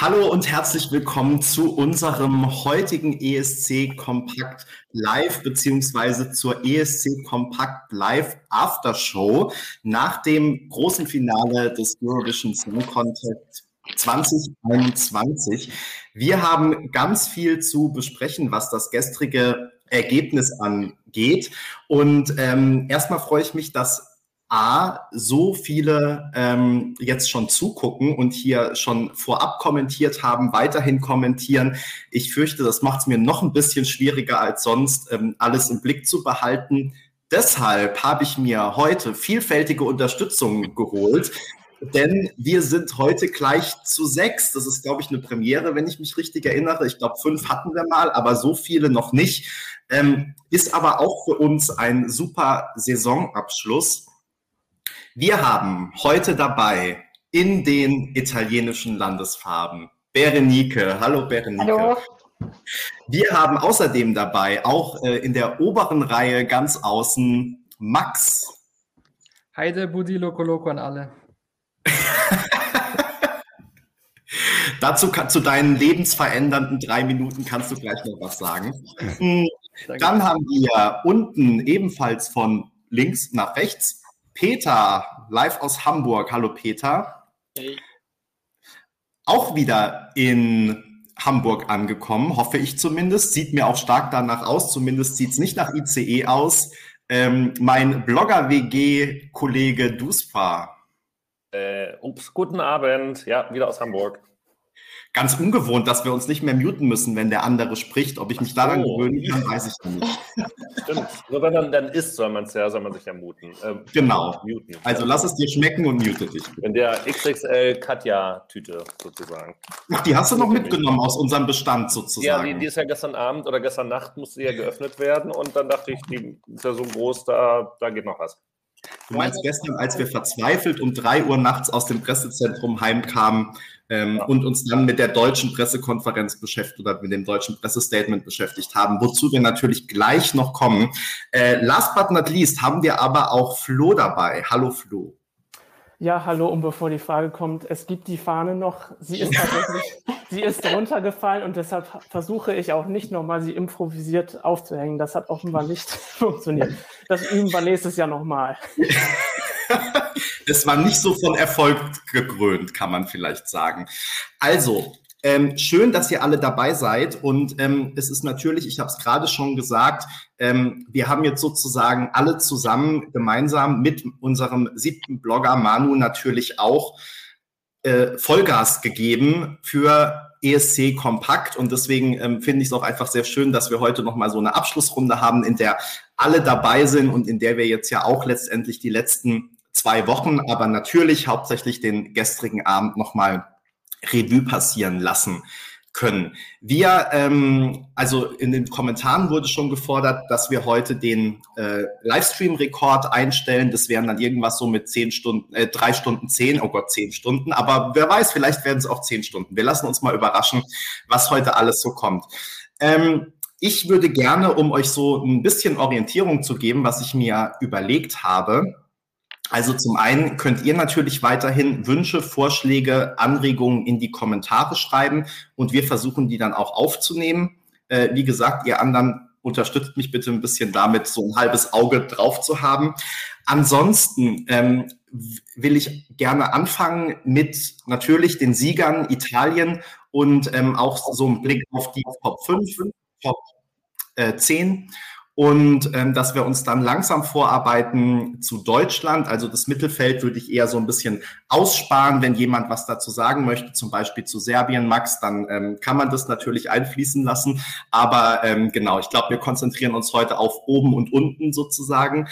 Hallo und herzlich willkommen zu unserem heutigen ESC Kompakt Live beziehungsweise zur ESC Kompakt Live Aftershow nach dem großen Finale des Eurovision Song Contest 2021. Wir haben ganz viel zu besprechen, was das gestrige Ergebnis angeht. Und ähm, erstmal freue ich mich, dass A, so viele ähm, jetzt schon zugucken und hier schon vorab kommentiert haben, weiterhin kommentieren. Ich fürchte, das macht es mir noch ein bisschen schwieriger als sonst, ähm, alles im Blick zu behalten. Deshalb habe ich mir heute vielfältige Unterstützung geholt, denn wir sind heute gleich zu sechs. Das ist, glaube ich, eine Premiere, wenn ich mich richtig erinnere. Ich glaube, fünf hatten wir mal, aber so viele noch nicht. Ähm, ist aber auch für uns ein super Saisonabschluss. Wir haben heute dabei in den italienischen Landesfarben Berenike. Hallo Berenike. Hallo. Wir haben außerdem dabei, auch äh, in der oberen Reihe ganz außen, Max. Heide, Budi, Loco, Loco an alle. Dazu kann, zu deinen lebensverändernden drei Minuten kannst du gleich noch was sagen. Hm, dann haben wir unten ebenfalls von links nach rechts Peter, live aus Hamburg. Hallo Peter. Hey. Auch wieder in Hamburg angekommen, hoffe ich zumindest. Sieht mir auch stark danach aus, zumindest sieht es nicht nach ICE aus. Ähm, mein Blogger-WG-Kollege Duspa. Äh, ups, guten Abend. Ja, wieder aus Hamburg ganz ungewohnt, dass wir uns nicht mehr muten müssen, wenn der andere spricht. Ob ich mich daran oh. gewöhnen kann, weiß ich nicht. Stimmt. Nur wenn man dann isst, soll man es ja, soll man sich ja muten. Ähm, genau. Muten. Also lass es dir schmecken und mute dich. In der XXL Katja-Tüte sozusagen. Ach, die hast du noch mitgenommen aus unserem Bestand sozusagen. Ja, die, die, ist ja gestern Abend oder gestern Nacht musste ja geöffnet werden und dann dachte ich, die ist ja so groß, da, da geht noch was. Du meinst gestern, als wir verzweifelt um drei Uhr nachts aus dem Pressezentrum heimkamen ähm, ja. und uns dann mit der deutschen Pressekonferenz beschäftigt oder mit dem deutschen Pressestatement beschäftigt haben, wozu wir natürlich gleich noch kommen. Äh, last but not least haben wir aber auch Flo dabei. Hallo Flo. Ja, hallo, und bevor die Frage kommt, es gibt die Fahne noch. Sie ist tatsächlich, sie ist runtergefallen und deshalb versuche ich auch nicht nochmal sie improvisiert aufzuhängen. Das hat offenbar nicht funktioniert. Das üben wir nächstes Jahr nochmal. es war nicht so von Erfolg gekrönt, kann man vielleicht sagen. Also, ähm, schön, dass ihr alle dabei seid. Und ähm, es ist natürlich, ich habe es gerade schon gesagt, ähm, wir haben jetzt sozusagen alle zusammen gemeinsam mit unserem siebten Blogger Manu natürlich auch äh, Vollgas gegeben für ESC Kompakt. Und deswegen ähm, finde ich es auch einfach sehr schön, dass wir heute nochmal so eine Abschlussrunde haben, in der alle dabei sind und in der wir jetzt ja auch letztendlich die letzten zwei Wochen, aber natürlich hauptsächlich den gestrigen Abend nochmal Revue passieren lassen können. Wir, ähm, also in den Kommentaren wurde schon gefordert, dass wir heute den äh, Livestream-Rekord einstellen. Das wären dann irgendwas so mit zehn Stunden, äh, drei Stunden zehn, oh Gott, zehn Stunden. Aber wer weiß, vielleicht werden es auch zehn Stunden. Wir lassen uns mal überraschen, was heute alles so kommt. Ähm, ich würde gerne, um euch so ein bisschen Orientierung zu geben, was ich mir überlegt habe, also zum einen könnt ihr natürlich weiterhin Wünsche, Vorschläge, Anregungen in die Kommentare schreiben und wir versuchen die dann auch aufzunehmen. Äh, wie gesagt, ihr anderen unterstützt mich bitte ein bisschen damit, so ein halbes Auge drauf zu haben. Ansonsten ähm, will ich gerne anfangen mit natürlich den Siegern Italien und ähm, auch so ein Blick auf die Top 5, Top äh, 10 und ähm, dass wir uns dann langsam vorarbeiten zu Deutschland. Also das Mittelfeld würde ich eher so ein bisschen aussparen, wenn jemand was dazu sagen möchte, zum Beispiel zu Serbien, Max, dann ähm, kann man das natürlich einfließen lassen. Aber ähm, genau, ich glaube, wir konzentrieren uns heute auf oben und unten sozusagen.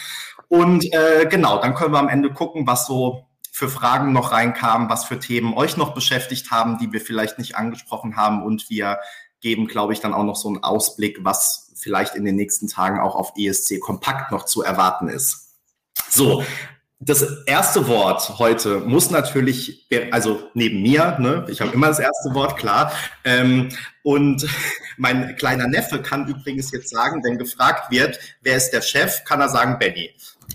Und äh, genau, dann können wir am Ende gucken, was so für Fragen noch reinkamen, was für Themen euch noch beschäftigt haben, die wir vielleicht nicht angesprochen haben. Und wir geben, glaube ich, dann auch noch so einen Ausblick, was vielleicht in den nächsten Tagen auch auf ESC Kompakt noch zu erwarten ist. So, das erste Wort heute muss natürlich, also neben mir, ne, ich habe immer das erste Wort, klar. Ähm, und mein kleiner Neffe kann übrigens jetzt sagen, wenn gefragt wird, wer ist der Chef, kann er sagen Benny.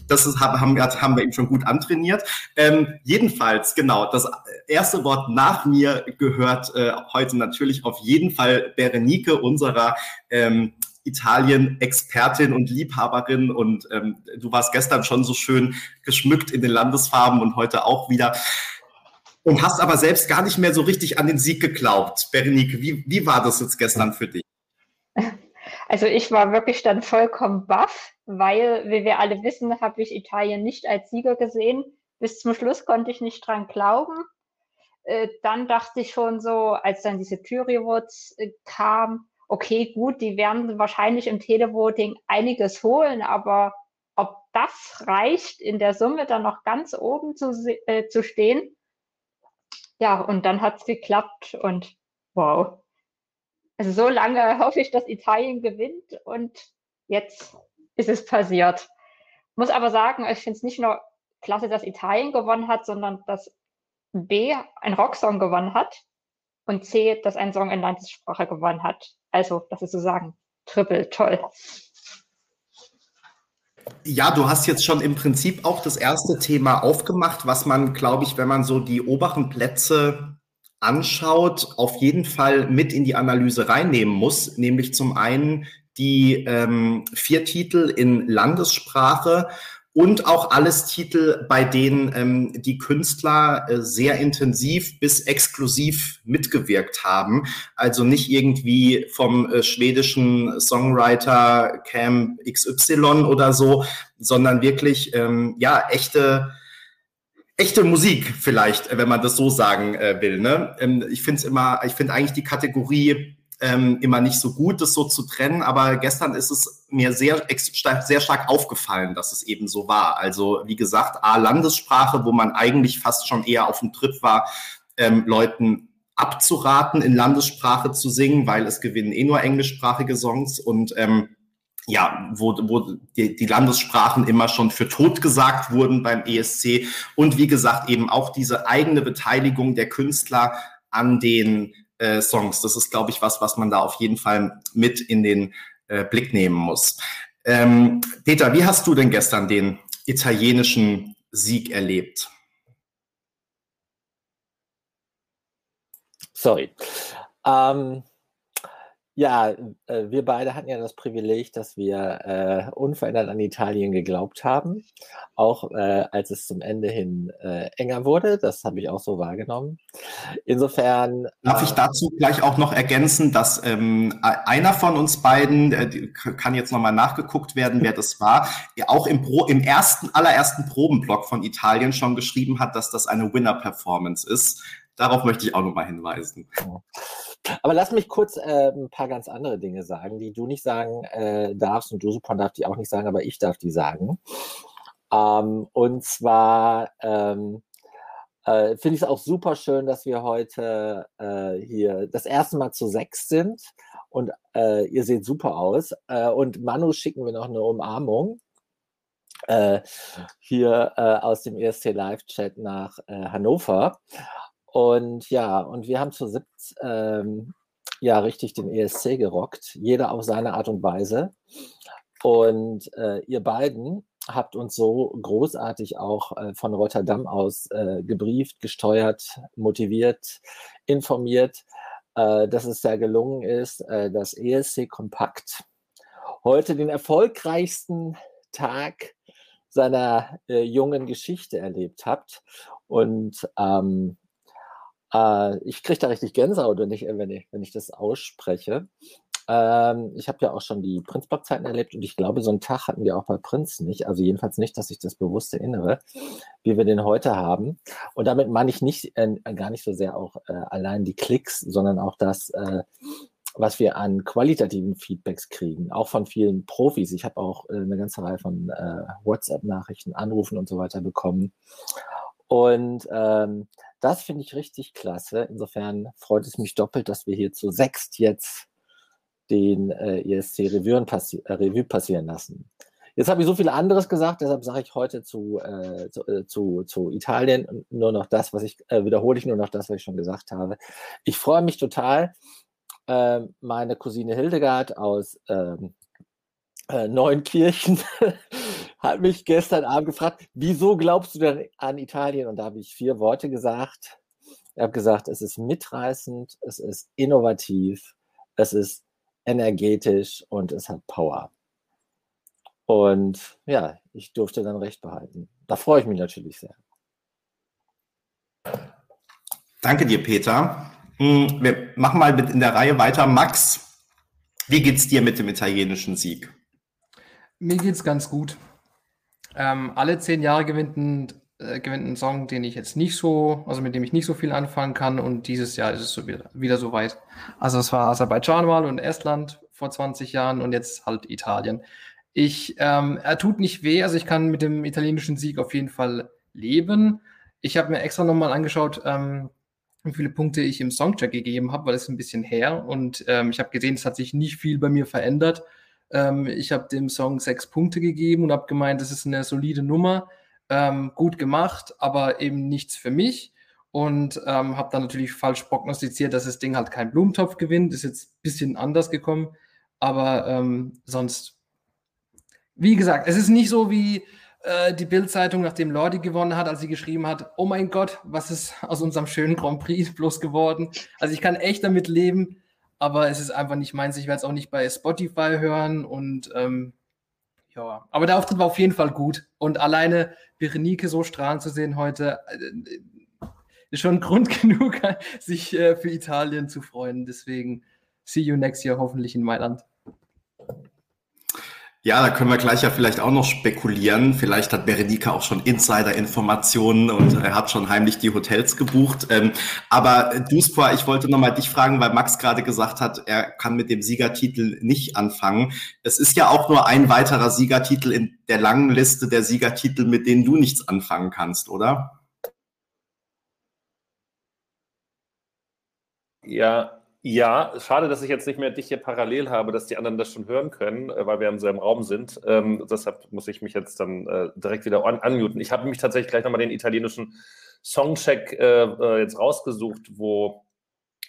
Das ist, haben, haben wir ihm schon gut antrainiert. Ähm, jedenfalls, genau, das erste Wort nach mir gehört äh, heute natürlich auf jeden Fall Berenike, unserer ähm, Italien-Expertin und Liebhaberin. Und ähm, du warst gestern schon so schön geschmückt in den Landesfarben und heute auch wieder. Und hast aber selbst gar nicht mehr so richtig an den Sieg geglaubt. Berenike, wie, wie war das jetzt gestern für dich? Also ich war wirklich dann vollkommen baff, weil, wie wir alle wissen, habe ich Italien nicht als Sieger gesehen. Bis zum Schluss konnte ich nicht dran glauben. Äh, dann dachte ich schon so, als dann diese Jury Awards äh, kam, okay, gut, die werden wahrscheinlich im Televoting einiges holen, aber ob das reicht, in der Summe dann noch ganz oben zu, äh, zu stehen, ja, und dann hat es geklappt und wow. Also so lange hoffe ich, dass Italien gewinnt und jetzt ist es passiert. Muss aber sagen, ich finde es nicht nur klasse, dass Italien gewonnen hat, sondern dass B ein Rocksong gewonnen hat und C, dass ein Song in Landessprache gewonnen hat. Also, das ist sozusagen triple toll. Ja, du hast jetzt schon im Prinzip auch das erste Thema aufgemacht, was man, glaube ich, wenn man so die oberen Plätze anschaut, auf jeden Fall mit in die Analyse reinnehmen muss, nämlich zum einen die ähm, vier Titel in Landessprache und auch alles Titel, bei denen ähm, die Künstler äh, sehr intensiv bis exklusiv mitgewirkt haben. Also nicht irgendwie vom äh, schwedischen Songwriter Cam XY oder so, sondern wirklich ähm, ja echte echte Musik vielleicht, wenn man das so sagen äh, will. Ne? Ähm, ich finde es immer, ich finde eigentlich die Kategorie ähm, immer nicht so gut, das so zu trennen. Aber gestern ist es mir sehr, sehr stark aufgefallen, dass es eben so war. Also wie gesagt, A, Landessprache, wo man eigentlich fast schon eher auf dem Trip war, ähm, Leuten abzuraten, in Landessprache zu singen, weil es gewinnen eh nur englischsprachige Songs und ähm, ja, wo, wo die, die Landessprachen immer schon für tot gesagt wurden beim ESC und wie gesagt eben auch diese eigene Beteiligung der Künstler an den äh, Songs. Das ist, glaube ich, was, was man da auf jeden Fall mit in den äh, Blick nehmen muss. Ähm, Peter, wie hast du denn gestern den italienischen Sieg erlebt? Sorry. Ähm, ja, äh, wir beide hatten ja das Privileg, dass wir äh, unverändert an Italien geglaubt haben, auch äh, als es zum Ende hin äh, enger wurde. Das habe ich auch so wahrgenommen. Insofern. Darf ich äh, dazu gleich auch noch ergänzen, dass ähm, einer von uns beiden, äh, kann jetzt nochmal nachgeguckt werden, wer das war, auch im, Pro, im ersten, allerersten Probenblock von Italien schon geschrieben hat, dass das eine Winner-Performance ist. Darauf möchte ich auch nochmal hinweisen. Aber lass mich kurz äh, ein paar ganz andere Dinge sagen, die du nicht sagen äh, darfst und du Supon darf die auch nicht sagen, aber ich darf die sagen. Ähm, und zwar ähm, äh, finde ich es auch super schön, dass wir heute äh, hier das erste Mal zu sechs sind und äh, ihr seht super aus. Äh, und Manu schicken wir noch eine Umarmung. Hier aus dem ESC Live-Chat nach äh, Hannover. Und ja, und wir haben zu siebt ähm, ja richtig den ESC gerockt, jeder auf seine Art und Weise. Und äh, ihr beiden habt uns so großartig auch äh, von Rotterdam aus äh, gebrieft, gesteuert, motiviert, informiert, äh, dass es ja gelungen ist, äh, das ESC Kompakt heute den erfolgreichsten Tag seiner äh, jungen Geschichte erlebt habt. Und ähm, äh, ich kriege da richtig Gänsehaut, wenn ich, wenn ich, wenn ich das ausspreche. Ähm, ich habe ja auch schon die Prinzblock-Zeiten erlebt und ich glaube, so einen Tag hatten wir auch bei Prinz nicht. Also jedenfalls nicht, dass ich das bewusst erinnere, wie wir den heute haben. Und damit meine ich nicht äh, gar nicht so sehr auch äh, allein die Klicks, sondern auch das, äh, was wir an qualitativen Feedbacks kriegen, auch von vielen Profis. Ich habe auch äh, eine ganze Reihe von äh, WhatsApp-Nachrichten, Anrufen und so weiter bekommen. Und ähm, das finde ich richtig klasse. Insofern freut es mich doppelt, dass wir hier zu sechst jetzt den äh, ESC Revue, passi äh, Revue, passieren lassen. Jetzt habe ich so viel anderes gesagt, deshalb sage ich heute zu, äh, zu, äh, zu, zu, Italien nur noch das, was ich, äh, wiederhole ich nur noch das, was ich schon gesagt habe. Ich freue mich total. Ähm, meine Cousine Hildegard aus ähm, äh, Neunkirchen hat mich gestern Abend gefragt, wieso glaubst du denn an Italien? Und da habe ich vier Worte gesagt. Ich habe gesagt, es ist mitreißend, es ist innovativ, es ist energetisch und es hat Power. Und ja, ich durfte dann recht behalten. Da freue ich mich natürlich sehr. Danke dir, Peter. Hm, wir machen mal mit in der Reihe weiter. Max, wie geht's dir mit dem italienischen Sieg? Mir geht's ganz gut. Ähm, alle zehn Jahre gewinnt ein, äh, gewinnt ein Song, den ich jetzt nicht so, also mit dem ich nicht so viel anfangen kann. Und dieses Jahr ist es so wieder, wieder so weit. Also es war Aserbaidschan mal und Estland vor 20 Jahren und jetzt halt Italien. Ich, ähm, er tut nicht weh, also ich kann mit dem italienischen Sieg auf jeden Fall leben. Ich habe mir extra nochmal angeschaut, ähm, wie viele Punkte ich im Songcheck gegeben habe, weil es ein bisschen her und ähm, ich habe gesehen, es hat sich nicht viel bei mir verändert. Ähm, ich habe dem Song sechs Punkte gegeben und habe gemeint, das ist eine solide Nummer, ähm, gut gemacht, aber eben nichts für mich. Und ähm, habe dann natürlich falsch prognostiziert, dass das Ding halt kein Blumentopf gewinnt. Ist jetzt ein bisschen anders gekommen. Aber ähm, sonst, wie gesagt, es ist nicht so wie äh, die Bild-Zeitung, nachdem Lordi gewonnen hat, als sie geschrieben hat, oh mein Gott, was ist aus unserem schönen Grand Prix bloß geworden? Also ich kann echt damit leben, aber es ist einfach nicht meins. Ich werde es auch nicht bei Spotify hören und ähm, ja, aber der Auftritt war auf jeden Fall gut. Und alleine Berenike so strahlend zu sehen heute, äh, ist schon Grund genug, sich äh, für Italien zu freuen. Deswegen see you next year hoffentlich in Mailand. Ja, da können wir gleich ja vielleicht auch noch spekulieren. Vielleicht hat Berenike auch schon Insider-Informationen und er hat schon heimlich die Hotels gebucht. Ähm, aber Duspor, ich wollte nochmal dich fragen, weil Max gerade gesagt hat, er kann mit dem Siegertitel nicht anfangen. Es ist ja auch nur ein weiterer Siegertitel in der langen Liste der Siegertitel, mit denen du nichts anfangen kannst, oder? Ja, ja, schade, dass ich jetzt nicht mehr dich hier parallel habe, dass die anderen das schon hören können, äh, weil wir im selben Raum sind. Ähm, deshalb muss ich mich jetzt dann äh, direkt wieder un unmuten. Ich habe mich tatsächlich gleich nochmal den italienischen Songcheck äh, äh, jetzt rausgesucht, wo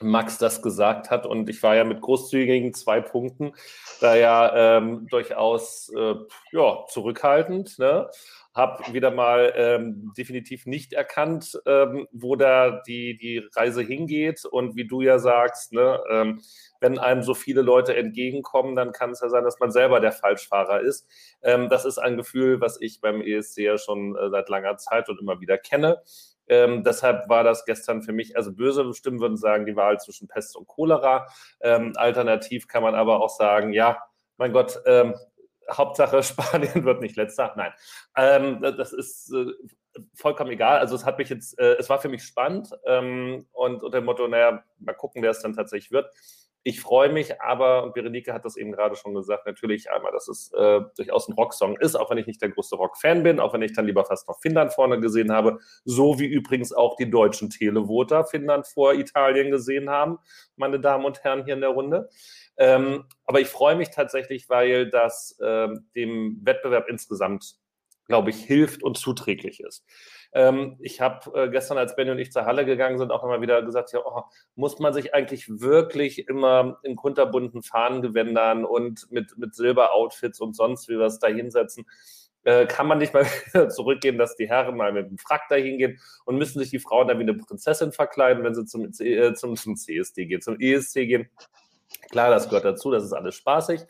Max das gesagt hat. Und ich war ja mit großzügigen zwei Punkten da ja ähm, durchaus äh, ja, zurückhaltend. Ne? Habe wieder mal ähm, definitiv nicht erkannt, ähm, wo da die, die Reise hingeht. Und wie du ja sagst, ne, ähm, wenn einem so viele Leute entgegenkommen, dann kann es ja sein, dass man selber der Falschfahrer ist. Ähm, das ist ein Gefühl, was ich beim ESC ja schon äh, seit langer Zeit und immer wieder kenne. Ähm, deshalb war das gestern für mich, also böse Stimmen würden sagen, die Wahl zwischen Pest und Cholera. Ähm, alternativ kann man aber auch sagen, ja, mein Gott, ähm, Hauptsache Spanien wird nicht letzter. Nein, ähm, das ist äh, vollkommen egal. Also es hat mich jetzt, äh, es war für mich spannend ähm, und unter dem Motto, naja, mal gucken, wer es dann tatsächlich wird. Ich freue mich, aber, und Berenike hat das eben gerade schon gesagt, natürlich einmal, dass es äh, durchaus ein Rocksong ist, auch wenn ich nicht der größte Rock-Fan bin, auch wenn ich dann lieber fast noch Finnland vorne gesehen habe, so wie übrigens auch die deutschen Televoter Finnland vor Italien gesehen haben, meine Damen und Herren hier in der Runde. Ähm, aber ich freue mich tatsächlich, weil das ähm, dem Wettbewerb insgesamt, glaube ich, hilft und zuträglich ist. Ähm, ich habe äh, gestern, als Benny und ich zur Halle gegangen sind, auch immer wieder gesagt, ja, oh, muss man sich eigentlich wirklich immer in kunterbunten Fahnengewändern und mit, mit Silberoutfits und sonst wie was da hinsetzen? Äh, kann man nicht mal zurückgehen, dass die Herren mal mit dem Frack da hingehen und müssen sich die Frauen dann wie eine Prinzessin verkleiden, wenn sie zum, äh, zum, zum CSD gehen, zum ESC gehen. Klar, das gehört dazu, das ist alles spaßig.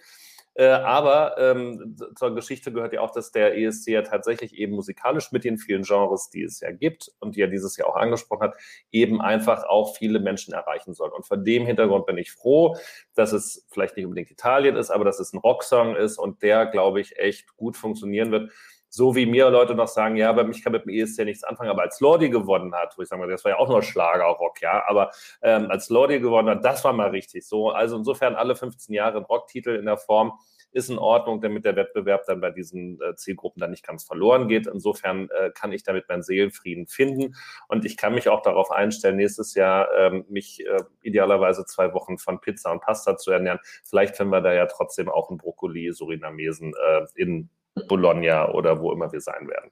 Äh, aber ähm, zur Geschichte gehört ja auch, dass der ESC ja tatsächlich eben musikalisch mit den vielen Genres, die es ja gibt und die er dieses Jahr auch angesprochen hat, eben einfach auch viele Menschen erreichen soll. Und vor dem Hintergrund bin ich froh, dass es vielleicht nicht unbedingt Italien ist, aber dass es ein Rocksong ist und der, glaube ich, echt gut funktionieren wird so wie mir Leute noch sagen, ja, bei mich kann mit dem ESC nichts anfangen, aber als Lordi gewonnen hat, wo ich sage, das war ja auch nur Schlagerrock, ja, aber ähm, als Lordi gewonnen hat, das war mal richtig so. Also insofern alle 15 Jahre ein Rocktitel in der Form ist in Ordnung, damit der Wettbewerb dann bei diesen äh, Zielgruppen dann nicht ganz verloren geht. Insofern äh, kann ich damit meinen Seelenfrieden finden und ich kann mich auch darauf einstellen, nächstes Jahr ähm, mich äh, idealerweise zwei Wochen von Pizza und Pasta zu ernähren. Vielleicht finden wir da ja trotzdem auch einen Brokkoli Surinamesen äh, in Bologna oder wo immer wir sein werden.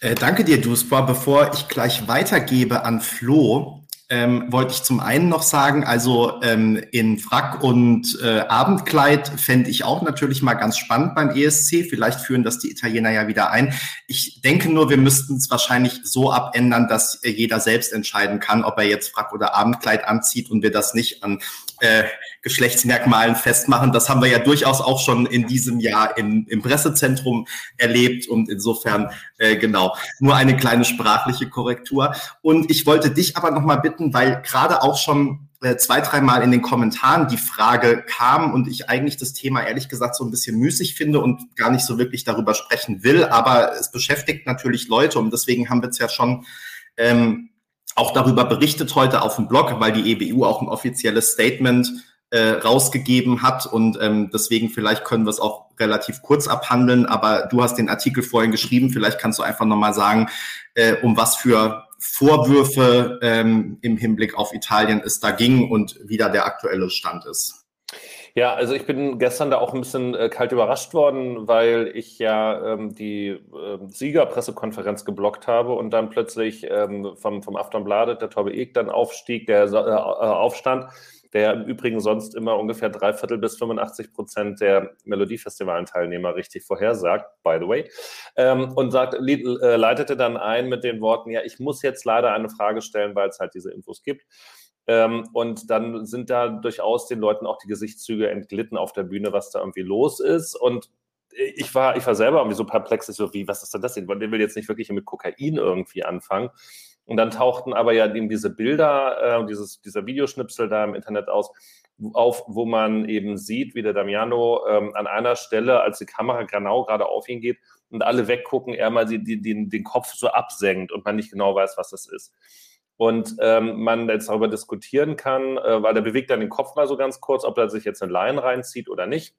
Äh, danke dir, Duspa. Bevor ich gleich weitergebe an Flo, ähm, wollte ich zum einen noch sagen, also ähm, in Frack und äh, Abendkleid fände ich auch natürlich mal ganz spannend beim ESC. Vielleicht führen das die Italiener ja wieder ein. Ich denke nur, wir müssten es wahrscheinlich so abändern, dass äh, jeder selbst entscheiden kann, ob er jetzt Frack oder Abendkleid anzieht und wir das nicht an äh, Geschlechtsmerkmalen festmachen. Das haben wir ja durchaus auch schon in diesem Jahr in, im Pressezentrum erlebt und insofern äh, genau nur eine kleine sprachliche Korrektur. Und ich wollte dich aber noch mal bitten, weil gerade auch schon äh, zwei, dreimal in den Kommentaren die Frage kam und ich eigentlich das Thema ehrlich gesagt so ein bisschen müßig finde und gar nicht so wirklich darüber sprechen will, aber es beschäftigt natürlich Leute und deswegen haben wir es ja schon ähm, auch darüber berichtet heute auf dem Blog, weil die EBU auch ein offizielles Statement äh, rausgegeben hat. Und ähm, deswegen vielleicht können wir es auch relativ kurz abhandeln, aber du hast den Artikel vorhin geschrieben, vielleicht kannst du einfach nochmal sagen, äh, um was für Vorwürfe ähm, im Hinblick auf Italien es da ging und wie da der aktuelle Stand ist. Ja, also ich bin gestern da auch ein bisschen äh, kalt überrascht worden, weil ich ja ähm, die äh, Siegerpressekonferenz geblockt habe und dann plötzlich ähm, vom, vom Aftonbladet der Torbe Eck dann aufstieg, der äh, aufstand der im Übrigen sonst immer ungefähr drei Viertel bis 85 Prozent der Melodiefestivalen-Teilnehmer richtig vorhersagt, by the way, ähm, und sagt, äh, leitete dann ein mit den Worten, ja, ich muss jetzt leider eine Frage stellen, weil es halt diese Infos gibt. Ähm, und dann sind da durchaus den Leuten auch die Gesichtszüge entglitten auf der Bühne, was da irgendwie los ist. Und ich war, ich war selber irgendwie so perplex, so wie, was ist denn das denn? Der will jetzt nicht wirklich mit Kokain irgendwie anfangen. Und dann tauchten aber ja eben diese Bilder, äh, dieses, dieser Videoschnipsel da im Internet aus, auf, wo man eben sieht, wie der Damiano ähm, an einer Stelle, als die Kamera genau gerade auf ihn geht und alle weggucken, er mal die, die, den, den Kopf so absenkt und man nicht genau weiß, was das ist. Und ähm, man jetzt darüber diskutieren kann, äh, weil der bewegt dann den Kopf mal so ganz kurz, ob er sich jetzt eine Line reinzieht oder nicht.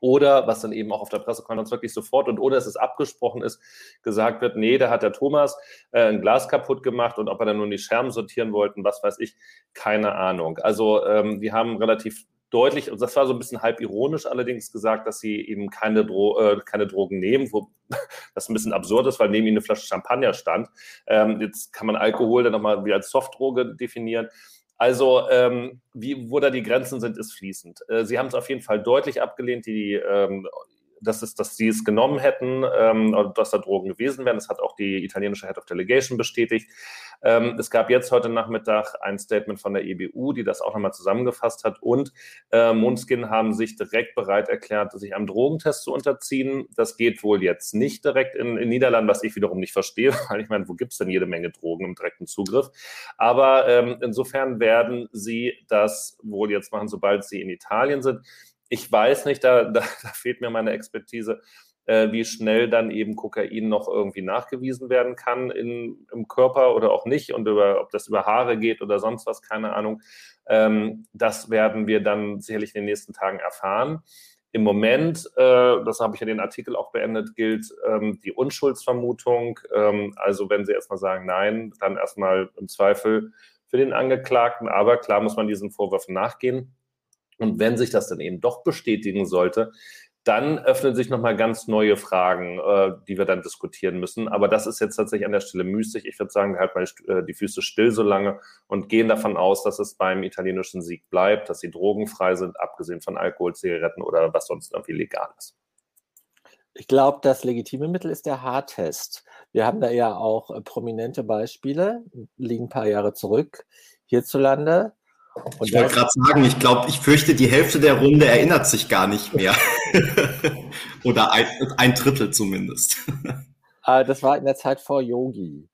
Oder, was dann eben auch auf der Pressekonferenz wirklich sofort und ohne dass es abgesprochen ist, gesagt wird, nee, da hat der Thomas äh, ein Glas kaputt gemacht und ob er dann nur die Scherben sortieren wollten, was weiß ich, keine Ahnung. Also ähm, die haben relativ deutlich, und das war so ein bisschen halb ironisch allerdings gesagt, dass sie eben keine, Dro äh, keine Drogen nehmen, wo das ein bisschen absurd ist, weil neben ihnen eine Flasche Champagner stand. Ähm, jetzt kann man Alkohol dann nochmal wie als Softdroge definieren. Also, ähm, wie, wo da die Grenzen sind, ist fließend. Äh, sie haben es auf jeden Fall deutlich abgelehnt, die ähm, dass, es, dass sie es genommen hätten, ähm, dass da Drogen gewesen wären. Das hat auch die italienische Head of Delegation bestätigt. Ähm, es gab jetzt heute Nachmittag ein Statement von der EBU, die das auch nochmal zusammengefasst hat. Und äh, Mundskin haben sich direkt bereit erklärt, sich einem Drogentest zu unterziehen. Das geht wohl jetzt nicht direkt in, in Niederlanden, was ich wiederum nicht verstehe, weil ich meine, wo gibt es denn jede Menge Drogen im direkten Zugriff? Aber ähm, insofern werden sie das wohl jetzt machen, sobald sie in Italien sind ich weiß nicht, da, da, da fehlt mir meine Expertise, äh, wie schnell dann eben Kokain noch irgendwie nachgewiesen werden kann in, im Körper oder auch nicht und über, ob das über Haare geht oder sonst was, keine Ahnung. Ähm, das werden wir dann sicherlich in den nächsten Tagen erfahren. Im Moment, äh, das habe ich ja den Artikel auch beendet, gilt ähm, die Unschuldsvermutung. Ähm, also wenn Sie erstmal sagen, nein, dann erstmal im Zweifel für den Angeklagten. Aber klar muss man diesen Vorwürfen nachgehen. Und wenn sich das dann eben doch bestätigen sollte, dann öffnen sich nochmal ganz neue Fragen, äh, die wir dann diskutieren müssen. Aber das ist jetzt tatsächlich an der Stelle müßig. Ich würde sagen, wir halten mal äh, die Füße still so lange und gehen davon aus, dass es beim italienischen Sieg bleibt, dass sie drogenfrei sind, abgesehen von Alkohol, Zigaretten oder was sonst irgendwie legal ist. Ich glaube, das legitime Mittel ist der Haartest. Wir haben da ja auch äh, prominente Beispiele, liegen ein paar Jahre zurück hierzulande. Und ich wollte gerade sagen, ich glaube, ich fürchte, die Hälfte der Runde erinnert sich gar nicht mehr. Oder ein, ein, Drittel zumindest. Ah, das war in der Zeit vor Yogi,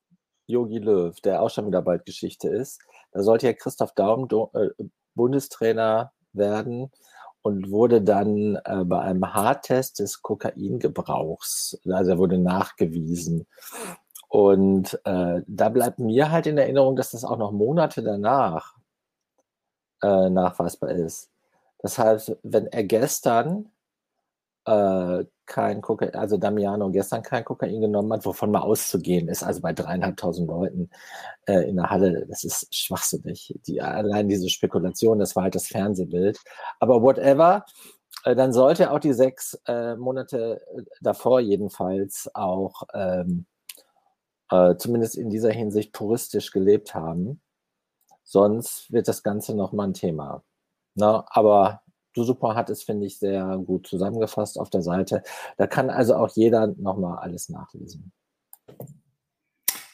Yogi Löw, der auch schon wieder bald Geschichte ist. Da sollte ja Christoph Daum äh, Bundestrainer werden und wurde dann äh, bei einem Haartest des Kokaingebrauchs, also er wurde nachgewiesen. Und äh, da bleibt mir halt in Erinnerung, dass das auch noch Monate danach äh, nachweisbar ist. Das heißt, wenn er gestern äh, kein Kokain, also Damiano gestern kein Kokain genommen hat, wovon mal auszugehen ist, also bei dreieinhalbtausend Leuten äh, in der Halle, das ist schwachsinnig. Die, allein diese Spekulation, das war halt das Fernsehbild. Aber whatever, äh, dann sollte er auch die sechs äh, Monate äh, davor jedenfalls auch ähm, äh, zumindest in dieser Hinsicht puristisch gelebt haben Sonst wird das Ganze nochmal ein Thema. Na, aber Du Super hat es, finde ich, sehr gut zusammengefasst auf der Seite. Da kann also auch jeder nochmal alles nachlesen.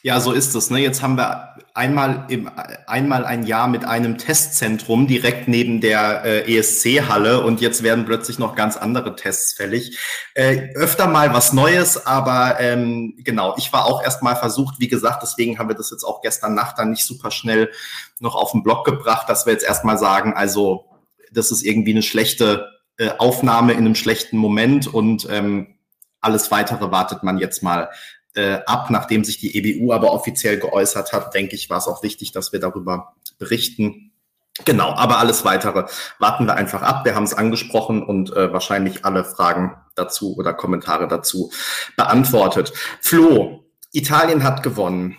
Ja, so ist es. Ne? Jetzt haben wir einmal, im, einmal ein Jahr mit einem Testzentrum direkt neben der äh, ESC-Halle und jetzt werden plötzlich noch ganz andere Tests fällig. Äh, öfter mal was Neues, aber ähm, genau, ich war auch erst mal versucht, wie gesagt, deswegen haben wir das jetzt auch gestern Nacht dann nicht super schnell noch auf den Blog gebracht, dass wir jetzt erstmal sagen, also das ist irgendwie eine schlechte äh, Aufnahme in einem schlechten Moment und ähm, alles weitere wartet man jetzt mal äh, ab. Nachdem sich die EBU aber offiziell geäußert hat, denke ich, war es auch wichtig, dass wir darüber berichten. Genau, aber alles weitere warten wir einfach ab. Wir haben es angesprochen und äh, wahrscheinlich alle Fragen dazu oder Kommentare dazu beantwortet. Flo, Italien hat gewonnen.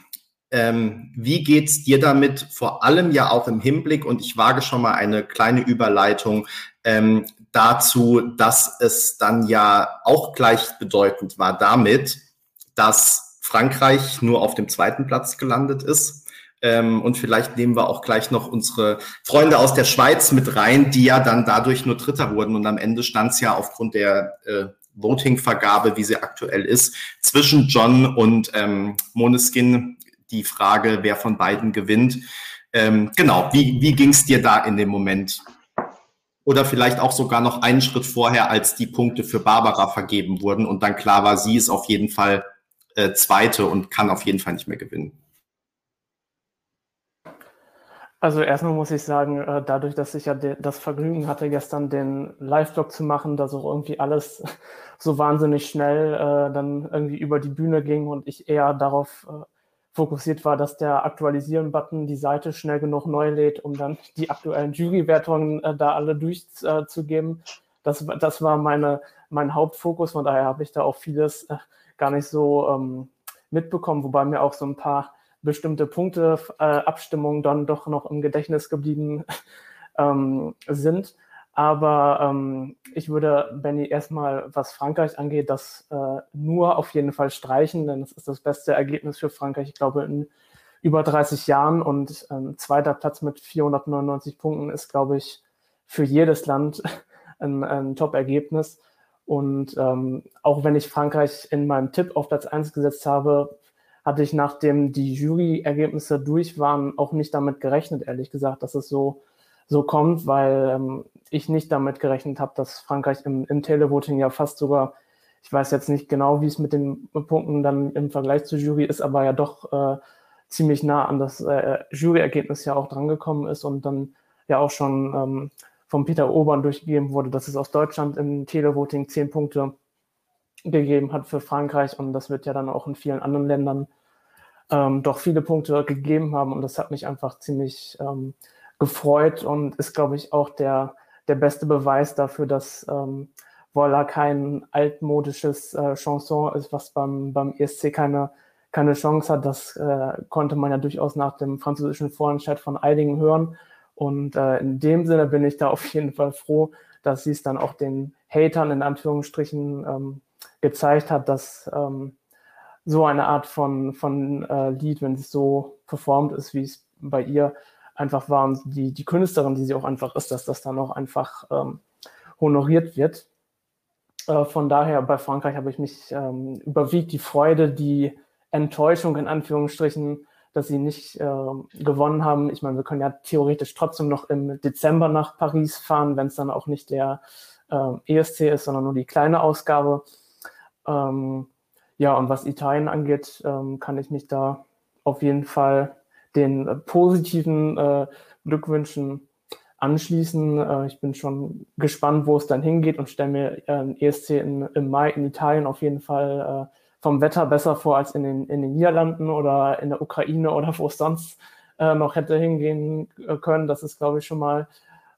Ähm, wie geht's dir damit? Vor allem ja auch im Hinblick, und ich wage schon mal eine kleine Überleitung ähm, dazu, dass es dann ja auch gleichbedeutend war damit, dass Frankreich nur auf dem zweiten Platz gelandet ist. Ähm, und vielleicht nehmen wir auch gleich noch unsere Freunde aus der Schweiz mit rein, die ja dann dadurch nur Dritter wurden. Und am Ende stand es ja aufgrund der äh, Voting-Vergabe, wie sie aktuell ist, zwischen John und ähm, Moneskin die Frage, wer von beiden gewinnt. Ähm, genau, wie, wie ging es dir da in dem Moment? Oder vielleicht auch sogar noch einen Schritt vorher, als die Punkte für Barbara vergeben wurden und dann klar war, sie ist auf jeden Fall äh, Zweite und kann auf jeden Fall nicht mehr gewinnen. Also erstmal muss ich sagen, äh, dadurch, dass ich ja das Vergnügen hatte, gestern den Live-Blog zu machen, dass auch irgendwie alles so wahnsinnig schnell äh, dann irgendwie über die Bühne ging und ich eher darauf äh, fokussiert war, dass der Aktualisieren-Button die Seite schnell genug neu lädt, um dann die aktuellen Jurywertungen da alle durchzugeben. Das, das war meine, mein Hauptfokus, von daher habe ich da auch vieles gar nicht so ähm, mitbekommen, wobei mir auch so ein paar bestimmte Punkte, äh, Abstimmungen dann doch noch im Gedächtnis geblieben ähm, sind. Aber ähm, ich würde, Benny, erstmal, was Frankreich angeht, das äh, nur auf jeden Fall streichen, denn es ist das beste Ergebnis für Frankreich, ich glaube, in über 30 Jahren. Und ähm, zweiter Platz mit 499 Punkten ist, glaube ich, für jedes Land ein, ein Top-Ergebnis. Und ähm, auch wenn ich Frankreich in meinem Tipp auf Platz 1 gesetzt habe, hatte ich, nachdem die Jury-Ergebnisse durch waren, auch nicht damit gerechnet, ehrlich gesagt, dass es so so kommt, weil ähm, ich nicht damit gerechnet habe, dass Frankreich im, im Televoting ja fast sogar, ich weiß jetzt nicht genau, wie es mit den Punkten dann im Vergleich zur Jury ist, aber ja doch äh, ziemlich nah an das äh, Juryergebnis ja auch drangekommen ist und dann ja auch schon ähm, von Peter Obern durchgegeben wurde, dass es aus Deutschland im Televoting zehn Punkte gegeben hat für Frankreich und das wird ja dann auch in vielen anderen Ländern ähm, doch viele Punkte gegeben haben und das hat mich einfach ziemlich ähm, gefreut und ist, glaube ich, auch der, der beste Beweis dafür, dass ähm, Voila kein altmodisches äh, Chanson ist, was beim, beim ESC keine, keine Chance hat. Das äh, konnte man ja durchaus nach dem französischen Vorentscheid von Eidingen hören. Und äh, in dem Sinne bin ich da auf jeden Fall froh, dass sie es dann auch den Hatern in Anführungsstrichen ähm, gezeigt hat, dass ähm, so eine Art von, von äh, Lied, wenn es so performt ist, wie es bei ihr einfach war und die, die Künstlerin, die sie auch einfach ist, dass das dann auch einfach ähm, honoriert wird. Äh, von daher bei Frankreich habe ich mich ähm, überwiegt die Freude, die Enttäuschung in Anführungsstrichen, dass sie nicht äh, gewonnen haben. Ich meine, wir können ja theoretisch trotzdem noch im Dezember nach Paris fahren, wenn es dann auch nicht der äh, ESC ist, sondern nur die kleine Ausgabe. Ähm, ja, und was Italien angeht, ähm, kann ich mich da auf jeden Fall den äh, positiven äh, Glückwünschen anschließen. Äh, ich bin schon gespannt, wo es dann hingeht und stelle mir äh, ESC in, im Mai in Italien auf jeden Fall äh, vom Wetter besser vor als in den, in den Niederlanden oder in der Ukraine oder wo es sonst äh, noch hätte hingehen können. Das ist, glaube ich, schon mal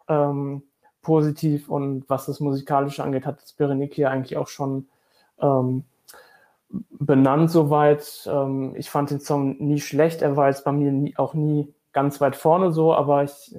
ähm, positiv. Und was das Musikalische angeht, hat Berenike hier eigentlich auch schon ähm, benannt soweit. Ähm, ich fand den Song nie schlecht. Er war jetzt bei mir nie, auch nie ganz weit vorne so, aber ich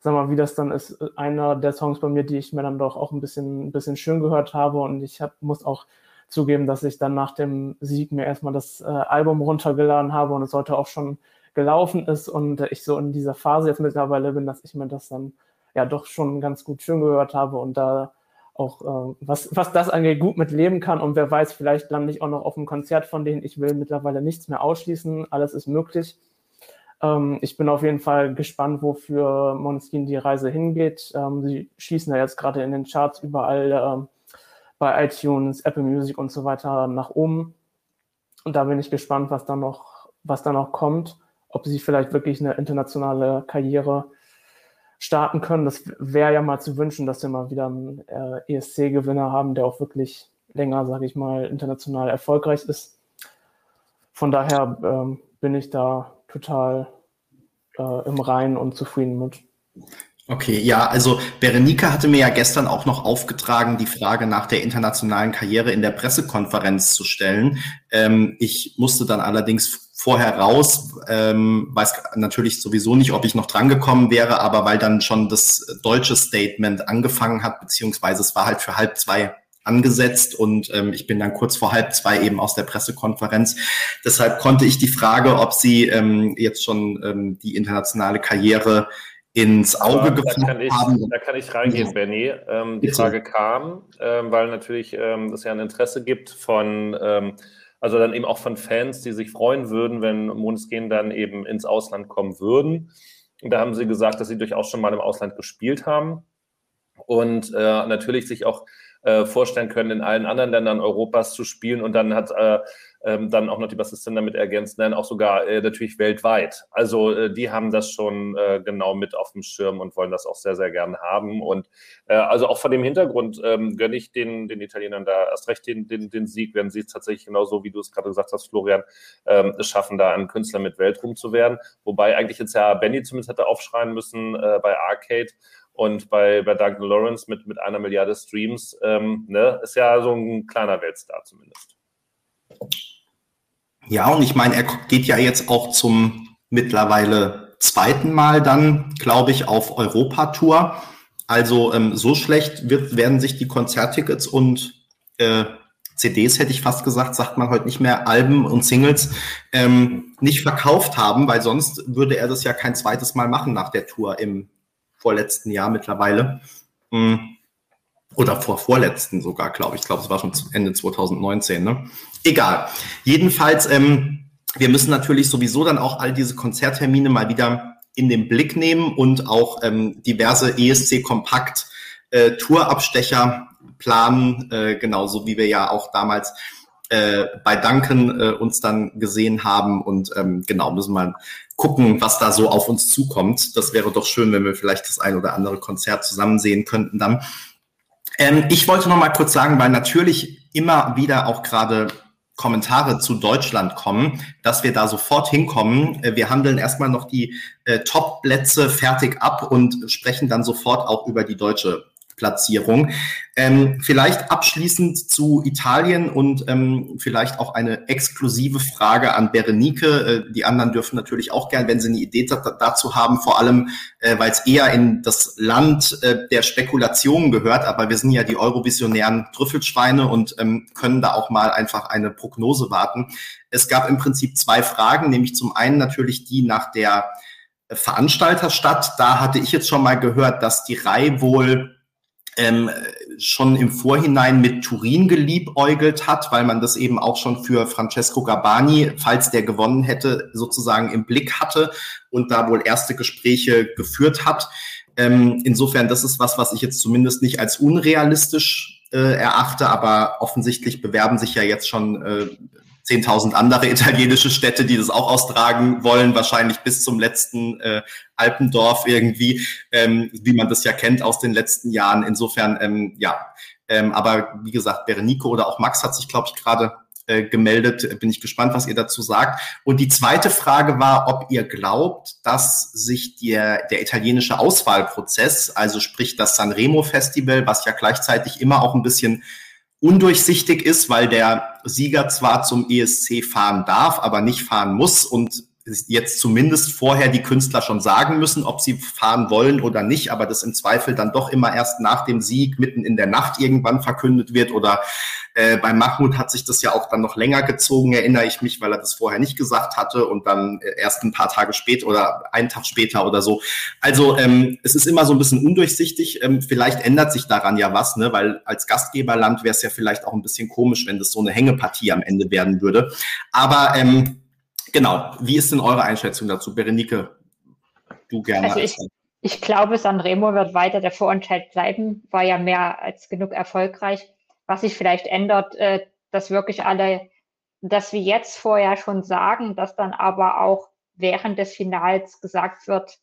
sag mal, wie das dann ist, einer der Songs bei mir, die ich mir dann doch auch ein bisschen, ein bisschen schön gehört habe und ich hab, muss auch zugeben, dass ich dann nach dem Sieg mir erstmal das äh, Album runtergeladen habe und es sollte auch schon gelaufen ist und ich so in dieser Phase jetzt mittlerweile bin, dass ich mir das dann ja doch schon ganz gut schön gehört habe und da auch, äh, was, was das angeht, gut mit leben kann. Und wer weiß, vielleicht lande ich auch noch auf einem Konzert, von denen ich will mittlerweile nichts mehr ausschließen. Alles ist möglich. Ähm, ich bin auf jeden Fall gespannt, wofür Måneskin die Reise hingeht. Ähm, sie schießen ja jetzt gerade in den Charts überall ähm, bei iTunes, Apple Music und so weiter nach oben. Und da bin ich gespannt, was da noch, was da noch kommt. Ob sie vielleicht wirklich eine internationale Karriere starten können. Das wäre ja mal zu wünschen, dass wir mal wieder einen äh, ESC-Gewinner haben, der auch wirklich länger, sage ich mal, international erfolgreich ist. Von daher ähm, bin ich da total äh, im Reinen und zufrieden mit. Okay, ja, also Berenike hatte mir ja gestern auch noch aufgetragen, die Frage nach der internationalen Karriere in der Pressekonferenz zu stellen. Ähm, ich musste dann allerdings vorher raus, ähm, weiß natürlich sowieso nicht, ob ich noch drangekommen wäre, aber weil dann schon das deutsche Statement angefangen hat, beziehungsweise es war halt für halb zwei angesetzt und ähm, ich bin dann kurz vor halb zwei eben aus der Pressekonferenz. Deshalb konnte ich die Frage, ob Sie ähm, jetzt schon ähm, die internationale Karriere ins Auge gefasst haben. Da kann ich reingehen, ja. Benny. Ähm, die. Frage kam, ähm, weil natürlich ähm, es ja ein Interesse gibt von, ähm, also dann eben auch von Fans, die sich freuen würden, wenn Måneskin dann eben ins Ausland kommen würden. Und da haben sie gesagt, dass sie durchaus schon mal im Ausland gespielt haben und äh, natürlich sich auch äh, vorstellen können, in allen anderen Ländern Europas zu spielen. Und dann hat äh, ähm, dann auch noch die Bassistin damit ergänzt, nein, auch sogar äh, natürlich weltweit. Also äh, die haben das schon äh, genau mit auf dem Schirm und wollen das auch sehr, sehr gerne haben. Und äh, also auch vor dem Hintergrund ähm, gönne ich den, den Italienern da erst recht den, den, den Sieg, wenn sie es tatsächlich genauso, wie du es gerade gesagt hast, Florian, ähm, es schaffen, da ein Künstler mit Weltruhm zu werden. Wobei eigentlich jetzt ja Benny zumindest hätte aufschreien müssen äh, bei Arcade und bei, bei Duncan Lawrence mit, mit einer Milliarde Streams, ähm, ne, ist ja so ein kleiner Weltstar zumindest. Ja, und ich meine, er geht ja jetzt auch zum mittlerweile zweiten Mal dann, glaube ich, auf Europatour. Also ähm, so schlecht wird, werden sich die Konzerttickets und äh, CDs, hätte ich fast gesagt, sagt man heute nicht mehr, Alben und Singles, ähm, nicht verkauft haben, weil sonst würde er das ja kein zweites Mal machen nach der Tour im vorletzten Jahr mittlerweile. Hm. Oder vor vorletzten sogar, glaube ich. Ich glaube, es war schon Ende 2019. Ne? Egal. Jedenfalls, ähm, wir müssen natürlich sowieso dann auch all diese Konzerttermine mal wieder in den Blick nehmen und auch ähm, diverse ESC Kompakt äh, Tourabstecher planen, äh, genauso wie wir ja auch damals äh, bei Duncan äh, uns dann gesehen haben und ähm, genau müssen wir gucken, was da so auf uns zukommt. Das wäre doch schön, wenn wir vielleicht das ein oder andere Konzert zusammen sehen könnten dann. Ähm, ich wollte noch mal kurz sagen, weil natürlich immer wieder auch gerade Kommentare zu Deutschland kommen, dass wir da sofort hinkommen. Äh, wir handeln erstmal noch die äh, Top-Plätze fertig ab und sprechen dann sofort auch über die deutsche Platzierung. Ähm, vielleicht abschließend zu Italien und ähm, vielleicht auch eine exklusive Frage an Berenike. Äh, die anderen dürfen natürlich auch gern, wenn sie eine Idee dazu haben, vor allem, äh, weil es eher in das Land äh, der Spekulationen gehört. Aber wir sind ja die eurovisionären Trüffelschweine und ähm, können da auch mal einfach eine Prognose warten. Es gab im Prinzip zwei Fragen, nämlich zum einen natürlich die nach der Veranstalterstadt. Da hatte ich jetzt schon mal gehört, dass die Reihe wohl ähm, schon im Vorhinein mit Turin geliebäugelt hat, weil man das eben auch schon für Francesco Gabani, falls der gewonnen hätte, sozusagen im Blick hatte und da wohl erste Gespräche geführt hat. Ähm, insofern, das ist was, was ich jetzt zumindest nicht als unrealistisch äh, erachte, aber offensichtlich bewerben sich ja jetzt schon äh, 10.000 andere italienische Städte, die das auch austragen wollen, wahrscheinlich bis zum letzten äh, Alpendorf irgendwie, ähm, wie man das ja kennt aus den letzten Jahren. Insofern, ähm, ja. Ähm, aber wie gesagt, Berenico oder auch Max hat sich, glaube ich, gerade äh, gemeldet. Bin ich gespannt, was ihr dazu sagt. Und die zweite Frage war, ob ihr glaubt, dass sich der, der italienische Auswahlprozess, also sprich das Sanremo Festival, was ja gleichzeitig immer auch ein bisschen undurchsichtig ist, weil der Sieger zwar zum ESC fahren darf, aber nicht fahren muss und jetzt zumindest vorher die Künstler schon sagen müssen, ob sie fahren wollen oder nicht, aber das im Zweifel dann doch immer erst nach dem Sieg mitten in der Nacht irgendwann verkündet wird. Oder äh, bei Mahmoud hat sich das ja auch dann noch länger gezogen, erinnere ich mich, weil er das vorher nicht gesagt hatte und dann äh, erst ein paar Tage später oder einen Tag später oder so. Also ähm, es ist immer so ein bisschen undurchsichtig. Ähm, vielleicht ändert sich daran ja was, ne? weil als Gastgeberland wäre es ja vielleicht auch ein bisschen komisch, wenn das so eine Hängepartie am Ende werden würde. Aber ähm, Genau. Wie ist denn eure Einschätzung dazu, Berenike? Du gerne. Also ich, ich glaube, Sanremo wird weiter der Vorentscheid bleiben, war ja mehr als genug erfolgreich. Was sich vielleicht ändert, äh, dass wirklich alle, dass wir jetzt vorher schon sagen, dass dann aber auch während des Finals gesagt wird,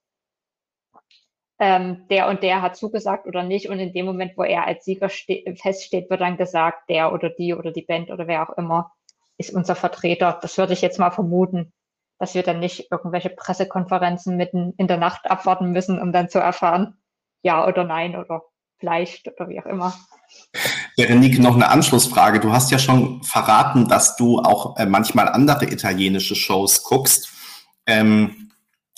ähm, der und der hat zugesagt oder nicht. Und in dem Moment, wo er als Sieger feststeht, wird dann gesagt, der oder die oder die Band oder wer auch immer ist unser Vertreter. Das würde ich jetzt mal vermuten, dass wir dann nicht irgendwelche Pressekonferenzen mitten in der Nacht abwarten müssen, um dann zu erfahren, ja oder nein oder vielleicht oder wie auch immer. Verenique, noch eine Anschlussfrage. Du hast ja schon verraten, dass du auch äh, manchmal andere italienische Shows guckst. Ähm,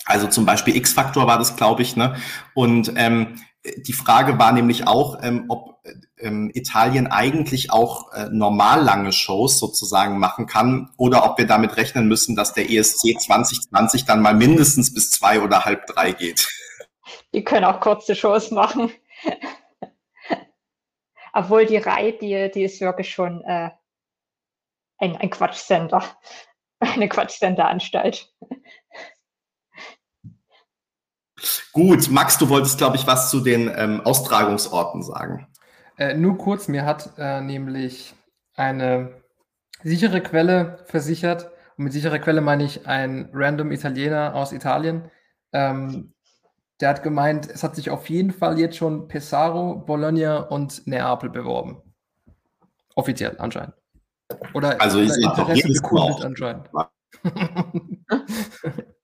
also zum Beispiel X-Factor war das, glaube ich. Ne? Und ähm, die Frage war nämlich auch, ähm, ob ähm, Italien eigentlich auch äh, normal lange Shows sozusagen machen kann oder ob wir damit rechnen müssen, dass der ESC 2020 dann mal mindestens bis zwei oder halb drei geht. Die können auch kurze Shows machen. Obwohl die Reihe, die, die ist wirklich schon äh, ein, ein Quatschcenter, eine Quatschcenter-Anstalt. Gut, Max, du wolltest, glaube ich, was zu den ähm, Austragungsorten sagen. Äh, nur kurz, mir hat äh, nämlich eine sichere Quelle versichert, und mit sicherer Quelle meine ich ein random Italiener aus Italien, ähm, der hat gemeint, es hat sich auf jeden Fall jetzt schon Pesaro, Bologna und Neapel beworben. Offiziell anscheinend. Oder also ich sehe doch jedes anscheinend.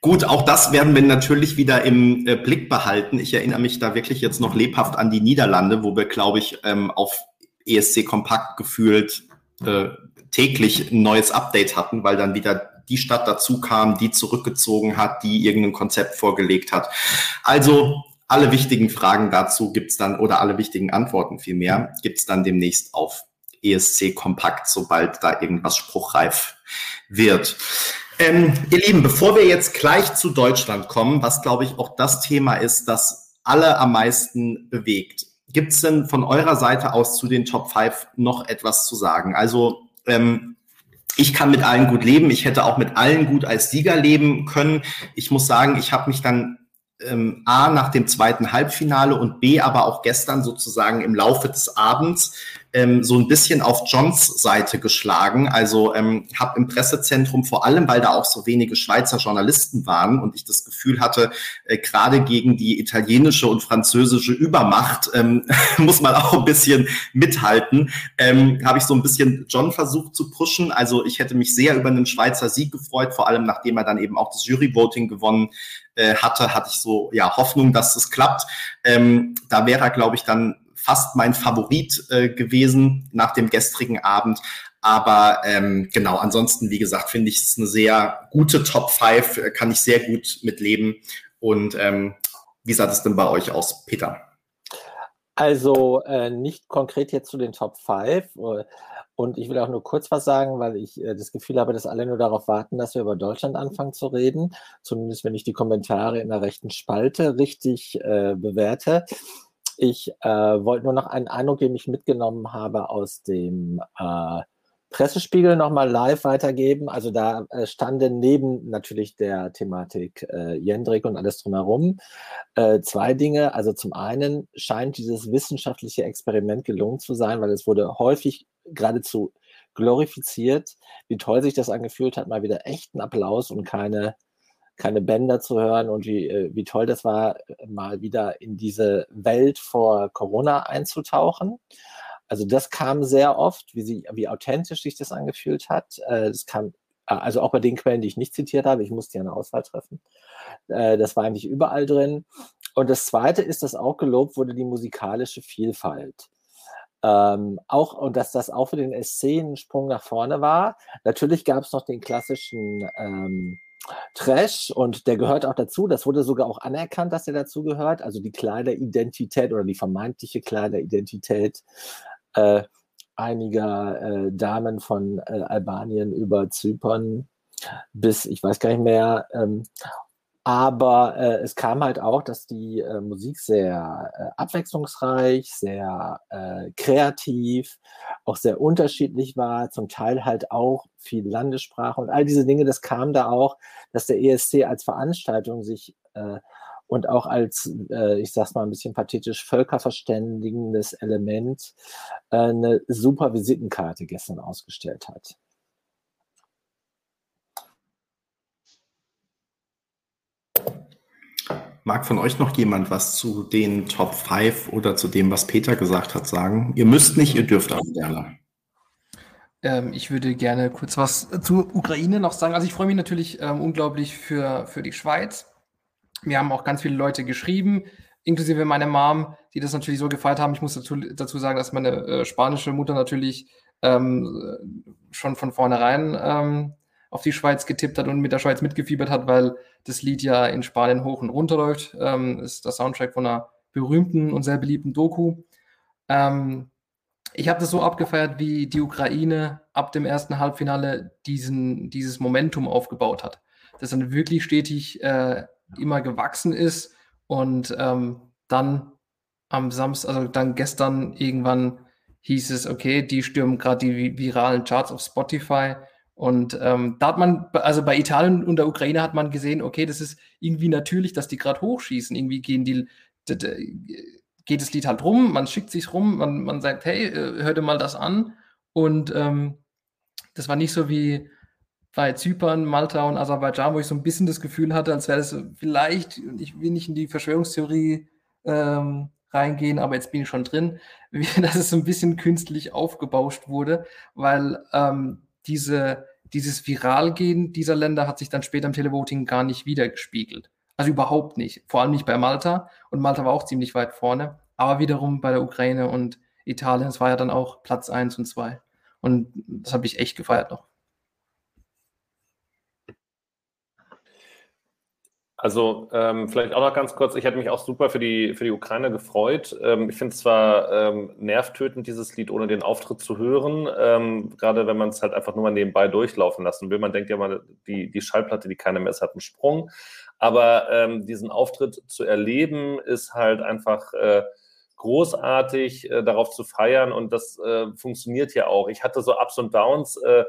Gut, auch das werden wir natürlich wieder im äh, Blick behalten. Ich erinnere mich da wirklich jetzt noch lebhaft an die Niederlande, wo wir, glaube ich, ähm, auf ESC Kompakt gefühlt äh, täglich ein neues Update hatten, weil dann wieder die Stadt dazu kam, die zurückgezogen hat, die irgendein Konzept vorgelegt hat. Also alle wichtigen Fragen dazu gibt's dann, oder alle wichtigen Antworten vielmehr, gibt's dann demnächst auf ESC Kompakt, sobald da irgendwas spruchreif wird. Ähm, ihr Lieben, bevor wir jetzt gleich zu Deutschland kommen, was glaube ich auch das Thema ist, das alle am meisten bewegt, gibt es denn von eurer Seite aus zu den Top 5 noch etwas zu sagen? Also ähm, ich kann mit allen gut leben. Ich hätte auch mit allen gut als Sieger leben können. Ich muss sagen, ich habe mich dann ähm, A nach dem zweiten Halbfinale und B aber auch gestern sozusagen im Laufe des Abends ähm, so ein bisschen auf Johns Seite geschlagen. Also ähm, habe im Pressezentrum vor allem, weil da auch so wenige Schweizer Journalisten waren und ich das Gefühl hatte, äh, gerade gegen die italienische und französische Übermacht ähm, muss man auch ein bisschen mithalten, ähm, habe ich so ein bisschen John versucht zu pushen. Also ich hätte mich sehr über einen Schweizer Sieg gefreut, vor allem nachdem er dann eben auch das Juryvoting gewonnen äh, hatte, hatte ich so ja Hoffnung, dass das klappt. Ähm, da wäre er, glaube ich, dann fast mein Favorit äh, gewesen nach dem gestrigen Abend. Aber ähm, genau, ansonsten, wie gesagt, finde ich es eine sehr gute Top 5, äh, kann ich sehr gut mitleben. Und ähm, wie sah das denn bei euch aus, Peter? Also äh, nicht konkret jetzt zu den Top 5. Äh, und ich will auch nur kurz was sagen, weil ich äh, das Gefühl habe, dass alle nur darauf warten, dass wir über Deutschland anfangen zu reden. Zumindest wenn ich die Kommentare in der rechten Spalte richtig äh, bewerte. Ich äh, wollte nur noch einen Eindruck, den ich mitgenommen habe aus dem äh, Pressespiegel nochmal live weitergeben. Also da äh, standen neben natürlich der Thematik äh, Jendrik und alles drumherum äh, zwei Dinge. Also zum einen scheint dieses wissenschaftliche Experiment gelungen zu sein, weil es wurde häufig geradezu glorifiziert, wie toll sich das angefühlt hat, mal wieder echten Applaus und keine keine Bänder zu hören und wie, äh, wie toll das war, mal wieder in diese Welt vor Corona einzutauchen. Also das kam sehr oft, wie, sie, wie authentisch sich das angefühlt hat. Äh, das kam also auch bei den Quellen, die ich nicht zitiert habe, ich musste ja eine Auswahl treffen. Äh, das war eigentlich überall drin. Und das Zweite ist, dass auch gelobt wurde die musikalische Vielfalt. Ähm, auch, und dass das auch für den SC ein Sprung nach vorne war. Natürlich gab es noch den klassischen ähm, Trash und der gehört auch dazu. Das wurde sogar auch anerkannt, dass er dazu gehört. Also die Kleideridentität oder die vermeintliche Kleideridentität äh, einiger äh, Damen von äh, Albanien über Zypern bis, ich weiß gar nicht mehr. Ähm, aber äh, es kam halt auch, dass die äh, Musik sehr äh, abwechslungsreich, sehr äh, kreativ, auch sehr unterschiedlich war, zum Teil halt auch viel Landessprache und all diese Dinge, das kam da auch, dass der ESC als Veranstaltung sich äh, und auch als, äh, ich sag's mal ein bisschen pathetisch, völkerverständigendes Element äh, eine super Visitenkarte gestern ausgestellt hat. Mag von euch noch jemand was zu den Top 5 oder zu dem, was Peter gesagt hat, sagen? Ihr müsst nicht, ihr dürft aber gerne. Ähm, ich würde gerne kurz was zur Ukraine noch sagen. Also ich freue mich natürlich ähm, unglaublich für, für die Schweiz. Mir haben auch ganz viele Leute geschrieben, inklusive meine Mom, die das natürlich so gefeiert haben. Ich muss dazu, dazu sagen, dass meine äh, spanische Mutter natürlich ähm, schon von vornherein ähm, auf die Schweiz getippt hat und mit der Schweiz mitgefiebert hat, weil das Lied ja in Spanien hoch und runter läuft. Ähm, ist der Soundtrack von einer berühmten und sehr beliebten Doku. Ähm, ich habe das so abgefeiert, wie die Ukraine ab dem ersten Halbfinale diesen, dieses Momentum aufgebaut hat. Das dann wirklich stetig äh, immer gewachsen ist und ähm, dann am Samstag, also dann gestern irgendwann hieß es, okay, die stürmen gerade die viralen Charts auf Spotify und ähm, da hat man, also bei Italien und der Ukraine hat man gesehen, okay, das ist irgendwie natürlich, dass die gerade hochschießen. Irgendwie gehen die, geht das Lied halt rum, man schickt sich rum, man, man sagt, hey, äh, hör dir mal das an. Und ähm, das war nicht so wie bei Zypern, Malta und Aserbaidschan, wo ich so ein bisschen das Gefühl hatte, als wäre das vielleicht, ich will nicht in die Verschwörungstheorie ähm, reingehen, aber jetzt bin ich schon drin, dass es so ein bisschen künstlich aufgebauscht wurde, weil ähm, diese, dieses Viralgehen dieser Länder hat sich dann später im Televoting gar nicht wiedergespiegelt. Also überhaupt nicht. Vor allem nicht bei Malta. Und Malta war auch ziemlich weit vorne. Aber wiederum bei der Ukraine und Italien, es war ja dann auch Platz 1 und 2. Und das habe ich echt gefeiert noch. Also ähm, vielleicht auch noch ganz kurz, ich hätte mich auch super für die, für die Ukraine gefreut. Ähm, ich finde es zwar ähm, nervtötend, dieses Lied ohne den Auftritt zu hören, ähm, gerade wenn man es halt einfach nur mal nebenbei durchlaufen lassen will. Man denkt ja mal, die, die Schallplatte, die keiner mehr ist, hat einen Sprung. Aber ähm, diesen Auftritt zu erleben, ist halt einfach äh, großartig, äh, darauf zu feiern und das äh, funktioniert ja auch. Ich hatte so Ups und Downs. Äh,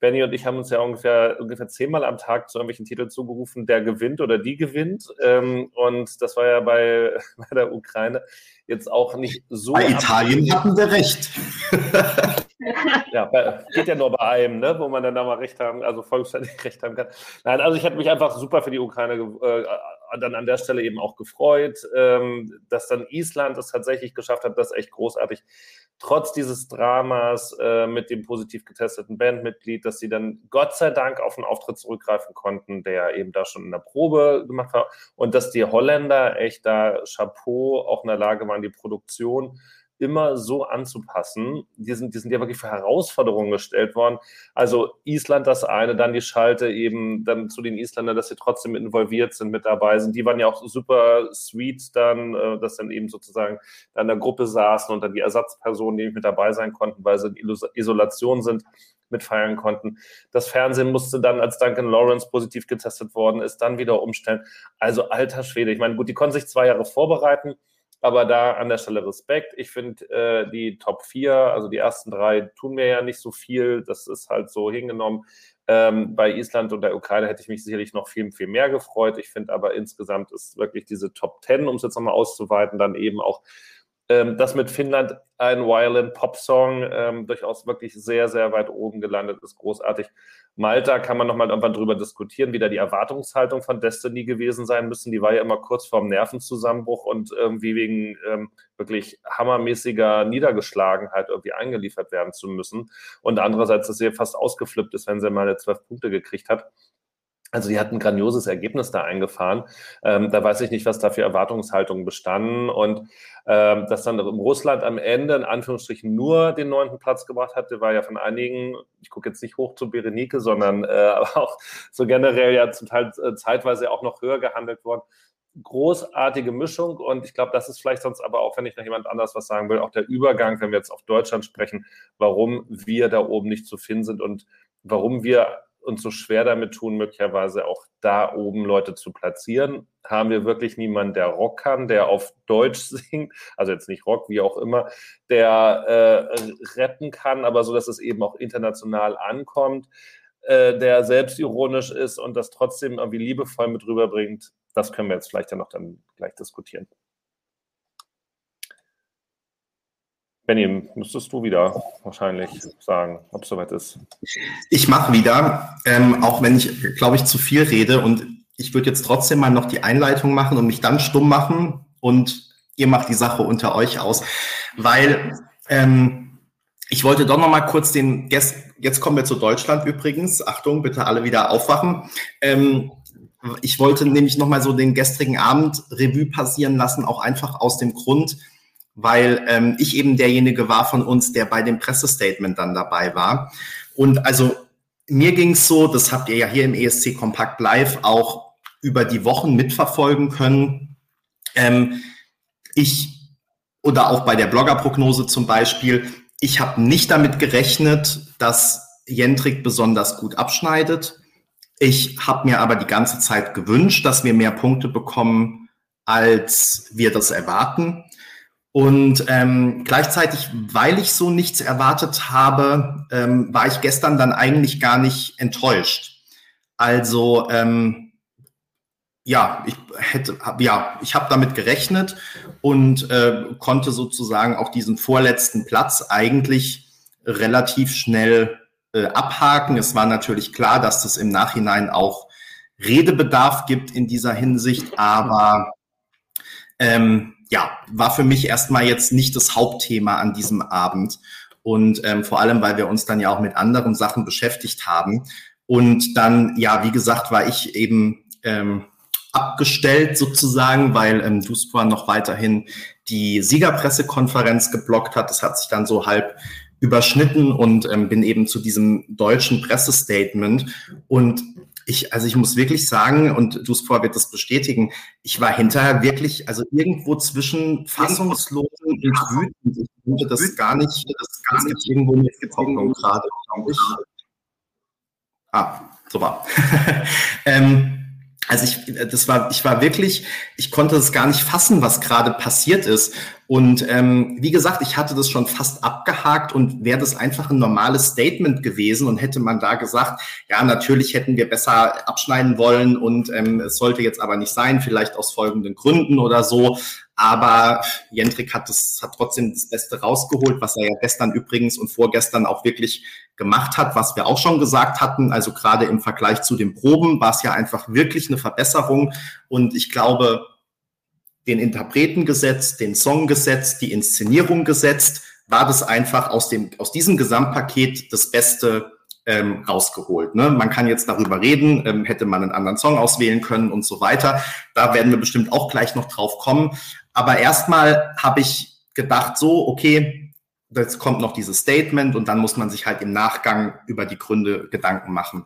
Benny und ich haben uns ja ungefähr, ungefähr zehnmal am Tag zu irgendwelchen Titeln zugerufen, der gewinnt oder die gewinnt. Ähm, und das war ja bei, bei der Ukraine jetzt auch nicht so. Bei Italien hatten wir recht. ja, geht ja nur bei einem, ne, wo man dann da mal recht haben, also vollständig recht haben kann. Nein, also ich hatte mich einfach super für die Ukraine äh, dann an der Stelle eben auch gefreut, ähm, dass dann Island es tatsächlich geschafft hat, das echt großartig trotz dieses Dramas äh, mit dem positiv getesteten Bandmitglied, dass sie dann Gott sei Dank auf einen Auftritt zurückgreifen konnten, der eben da schon in der Probe gemacht war und dass die Holländer echt da Chapeau auch in der Lage waren, die Produktion immer so anzupassen. Die sind, die sind ja wirklich für Herausforderungen gestellt worden. Also Island das eine, dann die Schalte eben dann zu den Isländern, dass sie trotzdem involviert sind, mit dabei sind. Die waren ja auch super sweet dann, äh, dass dann eben sozusagen in der Gruppe saßen und dann die Ersatzpersonen, die nicht mit dabei sein konnten, weil sie in Isolation sind, mitfeiern konnten. Das Fernsehen musste dann, als Duncan Lawrence positiv getestet worden ist, dann wieder umstellen. Also alter Schwede. Ich meine, gut, die konnten sich zwei Jahre vorbereiten. Aber da an der Stelle Respekt. Ich finde, äh, die Top 4, also die ersten drei, tun mir ja nicht so viel. Das ist halt so hingenommen. Ähm, bei Island und der Ukraine hätte ich mich sicherlich noch viel, viel mehr gefreut. Ich finde aber insgesamt ist wirklich diese Top 10, um es jetzt nochmal auszuweiten, dann eben auch ähm, dass mit Finnland ein Violent Pop Song ähm, durchaus wirklich sehr, sehr weit oben gelandet ist, großartig. Malta kann man nochmal irgendwann drüber diskutieren, wie da die Erwartungshaltung von Destiny gewesen sein müssen. Die war ja immer kurz vorm Nervenzusammenbruch und irgendwie wegen ähm, wirklich hammermäßiger Niedergeschlagenheit irgendwie eingeliefert werden zu müssen. Und andererseits, dass sie fast ausgeflippt ist, wenn sie mal zwölf Punkte gekriegt hat. Also die hatten ein grandioses Ergebnis da eingefahren. Ähm, da weiß ich nicht, was da für Erwartungshaltungen bestanden. Und ähm, dass dann Russland am Ende in Anführungsstrichen nur den neunten Platz gebracht hatte, war ja von einigen, ich gucke jetzt nicht hoch zu Berenike, sondern äh, auch so generell ja zum Teil äh, zeitweise auch noch höher gehandelt worden. Großartige Mischung und ich glaube, das ist vielleicht sonst aber auch, wenn ich noch jemand anders was sagen will, auch der Übergang, wenn wir jetzt auf Deutschland sprechen, warum wir da oben nicht zu finden sind und warum wir uns so schwer damit tun, möglicherweise auch da oben Leute zu platzieren. Haben wir wirklich niemanden, der Rock kann, der auf Deutsch singt, also jetzt nicht Rock, wie auch immer, der äh, retten kann, aber so, dass es eben auch international ankommt, äh, der selbstironisch ist und das trotzdem irgendwie liebevoll mit rüberbringt. Das können wir jetzt vielleicht ja noch dann gleich diskutieren. Benny, müsstest du wieder wahrscheinlich sagen, ob es soweit ist. Ich mache wieder, ähm, auch wenn ich, glaube ich, zu viel rede. Und ich würde jetzt trotzdem mal noch die Einleitung machen und mich dann stumm machen. Und ihr macht die Sache unter euch aus. Weil ähm, ich wollte doch noch mal kurz den Gäst, jetzt kommen wir zu Deutschland übrigens. Achtung, bitte alle wieder aufwachen. Ähm, ich wollte nämlich noch mal so den gestrigen Abend Revue passieren lassen, auch einfach aus dem Grund, weil ähm, ich eben derjenige war von uns, der bei dem Pressestatement dann dabei war. Und also mir ging es so, das habt ihr ja hier im ESC Kompakt Live auch über die Wochen mitverfolgen können. Ähm, ich oder auch bei der Bloggerprognose zum Beispiel, ich habe nicht damit gerechnet, dass Jentrik besonders gut abschneidet. Ich habe mir aber die ganze Zeit gewünscht, dass wir mehr Punkte bekommen, als wir das erwarten. Und ähm, gleichzeitig, weil ich so nichts erwartet habe, ähm, war ich gestern dann eigentlich gar nicht enttäuscht. Also ähm, ja, ich hätte, ja, ich habe damit gerechnet und äh, konnte sozusagen auch diesen vorletzten Platz eigentlich relativ schnell äh, abhaken. Es war natürlich klar, dass es im Nachhinein auch Redebedarf gibt in dieser Hinsicht, aber ähm, ja, war für mich erstmal jetzt nicht das Hauptthema an diesem Abend. Und ähm, vor allem, weil wir uns dann ja auch mit anderen Sachen beschäftigt haben. Und dann, ja, wie gesagt, war ich eben ähm, abgestellt sozusagen, weil ähm, Duspor noch weiterhin die Siegerpressekonferenz geblockt hat. Das hat sich dann so halb überschnitten und ähm, bin eben zu diesem deutschen Pressestatement. Und ich, also ich muss wirklich sagen, und Duspor wird das bestätigen, ich war hinterher wirklich, also irgendwo zwischen fassungslos und wütend. Ich konnte das gar nicht, das gar nicht irgendwo mitgezogen gerade, glaube ich. Ah, super. ähm, also ich, das war, ich war wirklich, ich konnte es gar nicht fassen, was gerade passiert ist. Und ähm, wie gesagt, ich hatte das schon fast abgehakt und wäre das einfach ein normales Statement gewesen und hätte man da gesagt, ja, natürlich hätten wir besser abschneiden wollen und ähm, es sollte jetzt aber nicht sein, vielleicht aus folgenden Gründen oder so. Aber Jendrik hat das, hat trotzdem das Beste rausgeholt, was er ja gestern übrigens und vorgestern auch wirklich gemacht hat, was wir auch schon gesagt hatten. Also gerade im Vergleich zu den Proben war es ja einfach wirklich eine Verbesserung. Und ich glaube, den Interpreten gesetzt, den Song gesetzt, die Inszenierung gesetzt, war das einfach aus dem, aus diesem Gesamtpaket das Beste ähm, rausgeholt. Ne? Man kann jetzt darüber reden, ähm, hätte man einen anderen Song auswählen können und so weiter. Da werden wir bestimmt auch gleich noch drauf kommen. Aber erstmal habe ich gedacht, so, okay, jetzt kommt noch dieses Statement und dann muss man sich halt im Nachgang über die Gründe Gedanken machen.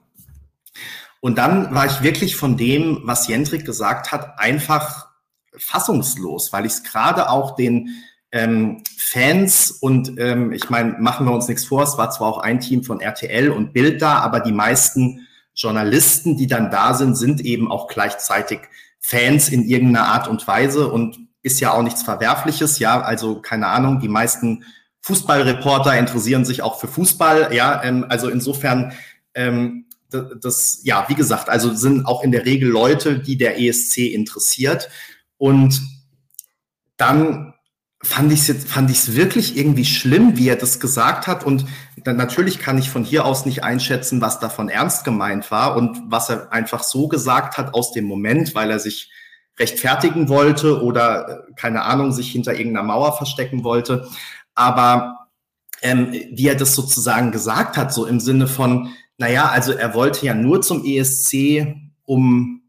Und dann war ich wirklich von dem, was Jendrik gesagt hat, einfach fassungslos, weil ich es gerade auch den ähm, Fans und ähm, ich meine, machen wir uns nichts vor, es war zwar auch ein Team von RTL und Bild da, aber die meisten Journalisten, die dann da sind, sind eben auch gleichzeitig Fans in irgendeiner Art und Weise und ist ja auch nichts Verwerfliches, ja, also keine Ahnung, die meisten Fußballreporter interessieren sich auch für Fußball, ja, ähm, also insofern, ähm, das, ja, wie gesagt, also sind auch in der Regel Leute, die der ESC interessiert und dann fand ich es fand ich es wirklich irgendwie schlimm, wie er das gesagt hat. Und dann natürlich kann ich von hier aus nicht einschätzen, was davon ernst gemeint war und was er einfach so gesagt hat aus dem Moment, weil er sich rechtfertigen wollte oder, äh, keine Ahnung, sich hinter irgendeiner Mauer verstecken wollte. Aber ähm, wie er das sozusagen gesagt hat, so im Sinne von, naja, also er wollte ja nur zum ESC um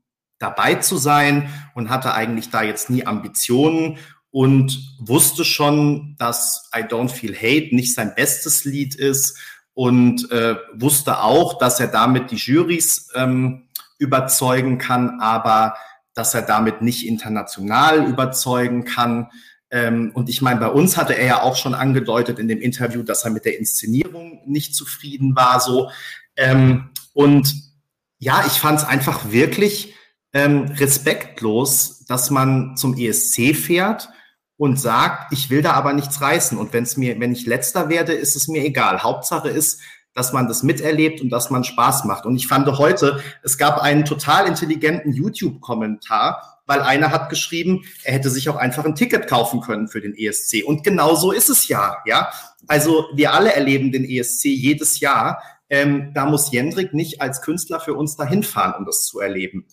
dabei zu sein und hatte eigentlich da jetzt nie Ambitionen und wusste schon, dass I Don't Feel Hate nicht sein bestes Lied ist und äh, wusste auch, dass er damit die Jurys ähm, überzeugen kann, aber dass er damit nicht international überzeugen kann. Ähm, und ich meine, bei uns hatte er ja auch schon angedeutet in dem Interview, dass er mit der Inszenierung nicht zufrieden war. So ähm, und ja, ich fand es einfach wirklich ähm, respektlos, dass man zum ESC fährt und sagt, ich will da aber nichts reißen. Und wenn es mir, wenn ich letzter werde, ist es mir egal. Hauptsache ist, dass man das miterlebt und dass man Spaß macht. Und ich fand heute, es gab einen total intelligenten YouTube-Kommentar, weil einer hat geschrieben, er hätte sich auch einfach ein Ticket kaufen können für den ESC. Und genau so ist es ja, ja. Also wir alle erleben den ESC jedes Jahr. Ähm, da muss Jendrik nicht als Künstler für uns dahin fahren, um das zu erleben.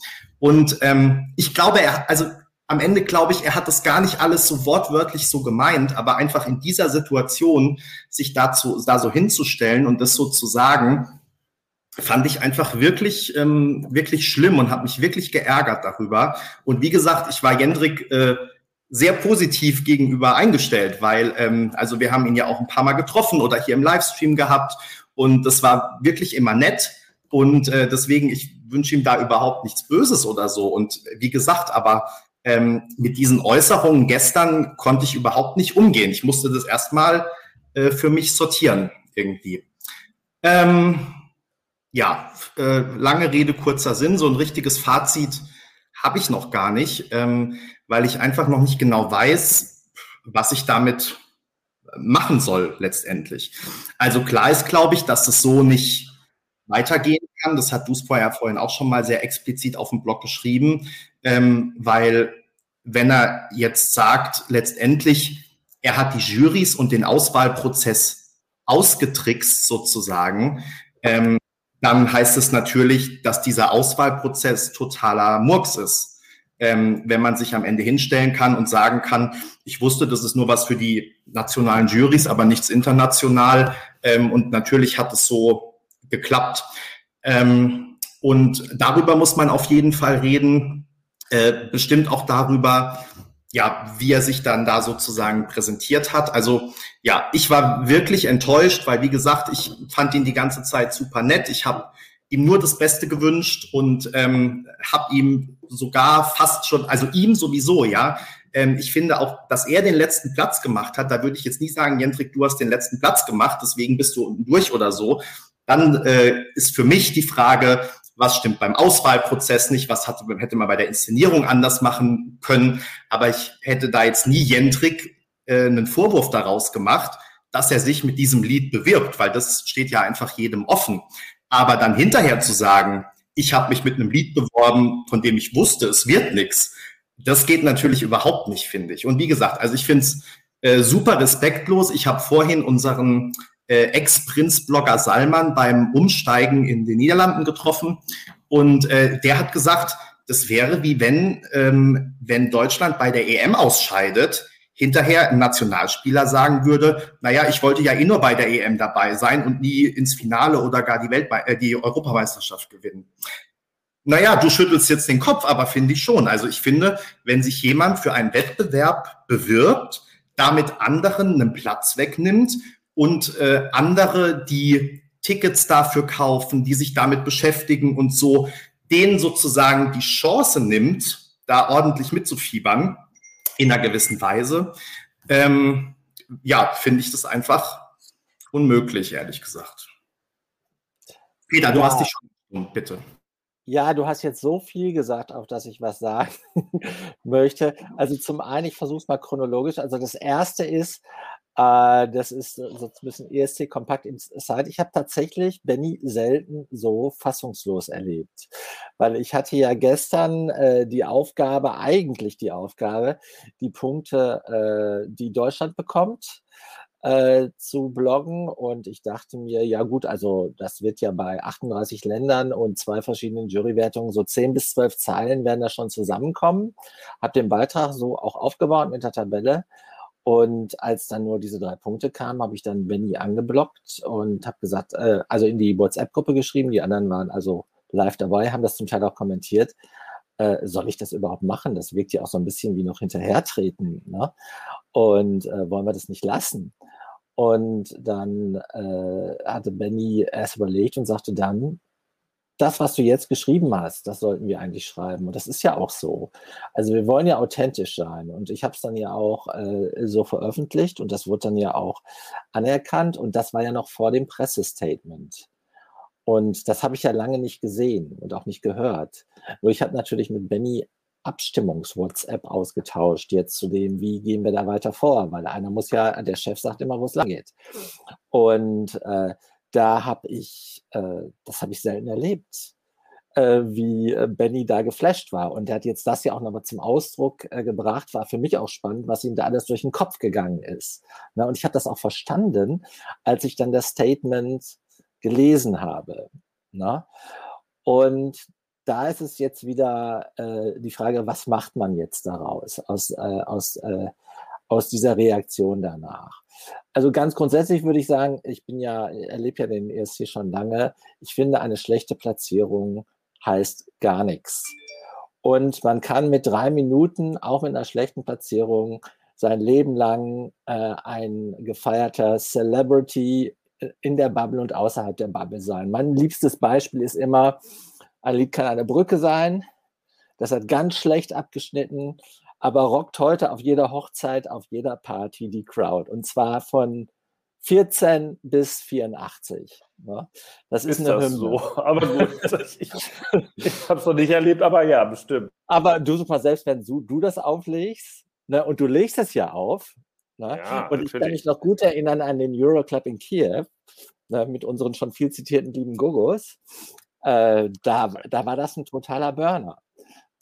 Und ähm, ich glaube, er, also am Ende glaube ich, er hat das gar nicht alles so wortwörtlich so gemeint, aber einfach in dieser Situation sich dazu, da so hinzustellen und das so zu sagen, fand ich einfach wirklich, ähm, wirklich schlimm und habe mich wirklich geärgert darüber. Und wie gesagt, ich war Jendrik äh, sehr positiv gegenüber eingestellt, weil ähm, also wir haben ihn ja auch ein paar Mal getroffen oder hier im Livestream gehabt und das war wirklich immer nett. Und äh, deswegen, ich wünsche ihm da überhaupt nichts Böses oder so. Und wie gesagt, aber ähm, mit diesen Äußerungen gestern konnte ich überhaupt nicht umgehen. Ich musste das erstmal äh, für mich sortieren irgendwie. Ähm, ja, äh, lange Rede, kurzer Sinn. So ein richtiges Fazit habe ich noch gar nicht, ähm, weil ich einfach noch nicht genau weiß, was ich damit machen soll letztendlich. Also klar ist, glaube ich, dass es so nicht weitergehen kann. Das hat Duspoy ja vorhin auch schon mal sehr explizit auf dem Blog geschrieben ähm, weil wenn er jetzt sagt, letztendlich, er hat die Jurys und den Auswahlprozess ausgetrickst sozusagen, ähm, dann heißt es natürlich, dass dieser Auswahlprozess totaler Murks ist. Ähm, wenn man sich am Ende hinstellen kann und sagen kann, ich wusste, das ist nur was für die nationalen Jurys, aber nichts international. Ähm, und natürlich hat es so geklappt. Ähm, und darüber muss man auf jeden Fall reden, äh, bestimmt auch darüber, ja, wie er sich dann da sozusagen präsentiert hat. Also ja, ich war wirklich enttäuscht, weil wie gesagt, ich fand ihn die ganze Zeit super nett. Ich habe ihm nur das Beste gewünscht und ähm, habe ihm sogar fast schon, also ihm sowieso, ja. Ähm, ich finde auch, dass er den letzten Platz gemacht hat. Da würde ich jetzt nicht sagen, Jendrik, du hast den letzten Platz gemacht, deswegen bist du durch oder so. Dann äh, ist für mich die Frage, was stimmt beim Auswahlprozess nicht, was hatte, hätte man bei der Inszenierung anders machen können. Aber ich hätte da jetzt nie Jendrik äh, einen Vorwurf daraus gemacht, dass er sich mit diesem Lied bewirbt, weil das steht ja einfach jedem offen. Aber dann hinterher zu sagen, ich habe mich mit einem Lied beworben, von dem ich wusste, es wird nichts, das geht natürlich überhaupt nicht, finde ich. Und wie gesagt, also ich finde es äh, super respektlos. Ich habe vorhin unseren Ex-Prinz-Blogger Salman beim Umsteigen in den Niederlanden getroffen. Und äh, der hat gesagt, das wäre wie wenn, ähm, wenn Deutschland bei der EM ausscheidet, hinterher ein Nationalspieler sagen würde, naja, ich wollte ja eh nur bei der EM dabei sein und nie ins Finale oder gar die, Weltme äh, die Europameisterschaft gewinnen. Naja, du schüttelst jetzt den Kopf, aber finde ich schon. Also ich finde, wenn sich jemand für einen Wettbewerb bewirbt, damit anderen einen Platz wegnimmt und äh, andere, die Tickets dafür kaufen, die sich damit beschäftigen und so, denen sozusagen die Chance nimmt, da ordentlich mitzufiebern, in einer gewissen Weise, ähm, ja, finde ich das einfach unmöglich, ehrlich gesagt. Peter, du ja. hast dich schon, bitte. Ja, du hast jetzt so viel gesagt, auf dass ich was sagen möchte. Also zum einen, ich versuche es mal chronologisch. Also das erste ist, äh, das ist so ein bisschen ESC Kompakt Inside. Ich habe tatsächlich Benny selten so fassungslos erlebt, weil ich hatte ja gestern äh, die Aufgabe, eigentlich die Aufgabe, die Punkte, äh, die Deutschland bekommt, äh, zu bloggen und ich dachte mir, ja gut, also das wird ja bei 38 Ländern und zwei verschiedenen Jurywertungen so 10 bis 12 Zeilen werden da schon zusammenkommen. Habe den Beitrag so auch aufgebaut mit der Tabelle und als dann nur diese drei Punkte kamen, habe ich dann Benny angeblockt und habe gesagt, äh, also in die WhatsApp-Gruppe geschrieben. Die anderen waren also live dabei, haben das zum Teil auch kommentiert. Äh, soll ich das überhaupt machen? Das wirkt ja auch so ein bisschen wie noch hinterhertreten. Ne? Und äh, wollen wir das nicht lassen? Und dann äh, hatte Benny erst überlegt und sagte dann, das, was du jetzt geschrieben hast, das sollten wir eigentlich schreiben. Und das ist ja auch so. Also wir wollen ja authentisch sein. Und ich habe es dann ja auch äh, so veröffentlicht und das wurde dann ja auch anerkannt. Und das war ja noch vor dem Pressestatement. Und das habe ich ja lange nicht gesehen und auch nicht gehört. Nur ich habe natürlich mit Benny Abstimmungs-WhatsApp ausgetauscht, jetzt zu dem, wie gehen wir da weiter vor, weil einer muss ja, der Chef sagt immer, wo es lang geht. Und äh, da habe ich, äh, das habe ich selten erlebt, äh, wie äh, Benny da geflasht war. Und er hat jetzt das ja auch nochmal zum Ausdruck äh, gebracht, war für mich auch spannend, was ihm da alles durch den Kopf gegangen ist. Na, und ich habe das auch verstanden, als ich dann das Statement gelesen habe. Na? Und da ist es jetzt wieder äh, die Frage, was macht man jetzt daraus, aus, äh, aus, äh, aus dieser Reaktion danach? Also ganz grundsätzlich würde ich sagen, ich bin ja, erlebe ja den ESC schon lange. Ich finde, eine schlechte Platzierung heißt gar nichts. Und man kann mit drei Minuten, auch mit einer schlechten Platzierung, sein Leben lang äh, ein gefeierter Celebrity in der Bubble und außerhalb der Bubble sein. Mein liebstes Beispiel ist immer, ein Lied kann eine Brücke sein. Das hat ganz schlecht abgeschnitten, aber rockt heute auf jeder Hochzeit, auf jeder Party die Crowd. Und zwar von 14 bis 84. Ne? Das ist, ist eine das Hymne. so. Aber gut, ich, ich habe es noch nicht erlebt, aber ja, bestimmt. Aber du super, selbst wenn du, du das auflegst, ne, und du legst es ja auf, ne, ja, und natürlich. ich kann mich noch gut erinnern an den Euroclub in Kiew, ne, mit unseren schon viel zitierten lieben Gogos, äh, da, da war das ein totaler Burner.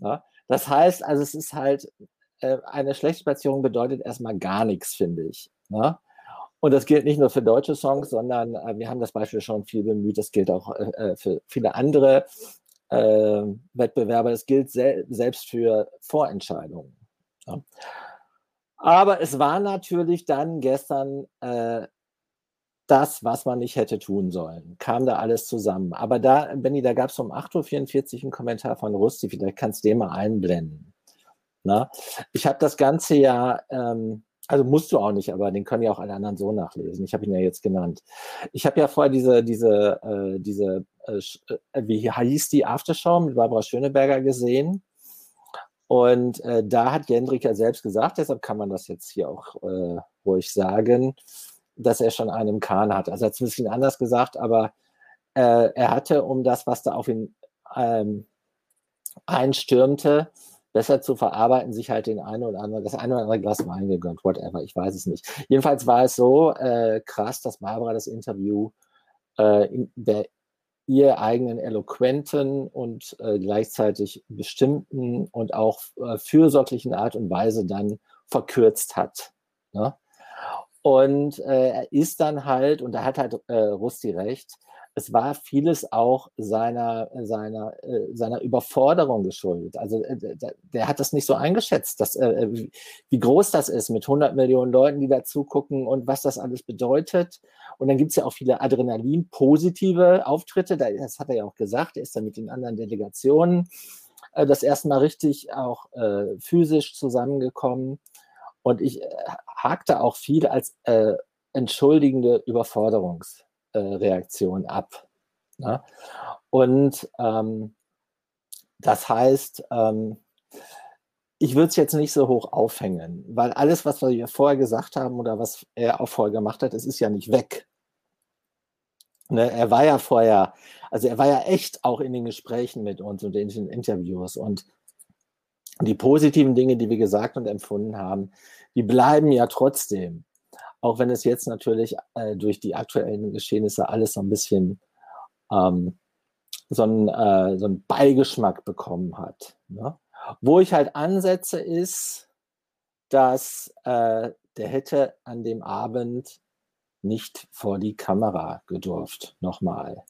Ne? Das heißt, also es ist halt, äh, eine schlechte Platzierung bedeutet erstmal gar nichts, finde ich. Ne? Und das gilt nicht nur für deutsche Songs, sondern äh, wir haben das Beispiel schon viel bemüht, das gilt auch äh, äh für viele andere äh, Wettbewerber, das gilt sel selbst für Vorentscheidungen. Ja. Aber es war natürlich dann gestern äh, das, was man nicht hätte tun sollen. Kam da alles zusammen. Aber da, Benny, da gab es um 8.44 Uhr einen Kommentar von Rusti, vielleicht kannst du den mal einblenden. Na? Ich habe das Ganze ja, ähm, also musst du auch nicht, aber den können ja auch alle anderen so nachlesen. Ich habe ihn ja jetzt genannt. Ich habe ja vorher diese, diese, äh, diese, äh, äh wie hieß die Aftershow mit Barbara Schöneberger gesehen. Und äh, da hat Jendrik ja selbst gesagt, deshalb kann man das jetzt hier auch äh, ruhig sagen, dass er schon einen Kahn hat. Also er hat es ein bisschen anders gesagt, aber äh, er hatte, um das, was da auf ihn ähm, einstürmte, besser zu verarbeiten, sich halt den einen oder anderen, das eine oder andere Glas Wein gegönnt, whatever, ich weiß es nicht. Jedenfalls war es so äh, krass, dass Barbara das Interview äh, in der ihr eigenen eloquenten und äh, gleichzeitig bestimmten und auch äh, fürsorglichen Art und Weise dann verkürzt hat. Ne? Und äh, er ist dann halt, und da hat halt äh, Rusti recht, es war vieles auch seiner, seiner, äh, seiner Überforderung geschuldet. Also äh, der, hat das nicht so eingeschätzt, dass, äh, wie groß das ist mit 100 Millionen Leuten, die da zugucken und was das alles bedeutet. Und dann gibt es ja auch viele Adrenalin-positive Auftritte. Das hat er ja auch gesagt. Er ist dann mit den anderen Delegationen äh, das erste Mal richtig auch äh, physisch zusammengekommen. Und ich äh, hakte auch viel als äh, entschuldigende Überforderungsreaktion äh, ab. Ne? Und ähm, das heißt, ähm, ich würde es jetzt nicht so hoch aufhängen, weil alles, was wir vorher gesagt haben oder was er auch vorher gemacht hat, es ist ja nicht weg. Ne, er war ja vorher, also er war ja echt auch in den Gesprächen mit uns und in den Interviews und die positiven Dinge, die wir gesagt und empfunden haben, die bleiben ja trotzdem. Auch wenn es jetzt natürlich äh, durch die aktuellen Geschehnisse alles so ein bisschen ähm, so, einen, äh, so einen Beigeschmack bekommen hat. Ne? Wo ich halt ansetze, ist, dass äh, der hätte an dem Abend nicht vor die Kamera gedurft, nochmal.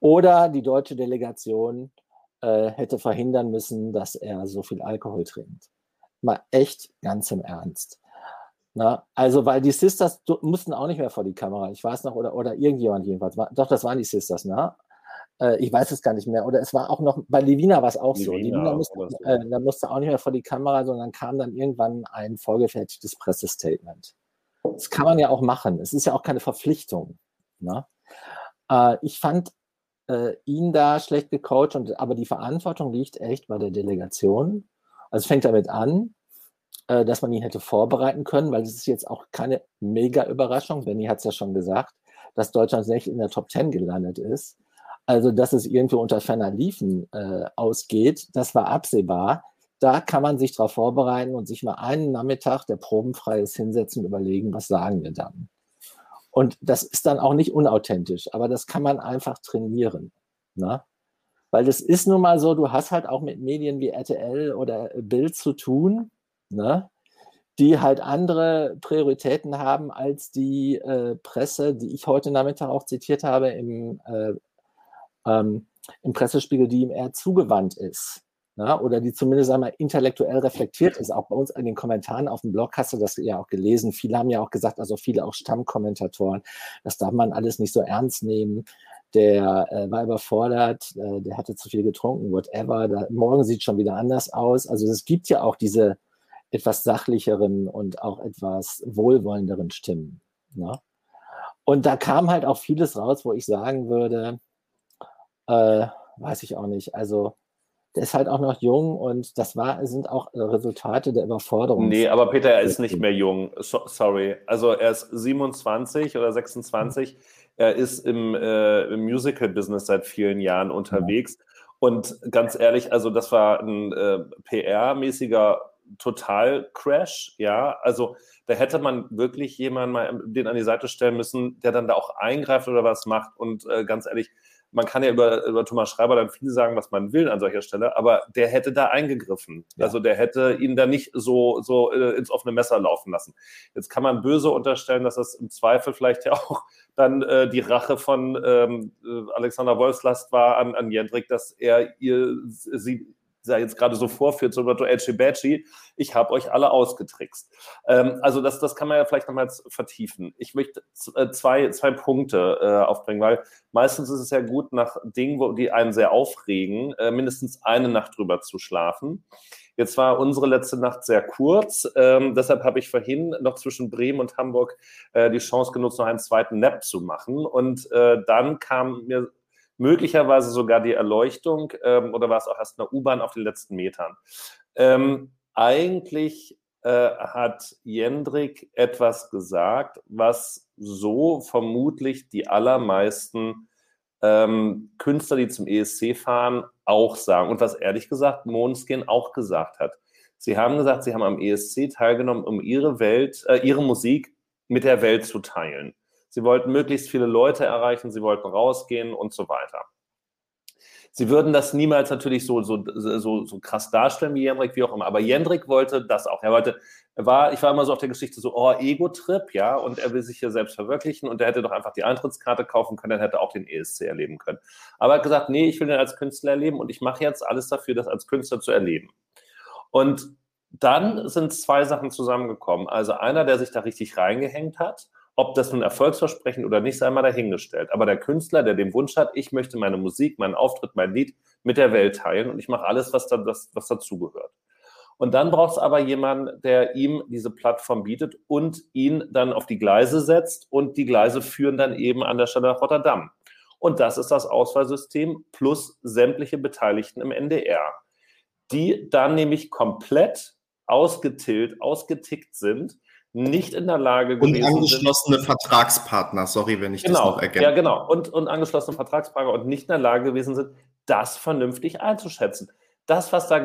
Oder die deutsche Delegation äh, hätte verhindern müssen, dass er so viel Alkohol trinkt. Mal echt ganz im Ernst. Na, also, weil die Sisters mussten auch nicht mehr vor die Kamera. Ich weiß noch, oder, oder irgendjemand jedenfalls. Doch, das waren die Sisters, ne? Äh, ich weiß es gar nicht mehr. Oder es war auch noch, bei Levina war es auch Levina, so. Levina musste, so. äh, da musste auch nicht mehr vor die Kamera, sondern kam dann irgendwann ein vorgefertigtes Pressestatement. Das kann man ja auch machen. Es ist ja auch keine Verpflichtung. Ne? Äh, ich fand äh, ihn da schlecht gecoacht, und, aber die Verantwortung liegt echt bei der Delegation. Also es fängt damit an, äh, dass man ihn hätte vorbereiten können, weil es ist jetzt auch keine mega Überraschung. Benny hat es ja schon gesagt, dass Deutschland nicht in der Top Ten gelandet ist. Also, dass es irgendwie unter ferner Liefen äh, ausgeht, das war absehbar. Da kann man sich darauf vorbereiten und sich mal einen Nachmittag, der probenfrei ist, hinsetzen überlegen, was sagen wir dann. Und das ist dann auch nicht unauthentisch, aber das kann man einfach trainieren. Ne? Weil das ist nun mal so, du hast halt auch mit Medien wie RTL oder Bild zu tun, ne? die halt andere Prioritäten haben als die äh, Presse, die ich heute Nachmittag auch zitiert habe im äh, ähm, im Pressespiegel, die ihm eher zugewandt ist. Ja, oder die zumindest einmal intellektuell reflektiert ist. Auch bei uns in den Kommentaren auf dem Blog hast du das ja auch gelesen. Viele haben ja auch gesagt, also viele auch Stammkommentatoren, das darf man alles nicht so ernst nehmen. Der äh, war überfordert, äh, der hatte zu viel getrunken, whatever. Da, morgen sieht schon wieder anders aus. Also es gibt ja auch diese etwas sachlicheren und auch etwas wohlwollenderen Stimmen. Ne? Und da kam halt auch vieles raus, wo ich sagen würde, äh, weiß ich auch nicht. Also der ist halt auch noch jung und das war, sind auch Resultate der Überforderung. Nee, aber Peter, er ist nicht mehr jung. So, sorry. Also er ist 27 oder 26. Mhm. Er ist im, äh, im Musical-Business seit vielen Jahren unterwegs. Ja. Und ganz ehrlich, also das war ein äh, PR-mäßiger Total-Crash, ja. Also da hätte man wirklich jemanden mal den an die Seite stellen müssen, der dann da auch eingreift oder was macht. Und äh, ganz ehrlich, man kann ja über, über Thomas Schreiber dann viel sagen, was man will an solcher Stelle, aber der hätte da eingegriffen. Ja. Also der hätte ihn da nicht so, so äh, ins offene Messer laufen lassen. Jetzt kann man böse unterstellen, dass das im Zweifel vielleicht ja auch dann äh, die Rache von ähm, äh, Alexander Wolfslast war an, an Jendrik, dass er ihr sie da jetzt gerade so vorführt, so Edgy Badgy, ich habe euch alle ausgetrickst. Ähm, also das, das kann man ja vielleicht nochmal vertiefen. Ich möchte äh, zwei, zwei Punkte äh, aufbringen, weil meistens ist es ja gut, nach Dingen, wo, die einen sehr aufregen, äh, mindestens eine Nacht drüber zu schlafen. Jetzt war unsere letzte Nacht sehr kurz, ähm, deshalb habe ich vorhin noch zwischen Bremen und Hamburg äh, die Chance genutzt, noch einen zweiten Nap zu machen. Und äh, dann kam mir möglicherweise sogar die Erleuchtung ähm, oder war es auch erst eine U-Bahn auf den letzten Metern. Ähm, eigentlich äh, hat Jendrik etwas gesagt, was so vermutlich die allermeisten ähm, Künstler, die zum ESC fahren, auch sagen und was ehrlich gesagt Måneskin auch gesagt hat. Sie haben gesagt, sie haben am ESC teilgenommen, um ihre Welt, äh, ihre Musik mit der Welt zu teilen. Sie wollten möglichst viele Leute erreichen, sie wollten rausgehen und so weiter. Sie würden das niemals natürlich so, so, so, so krass darstellen wie Jendrik, wie auch immer. Aber Jendrik wollte das auch. Er wollte, war, ich war immer so auf der Geschichte so, oh, Ego-Trip, ja, und er will sich hier selbst verwirklichen und er hätte doch einfach die Eintrittskarte kaufen können, dann hätte er auch den ESC erleben können. Aber er hat gesagt, nee, ich will den als Künstler erleben und ich mache jetzt alles dafür, das als Künstler zu erleben. Und dann sind zwei Sachen zusammengekommen. Also einer, der sich da richtig reingehängt hat ob das nun Erfolgsversprechen oder nicht, sei mal dahingestellt. Aber der Künstler, der den Wunsch hat, ich möchte meine Musik, meinen Auftritt, mein Lied mit der Welt teilen und ich mache alles, was, da, das, was dazugehört. Und dann braucht es aber jemanden, der ihm diese Plattform bietet und ihn dann auf die Gleise setzt und die Gleise führen dann eben an der Stelle nach Rotterdam. Und das ist das Auswahlsystem plus sämtliche Beteiligten im NDR, die dann nämlich komplett ausgetillt, ausgetickt sind nicht in der Lage gewesen Und angeschlossene sind, Vertragspartner, sorry, wenn ich genau, das noch ergänze. Ja, genau. Und, und angeschlossene Vertragspartner und nicht in der Lage gewesen sind, das vernünftig einzuschätzen. Das, was da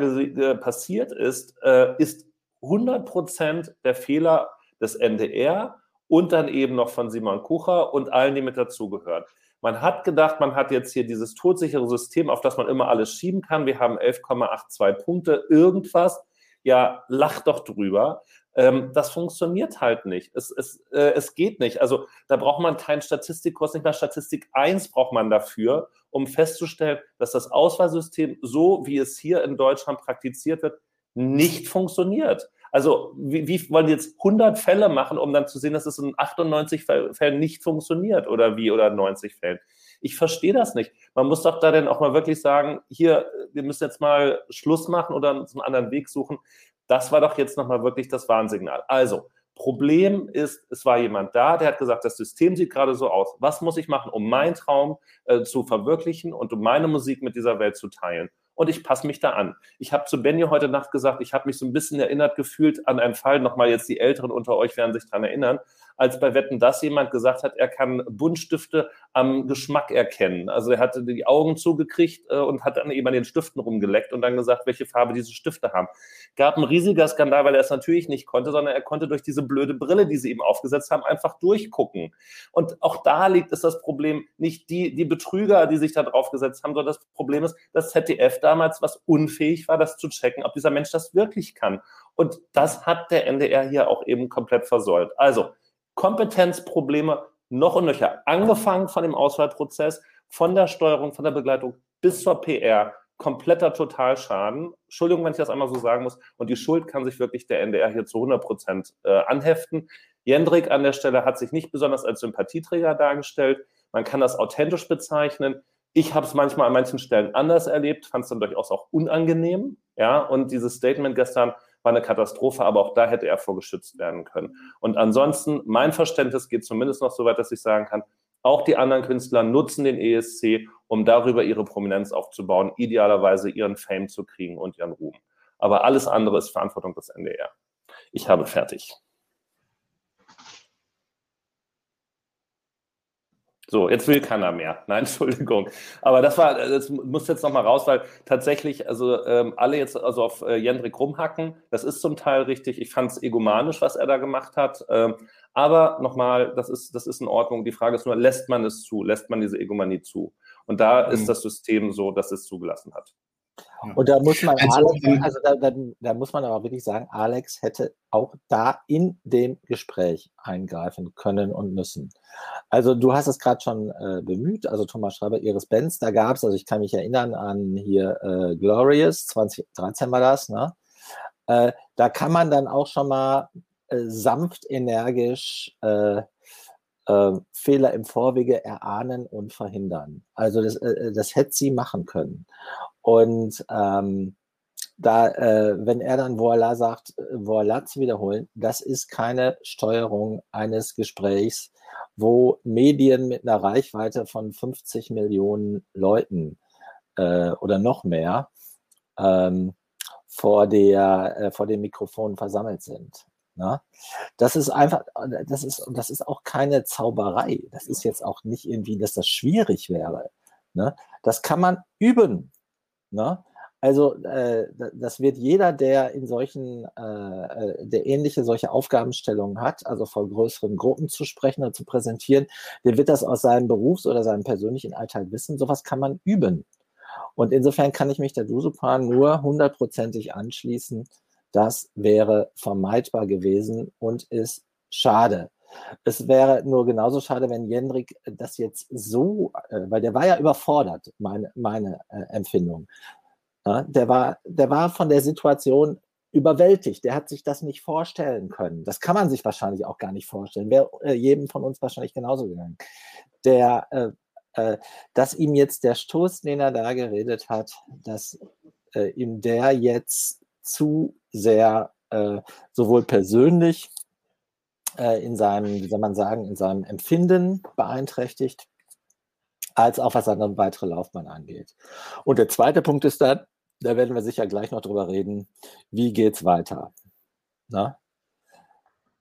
passiert ist, äh, ist 100% der Fehler des NDR und dann eben noch von Simon Kucher und allen, die mit dazugehören. Man hat gedacht, man hat jetzt hier dieses todsichere System, auf das man immer alles schieben kann. Wir haben 11,82 Punkte, irgendwas. Ja, lacht doch drüber. Ähm, das funktioniert halt nicht. Es, es, äh, es geht nicht. Also da braucht man keinen Statistikkurs, nicht mal Statistik 1 braucht man dafür, um festzustellen, dass das Auswahlsystem, so wie es hier in Deutschland praktiziert wird, nicht funktioniert. Also wie, wie wollen die jetzt 100 Fälle machen, um dann zu sehen, dass es in 98 Fällen nicht funktioniert oder wie oder 90 Fällen? Ich verstehe das nicht. Man muss doch da dann auch mal wirklich sagen, hier, wir müssen jetzt mal Schluss machen oder einen anderen Weg suchen. Das war doch jetzt nochmal wirklich das Warnsignal. Also, Problem ist, es war jemand da, der hat gesagt, das System sieht gerade so aus. Was muss ich machen, um meinen Traum äh, zu verwirklichen und um meine Musik mit dieser Welt zu teilen? Und ich passe mich da an. Ich habe zu Benny heute Nacht gesagt, ich habe mich so ein bisschen erinnert gefühlt an einen Fall, nochmal jetzt die Älteren unter euch werden sich daran erinnern, als bei Wetten das jemand gesagt hat, er kann Buntstifte am Geschmack erkennen. Also er hatte die Augen zugekriegt äh, und hat dann eben an den Stiften rumgeleckt und dann gesagt, welche Farbe diese Stifte haben. Gab ein riesiger Skandal, weil er es natürlich nicht konnte, sondern er konnte durch diese blöde Brille, die sie ihm aufgesetzt haben, einfach durchgucken. Und auch da liegt es das Problem, nicht die, die Betrüger, die sich da draufgesetzt haben, sondern das Problem ist, dass ZDF damals was unfähig war, das zu checken, ob dieser Mensch das wirklich kann. Und das hat der NDR hier auch eben komplett versäult. Also, Kompetenzprobleme noch und nöcher, angefangen von dem Auswahlprozess, von der Steuerung, von der Begleitung bis zur PR, kompletter Totalschaden. Entschuldigung, wenn ich das einmal so sagen muss. Und die Schuld kann sich wirklich der NDR hier zu 100 Prozent äh, anheften. Jendrik an der Stelle hat sich nicht besonders als Sympathieträger dargestellt. Man kann das authentisch bezeichnen. Ich habe es manchmal an manchen Stellen anders erlebt, fand es dann durchaus auch unangenehm. Ja, und dieses Statement gestern war eine Katastrophe, aber auch da hätte er vorgeschützt werden können. Und ansonsten, mein Verständnis geht zumindest noch so weit, dass ich sagen kann, auch die anderen Künstler nutzen den ESC, um darüber ihre Prominenz aufzubauen, idealerweise ihren Fame zu kriegen und ihren Ruhm. Aber alles andere ist Verantwortung des NDR. Ich habe fertig. So, jetzt will keiner mehr. Nein, Entschuldigung. Aber das war, das muss jetzt nochmal raus, weil tatsächlich, also ähm, alle jetzt also auf äh, Jendrik rumhacken, das ist zum Teil richtig. Ich fand es egomanisch, was er da gemacht hat. Ähm, aber nochmal, das ist, das ist in Ordnung. Die Frage ist nur, lässt man es zu? Lässt man diese Egomanie zu? Und da mhm. ist das System so, dass es zugelassen hat. Und da muss man also, Alex, also da, da, da, muss man aber wirklich sagen, Alex hätte auch da in dem Gespräch eingreifen können und müssen. Also du hast es gerade schon äh, bemüht, also Thomas Schreiber, Iris Benz, da gab es, also ich kann mich erinnern an hier äh, Glorious, 2013 war das, ne? Äh, da kann man dann auch schon mal äh, sanft, energisch äh, äh, Fehler im Vorwege erahnen und verhindern. Also das, äh, das hätte sie machen können. Und ähm, da, äh, wenn er dann Voila sagt, äh, Voila zu wiederholen, das ist keine Steuerung eines Gesprächs, wo Medien mit einer Reichweite von 50 Millionen Leuten äh, oder noch mehr ähm, vor, der, äh, vor dem Mikrofon versammelt sind. Ne? Das ist einfach, das ist, das ist auch keine Zauberei. Das ist jetzt auch nicht irgendwie, dass das schwierig wäre. Ne? Das kann man üben. Ne? Also äh, das wird jeder, der in solchen, äh, äh, der ähnliche solche Aufgabenstellungen hat, also vor größeren Gruppen zu sprechen oder zu präsentieren, der wird das aus seinem Berufs- oder seinem persönlichen Alltag wissen. Sowas kann man üben. Und insofern kann ich mich der Dusupan nur hundertprozentig anschließen. Das wäre vermeidbar gewesen und ist schade. Es wäre nur genauso schade, wenn Jendrik das jetzt so, äh, weil der war ja überfordert, meine, meine äh, Empfindung. Der, war, der war von der Situation überwältigt. Der hat sich das nicht vorstellen können. Das kann man sich wahrscheinlich auch gar nicht vorstellen. Wäre äh, jedem von uns wahrscheinlich genauso gegangen. Der, äh, äh, dass ihm jetzt der Stoß, den er da geredet hat, dass äh, ihm der jetzt zu sehr sowohl persönlich äh, in seinem, wie soll man sagen, in seinem Empfinden beeinträchtigt, als auch was seine weitere Laufbahn angeht. Und der zweite Punkt ist dann, da werden wir sicher gleich noch drüber reden, wie geht es weiter? Na?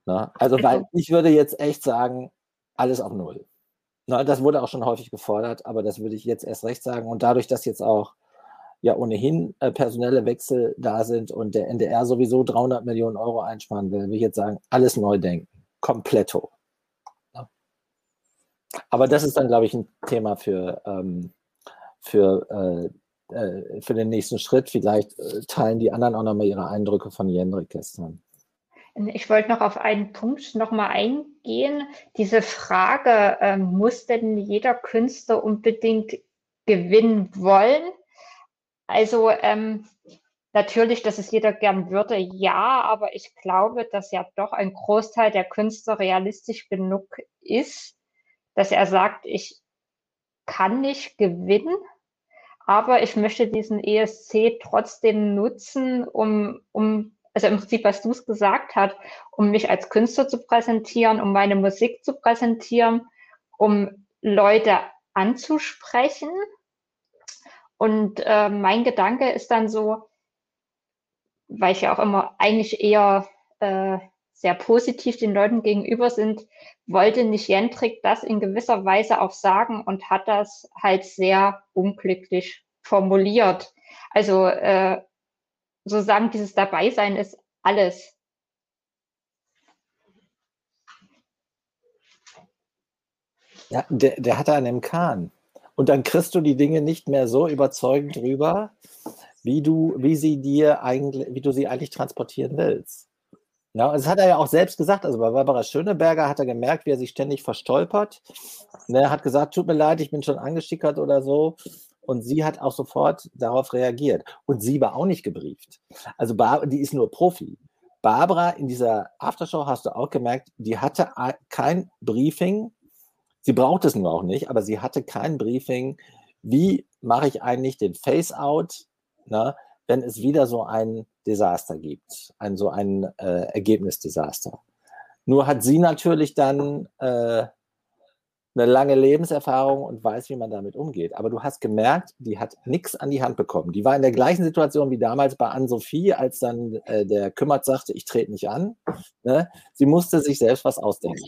Na? Also, weil ich würde jetzt echt sagen, alles auf Null. Na, das wurde auch schon häufig gefordert, aber das würde ich jetzt erst recht sagen. Und dadurch, dass jetzt auch ja ohnehin äh, personelle Wechsel da sind und der NDR sowieso 300 Millionen Euro einsparen will, will ich jetzt sagen, alles neu denken. Kompletto. Aber das ist dann, glaube ich, ein Thema für, ähm, für, äh, äh, für den nächsten Schritt. Vielleicht äh, teilen die anderen auch nochmal ihre Eindrücke von Jendrik gestern. Ich wollte noch auf einen Punkt nochmal eingehen. Diese Frage, äh, muss denn jeder Künstler unbedingt gewinnen wollen? Also ähm, natürlich, dass es jeder gern würde, ja, aber ich glaube, dass ja doch ein Großteil der Künstler realistisch genug ist, dass er sagt, ich kann nicht gewinnen, aber ich möchte diesen ESC trotzdem nutzen, um, um also im Prinzip, was du es gesagt hast, um mich als Künstler zu präsentieren, um meine Musik zu präsentieren, um Leute anzusprechen. Und äh, mein Gedanke ist dann so, weil ich ja auch immer eigentlich eher äh, sehr positiv den Leuten gegenüber sind, wollte nicht Jentrik das in gewisser Weise auch sagen und hat das halt sehr unglücklich formuliert. Also äh, sozusagen dieses Dabeisein ist alles. Ja, der, der hatte einen Kahn. Und dann kriegst du die Dinge nicht mehr so überzeugend rüber, wie du, wie sie dir eigentlich, wie du sie eigentlich transportieren willst. Ja, das hat er ja auch selbst gesagt. Also bei Barbara Schöneberger hat er gemerkt, wie er sich ständig verstolpert. Er hat gesagt, tut mir leid, ich bin schon angeschickert oder so. Und sie hat auch sofort darauf reagiert. Und sie war auch nicht gebrieft. Also die ist nur Profi. Barbara in dieser Aftershow hast du auch gemerkt, die hatte kein Briefing. Sie braucht es nur auch nicht, aber sie hatte kein Briefing. Wie mache ich eigentlich den Face-Out? Ne, wenn es wieder so ein Desaster gibt, ein so ein äh, Ergebnisdesaster. Nur hat sie natürlich dann äh, eine lange Lebenserfahrung und weiß, wie man damit umgeht. Aber du hast gemerkt, die hat nichts an die Hand bekommen. Die war in der gleichen Situation wie damals bei Ann-Sophie, als dann äh, der Kümmert sagte, ich trete nicht an. Ne? Sie musste sich selbst was ausdenken.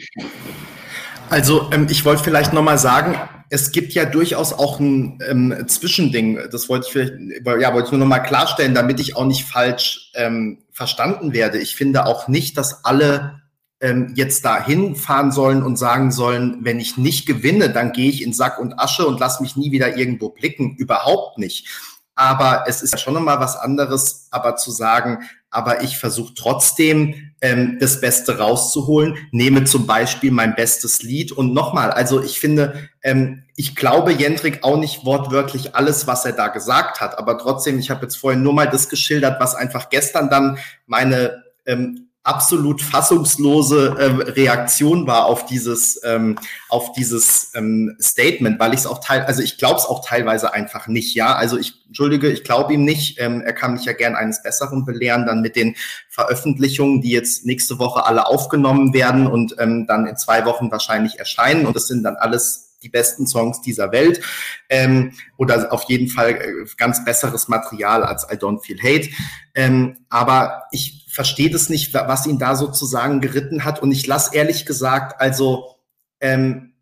Also ähm, ich wollte vielleicht nochmal sagen, es gibt ja durchaus auch ein ähm, Zwischending. Das wollte ich vielleicht, ja, wollte ich nur nochmal klarstellen, damit ich auch nicht falsch ähm, verstanden werde. Ich finde auch nicht, dass alle ähm, jetzt da hinfahren sollen und sagen sollen, wenn ich nicht gewinne, dann gehe ich in Sack und Asche und lass mich nie wieder irgendwo blicken. Überhaupt nicht. Aber es ist ja schon nochmal was anderes, aber zu sagen, aber ich versuche trotzdem ähm, das Beste rauszuholen, nehme zum Beispiel mein bestes Lied. Und nochmal, also ich finde, ähm, ich glaube Jendrik auch nicht wortwörtlich alles, was er da gesagt hat, aber trotzdem, ich habe jetzt vorhin nur mal das geschildert, was einfach gestern dann meine ähm, absolut fassungslose ähm, Reaktion war auf dieses ähm, auf dieses ähm, Statement, weil ich es auch teil, also ich glaube es auch teilweise einfach nicht. Ja, also ich entschuldige, ich glaube ihm nicht. Ähm, er kann mich ja gern eines Besseren belehren, dann mit den Veröffentlichungen, die jetzt nächste Woche alle aufgenommen werden und ähm, dann in zwei Wochen wahrscheinlich erscheinen. Und das sind dann alles die besten Songs dieser Welt ähm, oder auf jeden Fall äh, ganz besseres Material als I Don't Feel Hate. Ähm, aber ich verstehe das nicht, was ihn da sozusagen geritten hat. Und ich lasse ehrlich gesagt, also ähm,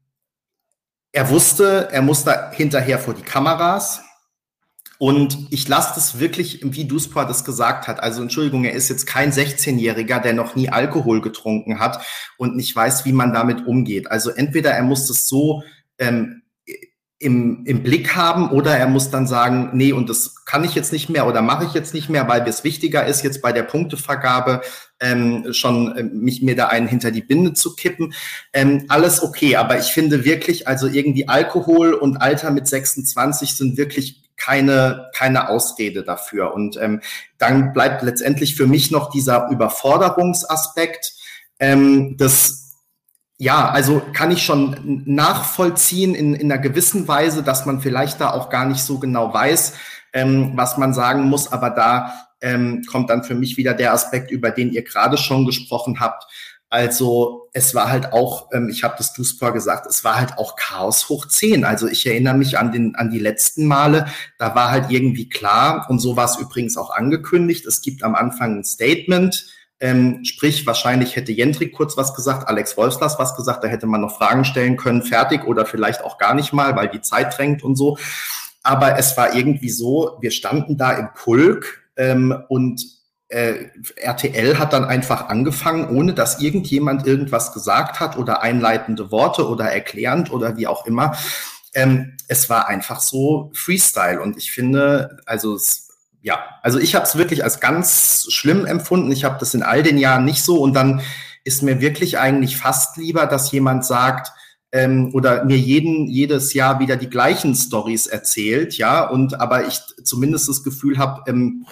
er wusste, er muss da hinterher vor die Kameras. Und ich lasse das wirklich, wie Duspa das gesagt hat. Also Entschuldigung, er ist jetzt kein 16-Jähriger, der noch nie Alkohol getrunken hat und nicht weiß, wie man damit umgeht. Also entweder er muss das so ähm, im, im Blick haben oder er muss dann sagen, nee, und das kann ich jetzt nicht mehr oder mache ich jetzt nicht mehr, weil es wichtiger ist, jetzt bei der Punktevergabe ähm, schon äh, mich mir da einen hinter die Binde zu kippen. Ähm, alles okay, aber ich finde wirklich, also irgendwie Alkohol und Alter mit 26 sind wirklich keine, keine Ausrede dafür. Und ähm, dann bleibt letztendlich für mich noch dieser Überforderungsaspekt. Ähm, das ja, also kann ich schon nachvollziehen in, in einer gewissen Weise, dass man vielleicht da auch gar nicht so genau weiß, ähm, was man sagen muss. Aber da ähm, kommt dann für mich wieder der Aspekt, über den ihr gerade schon gesprochen habt. Also es war halt auch, ähm, ich habe das Duspor gesagt, es war halt auch Chaos hoch 10. Also ich erinnere mich an, den, an die letzten Male, da war halt irgendwie klar, und so war es übrigens auch angekündigt, es gibt am Anfang ein Statement, ähm, sprich, wahrscheinlich hätte Jendrik kurz was gesagt, Alex Wolfslas was gesagt, da hätte man noch Fragen stellen können, fertig oder vielleicht auch gar nicht mal, weil die Zeit drängt und so. Aber es war irgendwie so, wir standen da im Pulk ähm, und äh, RTL hat dann einfach angefangen, ohne dass irgendjemand irgendwas gesagt hat oder einleitende Worte oder erklärend oder wie auch immer. Ähm, es war einfach so Freestyle und ich finde, also es ja, also ich habe es wirklich als ganz schlimm empfunden. Ich habe das in all den Jahren nicht so und dann ist mir wirklich eigentlich fast lieber, dass jemand sagt ähm, oder mir jeden jedes Jahr wieder die gleichen Stories erzählt, ja, und aber ich zumindest das Gefühl habe, ähm,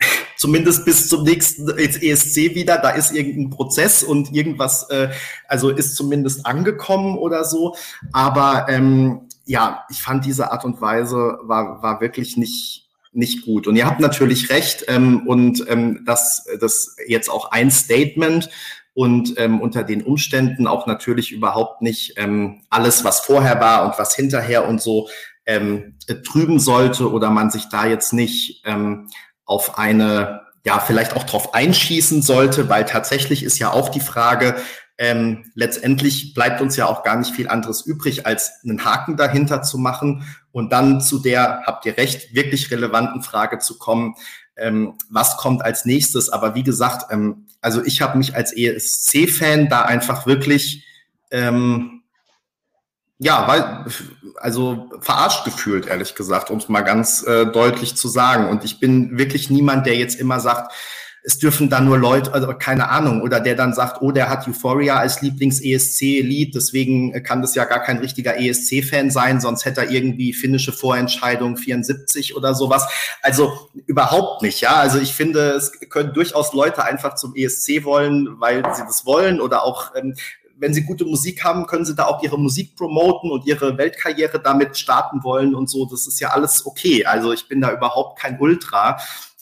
zumindest bis zum nächsten ESC wieder, da ist irgendein Prozess und irgendwas, äh, also ist zumindest angekommen oder so. Aber ähm, ja, ich fand diese Art und Weise war, war wirklich nicht, nicht gut. Und ihr habt natürlich recht ähm, und ähm, dass das jetzt auch ein Statement und ähm, unter den Umständen auch natürlich überhaupt nicht ähm, alles, was vorher war und was hinterher und so ähm, trüben sollte oder man sich da jetzt nicht ähm, auf eine, ja, vielleicht auch drauf einschießen sollte, weil tatsächlich ist ja auch die Frage, ähm, letztendlich bleibt uns ja auch gar nicht viel anderes übrig, als einen Haken dahinter zu machen und dann zu der, habt ihr recht, wirklich relevanten Frage zu kommen, ähm, was kommt als nächstes. Aber wie gesagt, ähm, also ich habe mich als ESC-Fan da einfach wirklich, ähm, ja, weil, also verarscht gefühlt, ehrlich gesagt, um es mal ganz äh, deutlich zu sagen. Und ich bin wirklich niemand, der jetzt immer sagt, es dürfen dann nur Leute, also keine Ahnung, oder der dann sagt, oh, der hat Euphoria als Lieblings-ESC-Lied, deswegen kann das ja gar kein richtiger ESC-Fan sein, sonst hätte er irgendwie finnische Vorentscheidung 74 oder sowas. Also überhaupt nicht, ja. Also ich finde, es können durchaus Leute einfach zum ESC wollen, weil sie das wollen oder auch ähm, wenn sie gute Musik haben, können sie da auch ihre Musik promoten und ihre Weltkarriere damit starten wollen und so. Das ist ja alles okay. Also ich bin da überhaupt kein Ultra.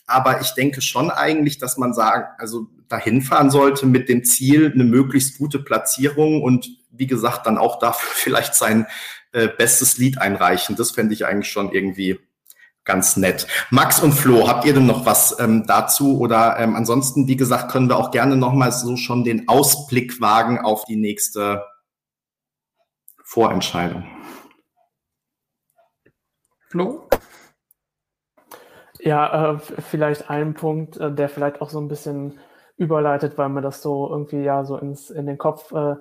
Aber ich denke schon eigentlich, dass man sagt, also dahin fahren sollte mit dem Ziel, eine möglichst gute Platzierung und wie gesagt, dann auch dafür vielleicht sein äh, bestes Lied einreichen. Das fände ich eigentlich schon irgendwie ganz nett. Max und Flo, habt ihr denn noch was ähm, dazu? Oder ähm, ansonsten, wie gesagt, können wir auch gerne nochmal so schon den Ausblick wagen auf die nächste Vorentscheidung. Flo? Ja, äh, vielleicht ein Punkt, äh, der vielleicht auch so ein bisschen überleitet, weil mir das so irgendwie ja so ins, in den Kopf äh,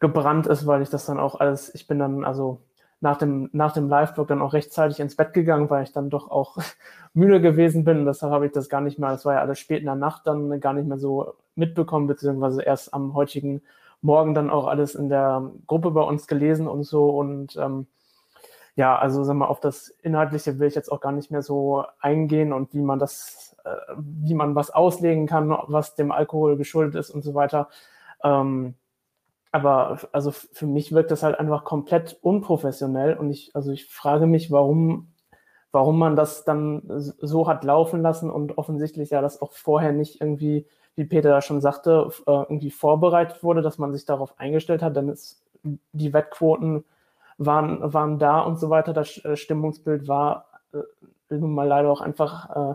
gebrannt ist, weil ich das dann auch alles, ich bin dann also nach dem, nach dem Live-Blog dann auch rechtzeitig ins Bett gegangen, weil ich dann doch auch müde gewesen bin. Deshalb habe ich das gar nicht mehr, das war ja alles spät in der Nacht dann gar nicht mehr so mitbekommen, beziehungsweise erst am heutigen Morgen dann auch alles in der Gruppe bei uns gelesen und so. Und ähm, ja, also sag mal, auf das Inhaltliche will ich jetzt auch gar nicht mehr so eingehen und wie man das, äh, wie man was auslegen kann, was dem Alkohol geschuldet ist und so weiter. Ähm, aber also für mich wirkt das halt einfach komplett unprofessionell und ich, also ich frage mich, warum, warum man das dann so hat laufen lassen und offensichtlich ja das auch vorher nicht irgendwie, wie Peter da schon sagte, äh, irgendwie vorbereitet wurde, dass man sich darauf eingestellt hat, denn es, die Wettquoten waren, waren da und so weiter. Das äh, Stimmungsbild war äh, nun mal leider auch einfach äh,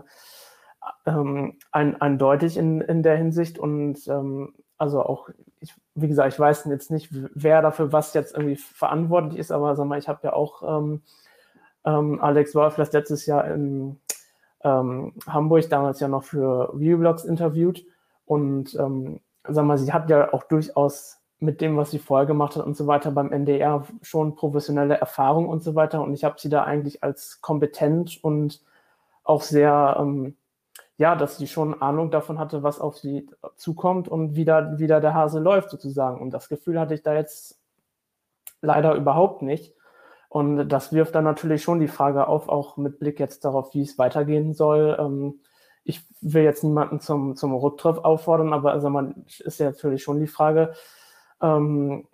ähm, ein, eindeutig in, in der Hinsicht und ähm, also auch, ich, wie gesagt, ich weiß jetzt nicht, wer dafür was jetzt irgendwie verantwortlich ist, aber sag mal, ich habe ja auch ähm, ähm, Alex Wolf das letztes Jahr in ähm, Hamburg damals ja noch für Viewblogs interviewt und ähm, sag mal, sie hat ja auch durchaus mit dem, was sie vorher gemacht hat und so weiter beim NDR schon professionelle Erfahrung und so weiter. Und ich habe sie da eigentlich als kompetent und auch sehr, ähm, ja, dass sie schon Ahnung davon hatte, was auf sie zukommt und wie da, wie da der Hase läuft sozusagen. Und das Gefühl hatte ich da jetzt leider überhaupt nicht. Und das wirft dann natürlich schon die Frage auf, auch mit Blick jetzt darauf, wie es weitergehen soll. Ähm, ich will jetzt niemanden zum, zum Rücktritt auffordern, aber also man ist ja natürlich schon die Frage, ähm,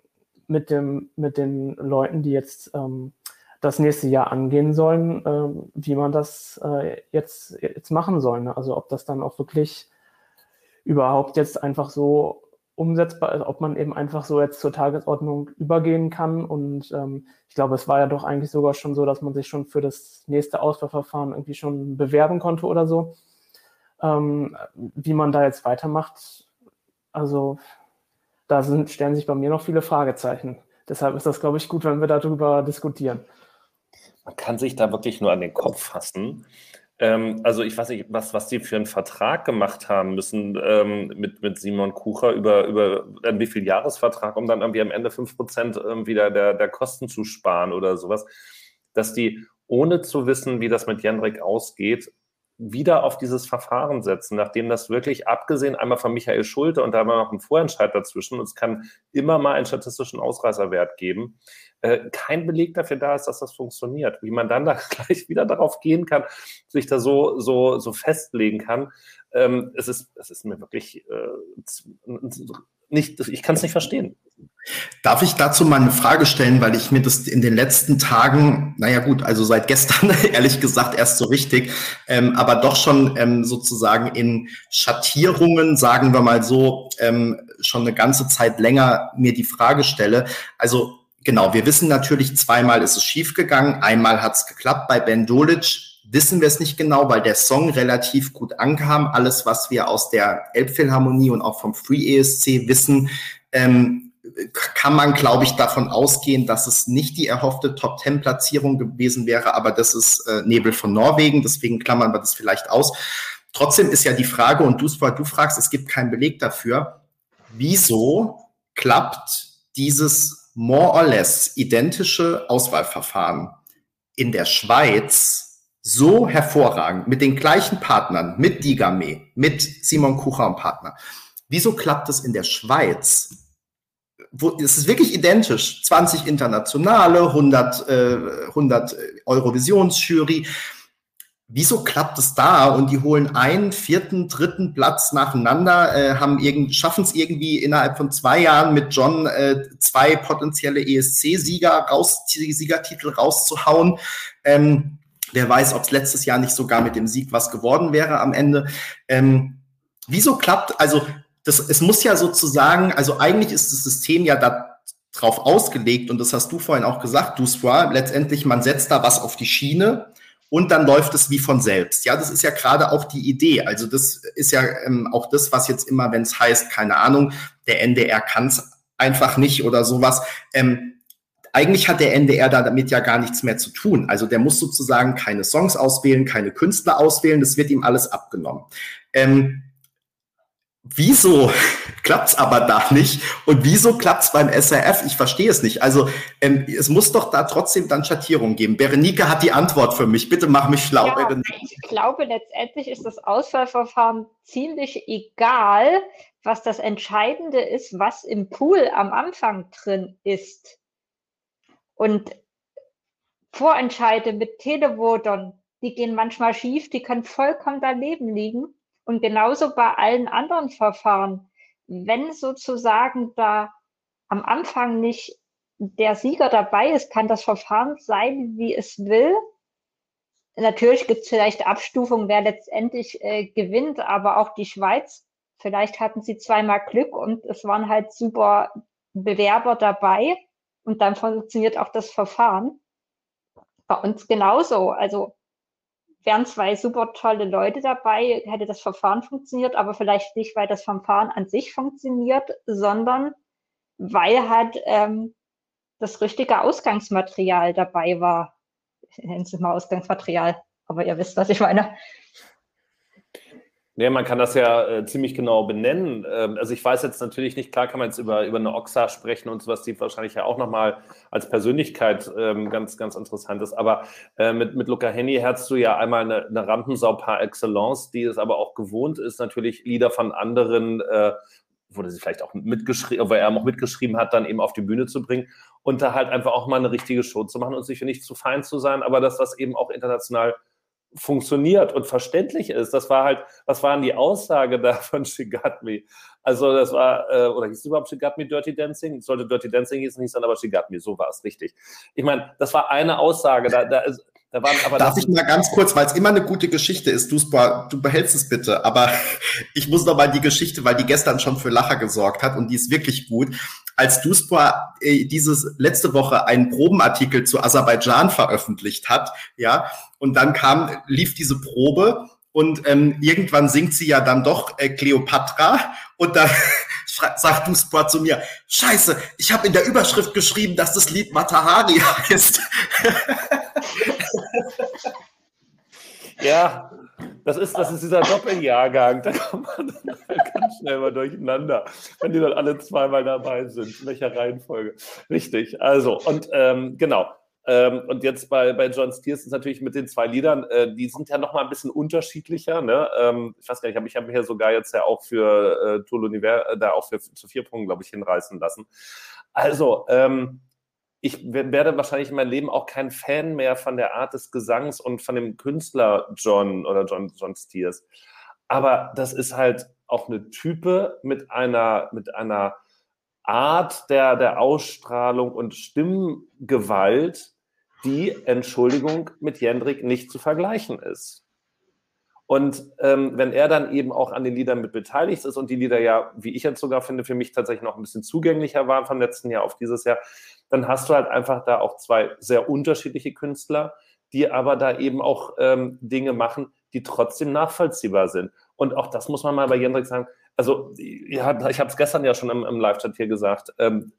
mit, dem, mit den Leuten, die jetzt ähm, das nächste Jahr angehen sollen, äh, wie man das äh, jetzt, jetzt machen soll. Ne? Also ob das dann auch wirklich überhaupt jetzt einfach so umsetzbar ist, ob man eben einfach so jetzt zur Tagesordnung übergehen kann. Und ähm, ich glaube, es war ja doch eigentlich sogar schon so, dass man sich schon für das nächste Auswahlverfahren irgendwie schon bewerben konnte oder so. Ähm, wie man da jetzt weitermacht, also da sind, stellen sich bei mir noch viele Fragezeichen. Deshalb ist das, glaube ich, gut, wenn wir darüber diskutieren. Man kann sich da wirklich nur an den Kopf fassen. Ähm, also ich weiß nicht, was, was die für einen Vertrag gemacht haben müssen ähm, mit, mit Simon Kucher über, über wie viel Jahresvertrag, um dann irgendwie am Ende 5% irgendwie der, der, der Kosten zu sparen oder sowas. Dass die, ohne zu wissen, wie das mit Jendrik ausgeht, wieder auf dieses Verfahren setzen, nachdem das wirklich, abgesehen einmal von Michael Schulte und da war noch ein Vorentscheid dazwischen, und es kann immer mal einen statistischen Ausreißerwert geben, äh, kein Beleg dafür da ist, dass das funktioniert. Wie man dann da gleich wieder darauf gehen kann, sich da so, so, so festlegen kann, ähm, es, ist, es ist mir wirklich äh, nicht, ich kann es nicht verstehen. Darf ich dazu mal eine Frage stellen, weil ich mir das in den letzten Tagen, naja gut, also seit gestern ehrlich gesagt erst so richtig, ähm, aber doch schon ähm, sozusagen in Schattierungen, sagen wir mal so, ähm, schon eine ganze Zeit länger mir die Frage stelle. Also genau, wir wissen natürlich, zweimal ist es schiefgegangen, einmal hat es geklappt bei Ben Dolic. Wissen wir es nicht genau, weil der Song relativ gut ankam. Alles, was wir aus der Elbphilharmonie und auch vom Free ESC wissen, ähm, kann man, glaube ich, davon ausgehen, dass es nicht die erhoffte Top-10-Platzierung gewesen wäre, aber das ist äh, Nebel von Norwegen, deswegen klammern wir das vielleicht aus. Trotzdem ist ja die Frage, und du, du fragst, es gibt keinen Beleg dafür, wieso klappt dieses more or less identische Auswahlverfahren in der Schweiz so hervorragend mit den gleichen Partnern, mit Digame, mit Simon Kucher und Partner. Wieso klappt es in der Schweiz wo, es ist wirklich identisch. 20 internationale, 100, äh, 100 Eurovisionsjury. Wieso klappt es da und die holen einen, vierten, dritten Platz nacheinander, äh, schaffen es irgendwie innerhalb von zwei Jahren mit John äh, zwei potenzielle ESC-Sieger raus, Siegertitel rauszuhauen. Ähm, wer weiß, ob es letztes Jahr nicht sogar mit dem Sieg was geworden wäre am Ende. Ähm, wieso klappt, also das, es muss ja sozusagen, also eigentlich ist das System ja darauf ausgelegt, und das hast du vorhin auch gesagt, du Duswa, letztendlich, man setzt da was auf die Schiene und dann läuft es wie von selbst. Ja, das ist ja gerade auch die Idee. Also das ist ja ähm, auch das, was jetzt immer, wenn es heißt, keine Ahnung, der NDR kann es einfach nicht oder sowas. Ähm, eigentlich hat der NDR damit ja gar nichts mehr zu tun. Also der muss sozusagen keine Songs auswählen, keine Künstler auswählen, das wird ihm alles abgenommen. Ähm, wieso klappt's aber da nicht und wieso klappt's beim SRF? Ich verstehe es nicht. Also ähm, es muss doch da trotzdem dann Schattierung geben. Berenike hat die Antwort für mich. Bitte mach mich schlau. Ja, ich glaube, letztendlich ist das Auswahlverfahren ziemlich egal. Was das Entscheidende ist, was im Pool am Anfang drin ist. Und Vorentscheide mit Televotern, die gehen manchmal schief, die können vollkommen daneben liegen. Und genauso bei allen anderen Verfahren, wenn sozusagen da am Anfang nicht der Sieger dabei ist, kann das Verfahren sein, wie es will. Natürlich gibt es vielleicht Abstufungen, wer letztendlich äh, gewinnt, aber auch die Schweiz, vielleicht hatten sie zweimal Glück und es waren halt super Bewerber dabei und dann funktioniert auch das Verfahren. Bei uns genauso. Also wären zwei super tolle Leute dabei, hätte das Verfahren funktioniert, aber vielleicht nicht, weil das Verfahren an sich funktioniert, sondern weil halt ähm, das richtige Ausgangsmaterial dabei war. Ich nenne es mal Ausgangsmaterial, aber ihr wisst, was ich meine. Nee, man kann das ja äh, ziemlich genau benennen. Ähm, also ich weiß jetzt natürlich nicht, klar kann man jetzt über, über eine Oxa sprechen und sowas, die wahrscheinlich ja auch nochmal als Persönlichkeit ähm, ganz, ganz interessant ist. Aber äh, mit, mit Luca Henny hast du ja einmal eine, eine Rampensau par excellence, die es aber auch gewohnt ist, natürlich Lieder von anderen, äh, wurde sie vielleicht auch mitgeschrieben, weil er auch mitgeschrieben hat, dann eben auf die Bühne zu bringen und da halt einfach auch mal eine richtige Show zu machen und sicher nicht zu fein zu sein, aber dass das eben auch international funktioniert und verständlich ist. Das war halt, was waren die Aussage da von Shigatmi? Also das war, äh, oder hieß es überhaupt Shigatmi Dirty Dancing? Sollte Dirty Dancing hießen, hieß dann aber Shigatmi, so war es richtig. Ich meine, das war eine Aussage, da, da ist, da waren aber Darf ich mal ganz kurz, weil es immer eine gute Geschichte ist, du behältst es bitte, aber ich muss noch mal die Geschichte, weil die gestern schon für Lacher gesorgt hat und die ist wirklich gut. Als Duspor äh, dieses letzte Woche einen Probenartikel zu Aserbaidschan veröffentlicht hat, ja, und dann kam, lief diese Probe und ähm, irgendwann singt sie ja dann doch äh, Cleopatra und dann sagt Duspor zu mir, scheiße, ich habe in der Überschrift geschrieben, dass das Lied Matahari heißt. Ja, das ist, das ist dieser Doppeljahrgang. Da kommt man dann ganz schnell mal durcheinander, wenn die dann alle zweimal dabei sind. In welcher Reihenfolge? Richtig. Also, und ähm, genau. Ähm, und jetzt bei, bei John Steers ist natürlich mit den zwei Liedern, äh, die sind ja nochmal ein bisschen unterschiedlicher. Ne? Ähm, ich weiß gar nicht, ich habe mich hier sogar jetzt ja auch für äh, Tour l'Univers, äh, da auch für, zu vier Punkten, glaube ich, hinreißen lassen. Also, ähm, ich werde wahrscheinlich in meinem Leben auch kein Fan mehr von der Art des Gesangs und von dem Künstler John oder John, John Steers. Aber das ist halt auch eine Type mit einer, mit einer Art der, der Ausstrahlung und Stimmgewalt, die, Entschuldigung, mit Jendrik nicht zu vergleichen ist. Und ähm, wenn er dann eben auch an den Liedern mit beteiligt ist und die Lieder ja, wie ich jetzt sogar finde, für mich tatsächlich noch ein bisschen zugänglicher waren vom letzten Jahr auf dieses Jahr, dann hast du halt einfach da auch zwei sehr unterschiedliche Künstler, die aber da eben auch ähm, Dinge machen, die trotzdem nachvollziehbar sind. Und auch das muss man mal bei Jendrik sagen. Also, ja, ich habe es gestern ja schon im, im Live-Chat hier gesagt. Ähm,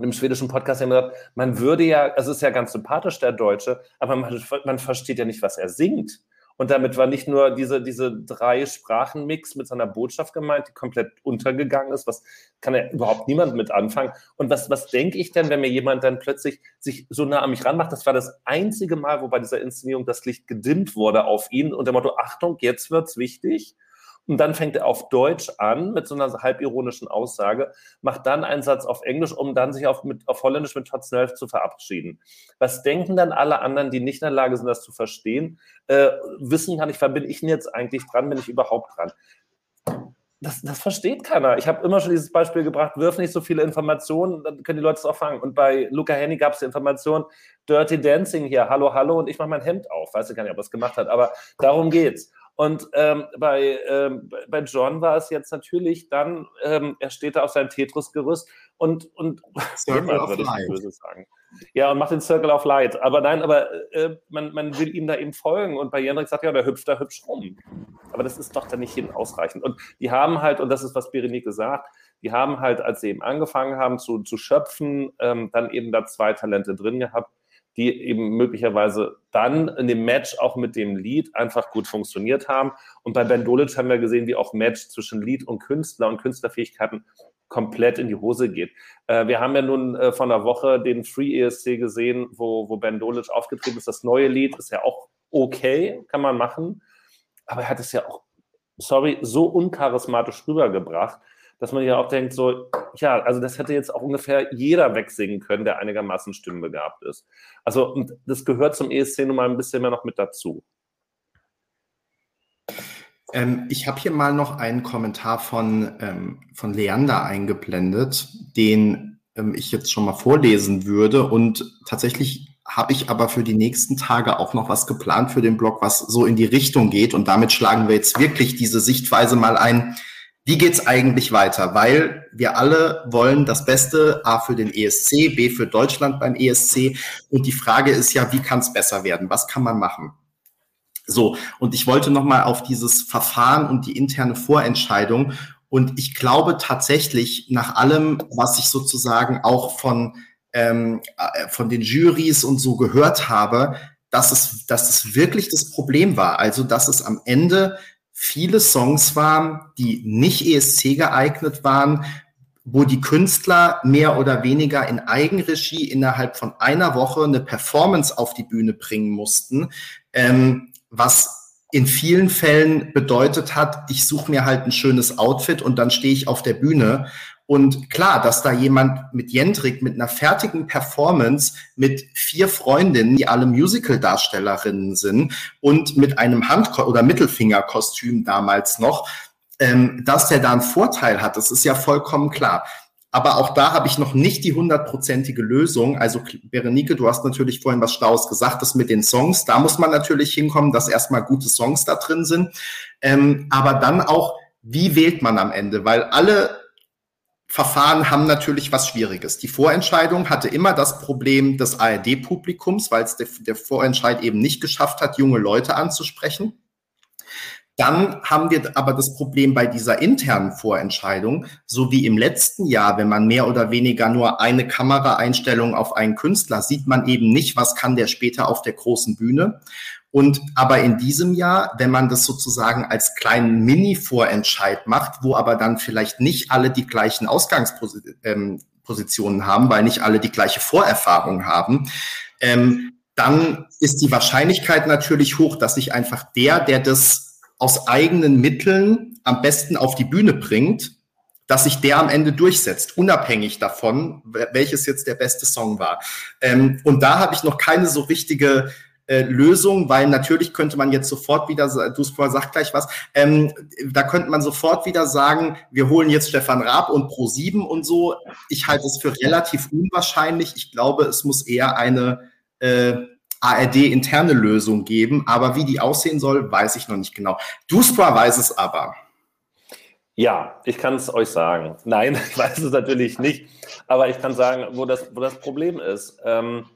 im schwedischen Podcast haben wir gesagt, man würde ja, es ist ja ganz sympathisch, der Deutsche, aber man, man versteht ja nicht, was er singt. Und damit war nicht nur diese, diese drei Sprachenmix mit seiner Botschaft gemeint, die komplett untergegangen ist. Was kann ja überhaupt niemand mit anfangen? Und was, was denke ich denn, wenn mir jemand dann plötzlich sich so nah an mich ranmacht? Das war das einzige Mal, wo bei dieser Inszenierung das Licht gedimmt wurde auf ihn und der Motto, Achtung, jetzt wird's wichtig. Und dann fängt er auf Deutsch an mit so einer halbironischen Aussage, macht dann einen Satz auf Englisch, um dann sich auf, mit, auf Holländisch mit Tot Snelf zu verabschieden. Was denken dann alle anderen, die nicht in der Lage sind, das zu verstehen, äh, wissen gar nicht, wann bin ich denn jetzt eigentlich dran, bin ich überhaupt dran? Das, das, versteht keiner. Ich habe immer schon dieses Beispiel gebracht, wirf nicht so viele Informationen, dann können die Leute es auch fangen. Und bei Luca Henny gab es die Information, Dirty Dancing hier, hallo, hallo, und ich mache mein Hemd auf. Weiß ich gar nicht, ob er es gemacht hat, aber darum geht's. Und ähm, bei, ähm, bei John war es jetzt natürlich dann, ähm, er steht da auf seinem Tetris-Gerüst und, und Circle of Light. böse sagen. Ja, und macht den Circle of Light. Aber nein, aber äh, man, man will ihm da eben folgen. Und bei Jendrik sagt, ja, der hüpft da hübsch rum. Aber das ist doch dann nicht hin ausreichend. Und die haben halt, und das ist, was Berenike sagt, die haben halt, als sie eben angefangen haben zu, zu schöpfen, ähm, dann eben da zwei Talente drin gehabt die eben möglicherweise dann in dem Match auch mit dem Lied einfach gut funktioniert haben. Und bei Ben Dolic haben wir gesehen, wie auch Match zwischen Lied und Künstler und Künstlerfähigkeiten komplett in die Hose geht. Äh, wir haben ja nun äh, vor einer Woche den Free ESC gesehen, wo, wo Ben Dolic aufgetreten ist. Das neue Lied ist ja auch okay, kann man machen. Aber er hat es ja auch, sorry, so uncharismatisch rübergebracht, dass man ja auch denkt, so, ja, also das hätte jetzt auch ungefähr jeder wegsingen können, der einigermaßen stimmenbegabt ist. Also das gehört zum ESC nun mal ein bisschen mehr noch mit dazu. Ähm, ich habe hier mal noch einen Kommentar von, ähm, von Leander eingeblendet, den ähm, ich jetzt schon mal vorlesen würde. Und tatsächlich habe ich aber für die nächsten Tage auch noch was geplant für den Blog, was so in die Richtung geht. Und damit schlagen wir jetzt wirklich diese Sichtweise mal ein, wie geht's eigentlich weiter? Weil wir alle wollen das Beste, A für den ESC, B für Deutschland beim ESC. Und die Frage ist ja, wie kann es besser werden? Was kann man machen? So, und ich wollte nochmal auf dieses Verfahren und die interne Vorentscheidung. Und ich glaube tatsächlich, nach allem, was ich sozusagen auch von, ähm, äh, von den Juries und so gehört habe, dass es, dass es wirklich das Problem war. Also, dass es am Ende viele Songs waren, die nicht ESC geeignet waren, wo die Künstler mehr oder weniger in Eigenregie innerhalb von einer Woche eine Performance auf die Bühne bringen mussten, ähm, was in vielen Fällen bedeutet hat, ich suche mir halt ein schönes Outfit und dann stehe ich auf der Bühne und klar, dass da jemand mit Jendrik, mit einer fertigen Performance, mit vier Freundinnen, die alle Musical-Darstellerinnen sind und mit einem Hand- oder Mittelfingerkostüm damals noch, ähm, dass der da einen Vorteil hat, das ist ja vollkommen klar. Aber auch da habe ich noch nicht die hundertprozentige Lösung. Also, Berenike, du hast natürlich vorhin was Staus gesagt, das mit den Songs. Da muss man natürlich hinkommen, dass erstmal gute Songs da drin sind. Ähm, aber dann auch, wie wählt man am Ende? Weil alle Verfahren haben natürlich was Schwieriges. Die Vorentscheidung hatte immer das Problem des ARD-Publikums, weil es der, der, Vorentscheid eben nicht geschafft hat, junge Leute anzusprechen. Dann haben wir aber das Problem bei dieser internen Vorentscheidung, so wie im letzten Jahr, wenn man mehr oder weniger nur eine Kameraeinstellung auf einen Künstler sieht, man eben nicht, was kann der später auf der großen Bühne. Und aber in diesem Jahr, wenn man das sozusagen als kleinen Mini-Vorentscheid macht, wo aber dann vielleicht nicht alle die gleichen Ausgangspositionen ähm, haben, weil nicht alle die gleiche Vorerfahrung haben, ähm, dann ist die Wahrscheinlichkeit natürlich hoch, dass sich einfach der, der das aus eigenen Mitteln am besten auf die Bühne bringt, dass sich der am Ende durchsetzt, unabhängig davon, welches jetzt der beste Song war. Ähm, und da habe ich noch keine so richtige äh, Lösung, weil natürlich könnte man jetzt sofort wieder, du sag gleich was, ähm, da könnte man sofort wieder sagen, wir holen jetzt Stefan Raab und Pro7 und so. Ich halte es für relativ unwahrscheinlich. Ich glaube, es muss eher eine äh, ARD-interne Lösung geben, aber wie die aussehen soll, weiß ich noch nicht genau. Duspra weiß es aber. Ja, ich kann es euch sagen. Nein, ich weiß es natürlich nicht, aber ich kann sagen, wo das, wo das Problem ist. Ähm,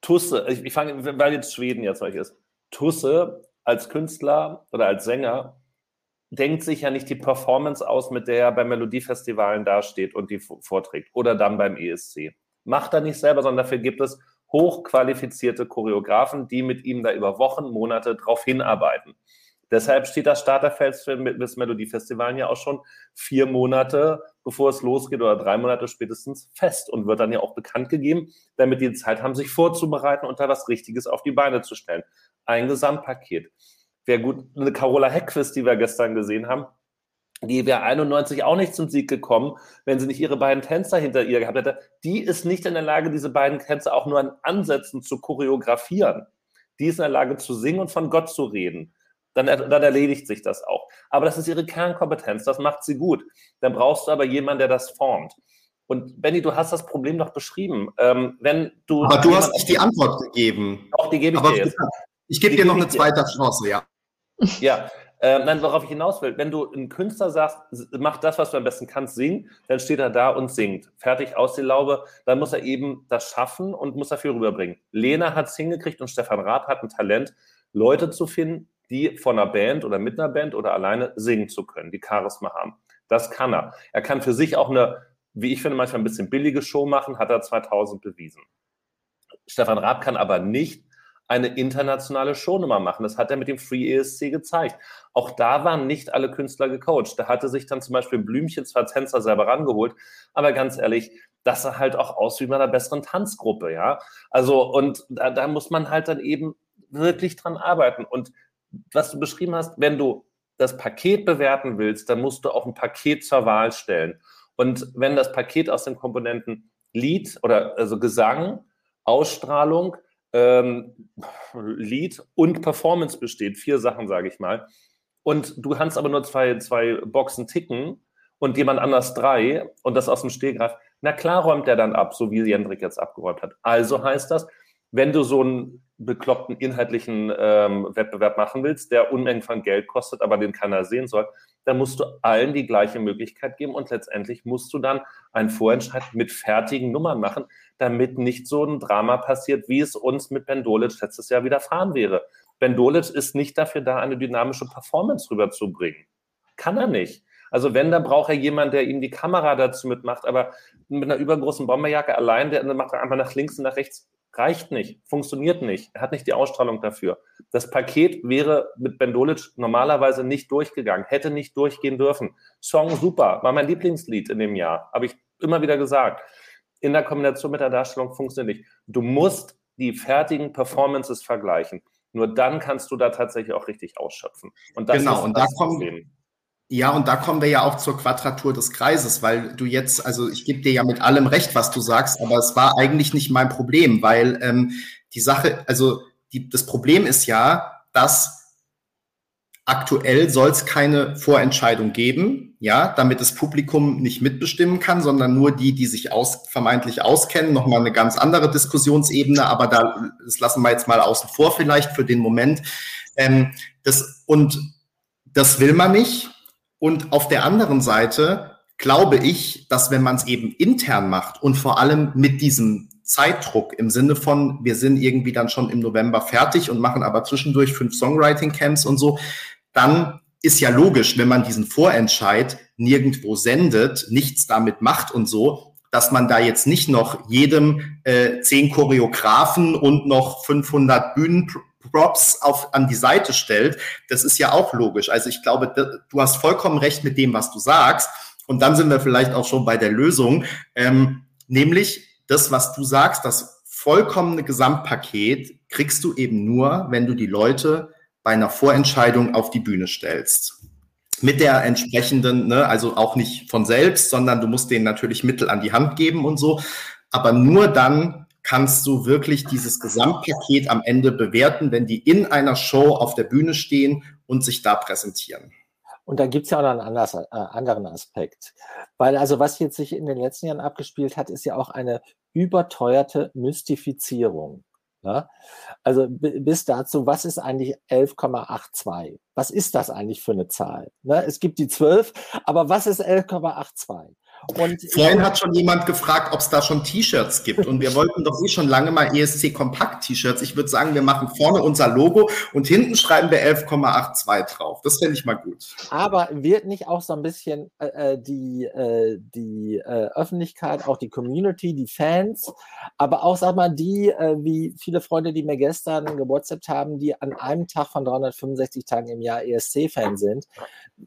Tusse, ich, ich fange, weil jetzt Schweden jetzt euch ist. Tusse als Künstler oder als Sänger denkt sich ja nicht die Performance aus, mit der er bei Melodiefestivalen dasteht und die vorträgt oder dann beim ESC. Macht er nicht selber, sondern dafür gibt es hochqualifizierte Choreografen, die mit ihm da über Wochen, Monate drauf hinarbeiten. Deshalb steht das Starterfeld für das Melodiefestival ja auch schon vier Monate, bevor es losgeht, oder drei Monate spätestens fest und wird dann ja auch bekannt gegeben, damit die Zeit haben, sich vorzubereiten und da was Richtiges auf die Beine zu stellen. Ein Gesamtpaket. Wer gut, eine Carola Heckquist, die wir gestern gesehen haben, die wäre 91 auch nicht zum Sieg gekommen, wenn sie nicht ihre beiden Tänzer hinter ihr gehabt hätte. Die ist nicht in der Lage, diese beiden Tänzer auch nur an Ansätzen zu choreografieren. Die ist in der Lage zu singen und von Gott zu reden dann, dann erledigt sich das auch. Aber das ist ihre Kernkompetenz, das macht sie gut. Dann brauchst du aber jemanden, der das formt. Und Benny, du hast das Problem doch beschrieben. Ähm, wenn du aber du hast nicht die Antwort gegeben. Doch, die gebe ich aber dir jetzt. Ich gebe dir noch eine zweite Chance, ja. Ja, äh, nein, worauf ich hinaus will, wenn du einen Künstler sagst, mach das, was du am besten kannst, sing, dann steht er da und singt. Fertig aus die Laube, dann muss er eben das schaffen und muss dafür rüberbringen. Lena hat es hingekriegt und Stefan Raab hat ein Talent, Leute zu finden, die von einer Band oder mit einer Band oder alleine singen zu können, die Charisma haben. Das kann er. Er kann für sich auch eine, wie ich finde, manchmal ein bisschen billige Show machen, hat er 2000 bewiesen. Stefan Raab kann aber nicht eine internationale Shownummer machen. Das hat er mit dem Free ESC gezeigt. Auch da waren nicht alle Künstler gecoacht. Da hatte sich dann zum Beispiel Blümchen zwar Tänzer selber rangeholt, aber ganz ehrlich, das sah halt auch aus wie bei einer besseren Tanzgruppe, ja. Also, und da, da muss man halt dann eben wirklich dran arbeiten. Und was du beschrieben hast, wenn du das Paket bewerten willst, dann musst du auch ein Paket zur Wahl stellen. Und wenn das Paket aus den Komponenten Lied oder also Gesang, Ausstrahlung, ähm, Lied und Performance besteht, vier Sachen sage ich mal, und du kannst aber nur zwei, zwei Boxen ticken und jemand anders drei und das aus dem Stehgreif, na klar räumt der dann ab, so wie Jendrik jetzt abgeräumt hat. Also heißt das, wenn du so einen bekloppten inhaltlichen ähm, Wettbewerb machen willst, der Unmengen von Geld kostet, aber den keiner sehen soll, dann musst du allen die gleiche Möglichkeit geben und letztendlich musst du dann einen Vorentscheid mit fertigen Nummern machen, damit nicht so ein Drama passiert, wie es uns mit Ben Dolic letztes Jahr widerfahren wäre. Ben Dolic ist nicht dafür da, eine dynamische Performance rüberzubringen. Kann er nicht. Also wenn, dann braucht er jemanden, der ihm die Kamera dazu mitmacht, aber mit einer übergroßen Bomberjacke allein, der macht einfach nach links und nach rechts reicht nicht, funktioniert nicht, hat nicht die Ausstrahlung dafür. Das Paket wäre mit Ben Dolic normalerweise nicht durchgegangen, hätte nicht durchgehen dürfen. Song super, war mein Lieblingslied in dem Jahr, habe ich immer wieder gesagt. In der Kombination mit der Darstellung funktioniert nicht. Du musst die fertigen Performances vergleichen. Nur dann kannst du da tatsächlich auch richtig ausschöpfen. Und das genau, ist und da kommen, ja, und da kommen wir ja auch zur Quadratur des Kreises, weil du jetzt, also ich gebe dir ja mit allem recht, was du sagst, aber es war eigentlich nicht mein Problem, weil ähm, die Sache, also die, das Problem ist ja, dass aktuell soll es keine Vorentscheidung geben, ja, damit das Publikum nicht mitbestimmen kann, sondern nur die, die sich aus, vermeintlich auskennen, nochmal eine ganz andere Diskussionsebene, aber da, das lassen wir jetzt mal außen vor vielleicht für den Moment. Ähm, das, und das will man nicht und auf der anderen Seite glaube ich, dass wenn man es eben intern macht und vor allem mit diesem Zeitdruck im Sinne von, wir sind irgendwie dann schon im November fertig und machen aber zwischendurch fünf Songwriting-Camps und so, dann ist ja logisch, wenn man diesen Vorentscheid nirgendwo sendet, nichts damit macht und so, dass man da jetzt nicht noch jedem äh, zehn Choreografen und noch 500 Bühnen Props auf, an die Seite stellt, das ist ja auch logisch. Also ich glaube, du hast vollkommen recht mit dem, was du sagst. Und dann sind wir vielleicht auch schon bei der Lösung, ähm, nämlich das, was du sagst, das vollkommene Gesamtpaket kriegst du eben nur, wenn du die Leute bei einer Vorentscheidung auf die Bühne stellst. Mit der entsprechenden, ne, also auch nicht von selbst, sondern du musst denen natürlich Mittel an die Hand geben und so. Aber nur dann kannst du wirklich dieses Gesamtpaket am Ende bewerten, wenn die in einer Show auf der Bühne stehen und sich da präsentieren. Und da gibt es ja auch noch einen anders, äh, anderen Aspekt. Weil also was jetzt sich in den letzten Jahren abgespielt hat, ist ja auch eine überteuerte Mystifizierung. Ja? Also bis dazu, was ist eigentlich 11,82? Was ist das eigentlich für eine Zahl? Ne? Es gibt die 12, aber was ist 11,82? Und Vorhin hat schon jemand gefragt, ob es da schon T-Shirts gibt. Und wir wollten doch eh schon lange mal ESC Kompakt-T-Shirts. Ich würde sagen, wir machen vorne unser Logo und hinten schreiben wir 11,82 drauf. Das fände ich mal gut. Aber wird nicht auch so ein bisschen äh, äh, die, äh, die äh, Öffentlichkeit, auch die Community, die Fans, aber auch, sag mal, die, äh, wie viele Freunde, die mir gestern gewhatsappt haben, die an einem Tag von 365 Tagen im Jahr ESC-Fan sind,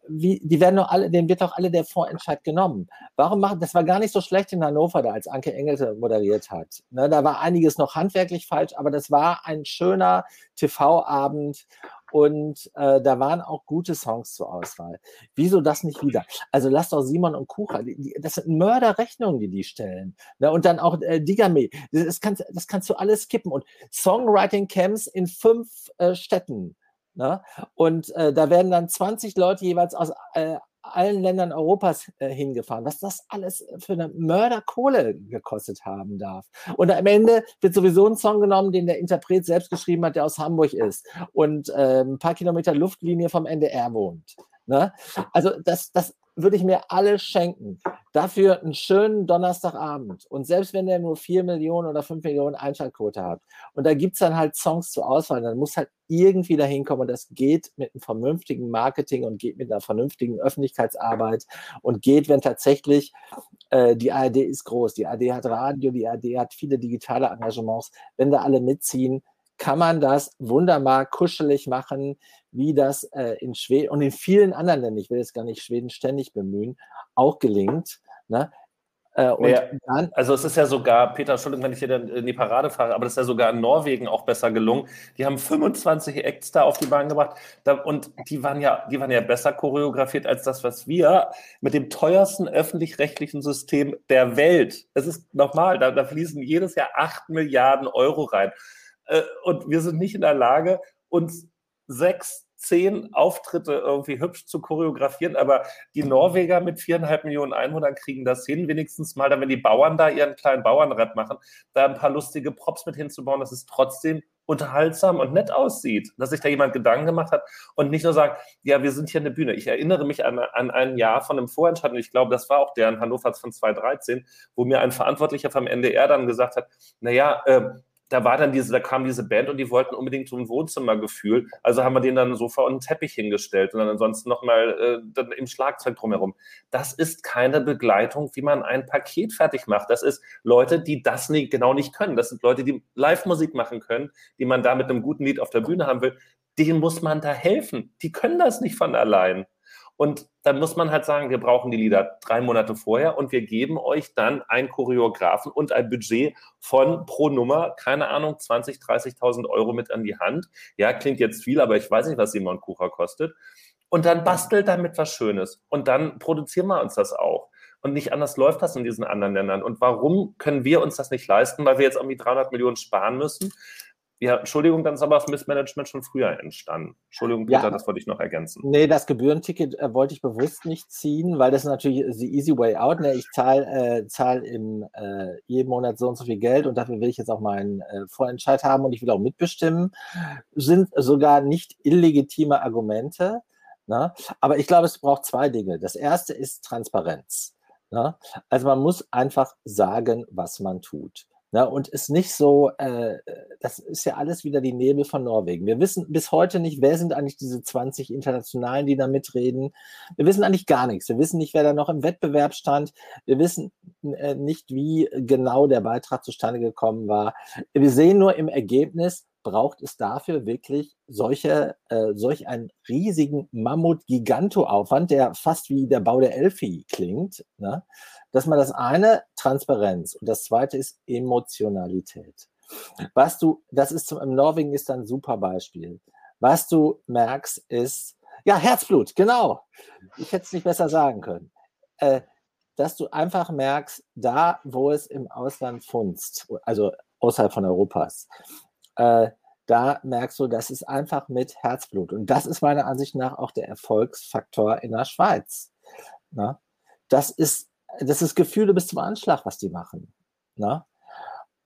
wie, die werden doch alle, denen wird doch alle der Vorentscheid genommen. Warum machen, das war gar nicht so schlecht in Hannover da, als Anke Engelte moderiert hat. Ne, da war einiges noch handwerklich falsch, aber das war ein schöner TV-Abend und äh, da waren auch gute Songs zur Auswahl. Wieso das nicht wieder? Also lass doch Simon und Kucher, die, die, das sind Mörderrechnungen, die die stellen. Ne? Und dann auch äh, Digame, das kannst, das kannst du alles skippen. Und Songwriting-Camps in fünf äh, Städten. Ne? Und äh, da werden dann 20 Leute jeweils aus äh, allen Ländern Europas äh, hingefahren, was das alles für eine Mörderkohle gekostet haben darf. Und am Ende wird sowieso ein Song genommen, den der Interpret selbst geschrieben hat, der aus Hamburg ist und äh, ein paar Kilometer Luftlinie vom NDR wohnt. Ne? Also das, das würde ich mir alle schenken. Dafür einen schönen Donnerstagabend. Und selbst wenn der nur 4 Millionen oder 5 Millionen Einschaltquote hat, und da gibt es dann halt Songs zur Auswahl, dann muss halt irgendwie dahin kommen. Und das geht mit einem vernünftigen Marketing und geht mit einer vernünftigen Öffentlichkeitsarbeit und geht, wenn tatsächlich äh, die ARD ist groß, die ARD hat Radio, die ARD hat viele digitale Engagements, wenn da alle mitziehen, kann man das wunderbar kuschelig machen, wie das äh, in Schweden und in vielen anderen Ländern, ich will jetzt gar nicht Schweden ständig bemühen, auch gelingt. Ne? Äh, ja, dann, also es ist ja sogar, Peter, Entschuldigung, wenn ich hier in die Parade fahre, aber das ist ja sogar in Norwegen auch besser gelungen. Die haben 25 Acts da auf die Bahn gebracht da, und die waren ja, die waren ja besser choreografiert als das, was wir mit dem teuersten öffentlich-rechtlichen System der Welt. Es ist nochmal, da, da fließen jedes Jahr 8 Milliarden Euro rein. Äh, und wir sind nicht in der Lage, uns sechs, zehn Auftritte irgendwie hübsch zu choreografieren, aber die Norweger mit viereinhalb Millionen Einwohnern kriegen das hin, wenigstens mal, dann, wenn die Bauern da ihren kleinen Bauernrad machen, da ein paar lustige Props mit hinzubauen, dass es trotzdem unterhaltsam und nett aussieht, dass sich da jemand Gedanken gemacht hat und nicht nur sagt, ja, wir sind hier eine Bühne. Ich erinnere mich an, an ein Jahr von einem Vorentscheid und ich glaube, das war auch der in Hannover von 2013, wo mir ein Verantwortlicher vom NDR dann gesagt hat, naja, äh, da war dann diese, da kam diese Band und die wollten unbedingt so ein Wohnzimmergefühl. Also haben wir denen dann ein Sofa und einen Teppich hingestellt und dann ansonsten nochmal äh, im Schlagzeug drumherum. Das ist keine Begleitung, wie man ein Paket fertig macht. Das ist Leute, die das nicht, genau nicht können. Das sind Leute, die Live-Musik machen können, die man da mit einem guten Lied auf der Bühne haben will. Denen muss man da helfen. Die können das nicht von allein. Und dann muss man halt sagen, wir brauchen die Lieder drei Monate vorher und wir geben euch dann einen Choreografen und ein Budget von pro Nummer, keine Ahnung, 20, 30.000 Euro mit an die Hand. Ja, klingt jetzt viel, aber ich weiß nicht, was Simon Kucher kostet. Und dann bastelt damit was Schönes. Und dann produzieren wir uns das auch. Und nicht anders läuft das in diesen anderen Ländern. Und warum können wir uns das nicht leisten? Weil wir jetzt irgendwie 300 Millionen sparen müssen. Ja, Entschuldigung, dann ist aber das Missmanagement schon früher entstanden. Entschuldigung, Peter, ja, das wollte ich noch ergänzen. Nee, das Gebührenticket äh, wollte ich bewusst nicht ziehen, weil das ist natürlich the easy way out. Ne? Ich zahle äh, zahl im äh, jeden Monat so und so viel Geld und dafür will ich jetzt auch meinen äh, Vorentscheid haben und ich will auch mitbestimmen. Sind sogar nicht illegitime Argumente. Ne? Aber ich glaube, es braucht zwei Dinge. Das erste ist Transparenz. Ne? Also man muss einfach sagen, was man tut. Ne, und ist nicht so, äh, das ist ja alles wieder die Nebel von Norwegen. Wir wissen bis heute nicht, wer sind eigentlich diese 20 Internationalen, die da mitreden. Wir wissen eigentlich gar nichts. Wir wissen nicht, wer da noch im Wettbewerb stand. Wir wissen äh, nicht, wie genau der Beitrag zustande gekommen war. Wir sehen nur im Ergebnis, braucht es dafür wirklich solche, äh, solch einen riesigen Mammut-Giganto-Aufwand, der fast wie der Bau der Elfi klingt, ne? dass man das eine Transparenz und das zweite ist Emotionalität. Was du, das ist zum, im Norwegen ist ein super Beispiel. Was du merkst ist, ja, Herzblut, genau. Ich hätte es nicht besser sagen können. Äh, dass du einfach merkst, da, wo es im Ausland funzt, also außerhalb von Europas. Äh, da merkst du, das ist einfach mit Herzblut. Und das ist meiner Ansicht nach auch der Erfolgsfaktor in der Schweiz. Na? Ne? Das ist, das ist Gefühle bis zum Anschlag, was die machen. Na? Ne?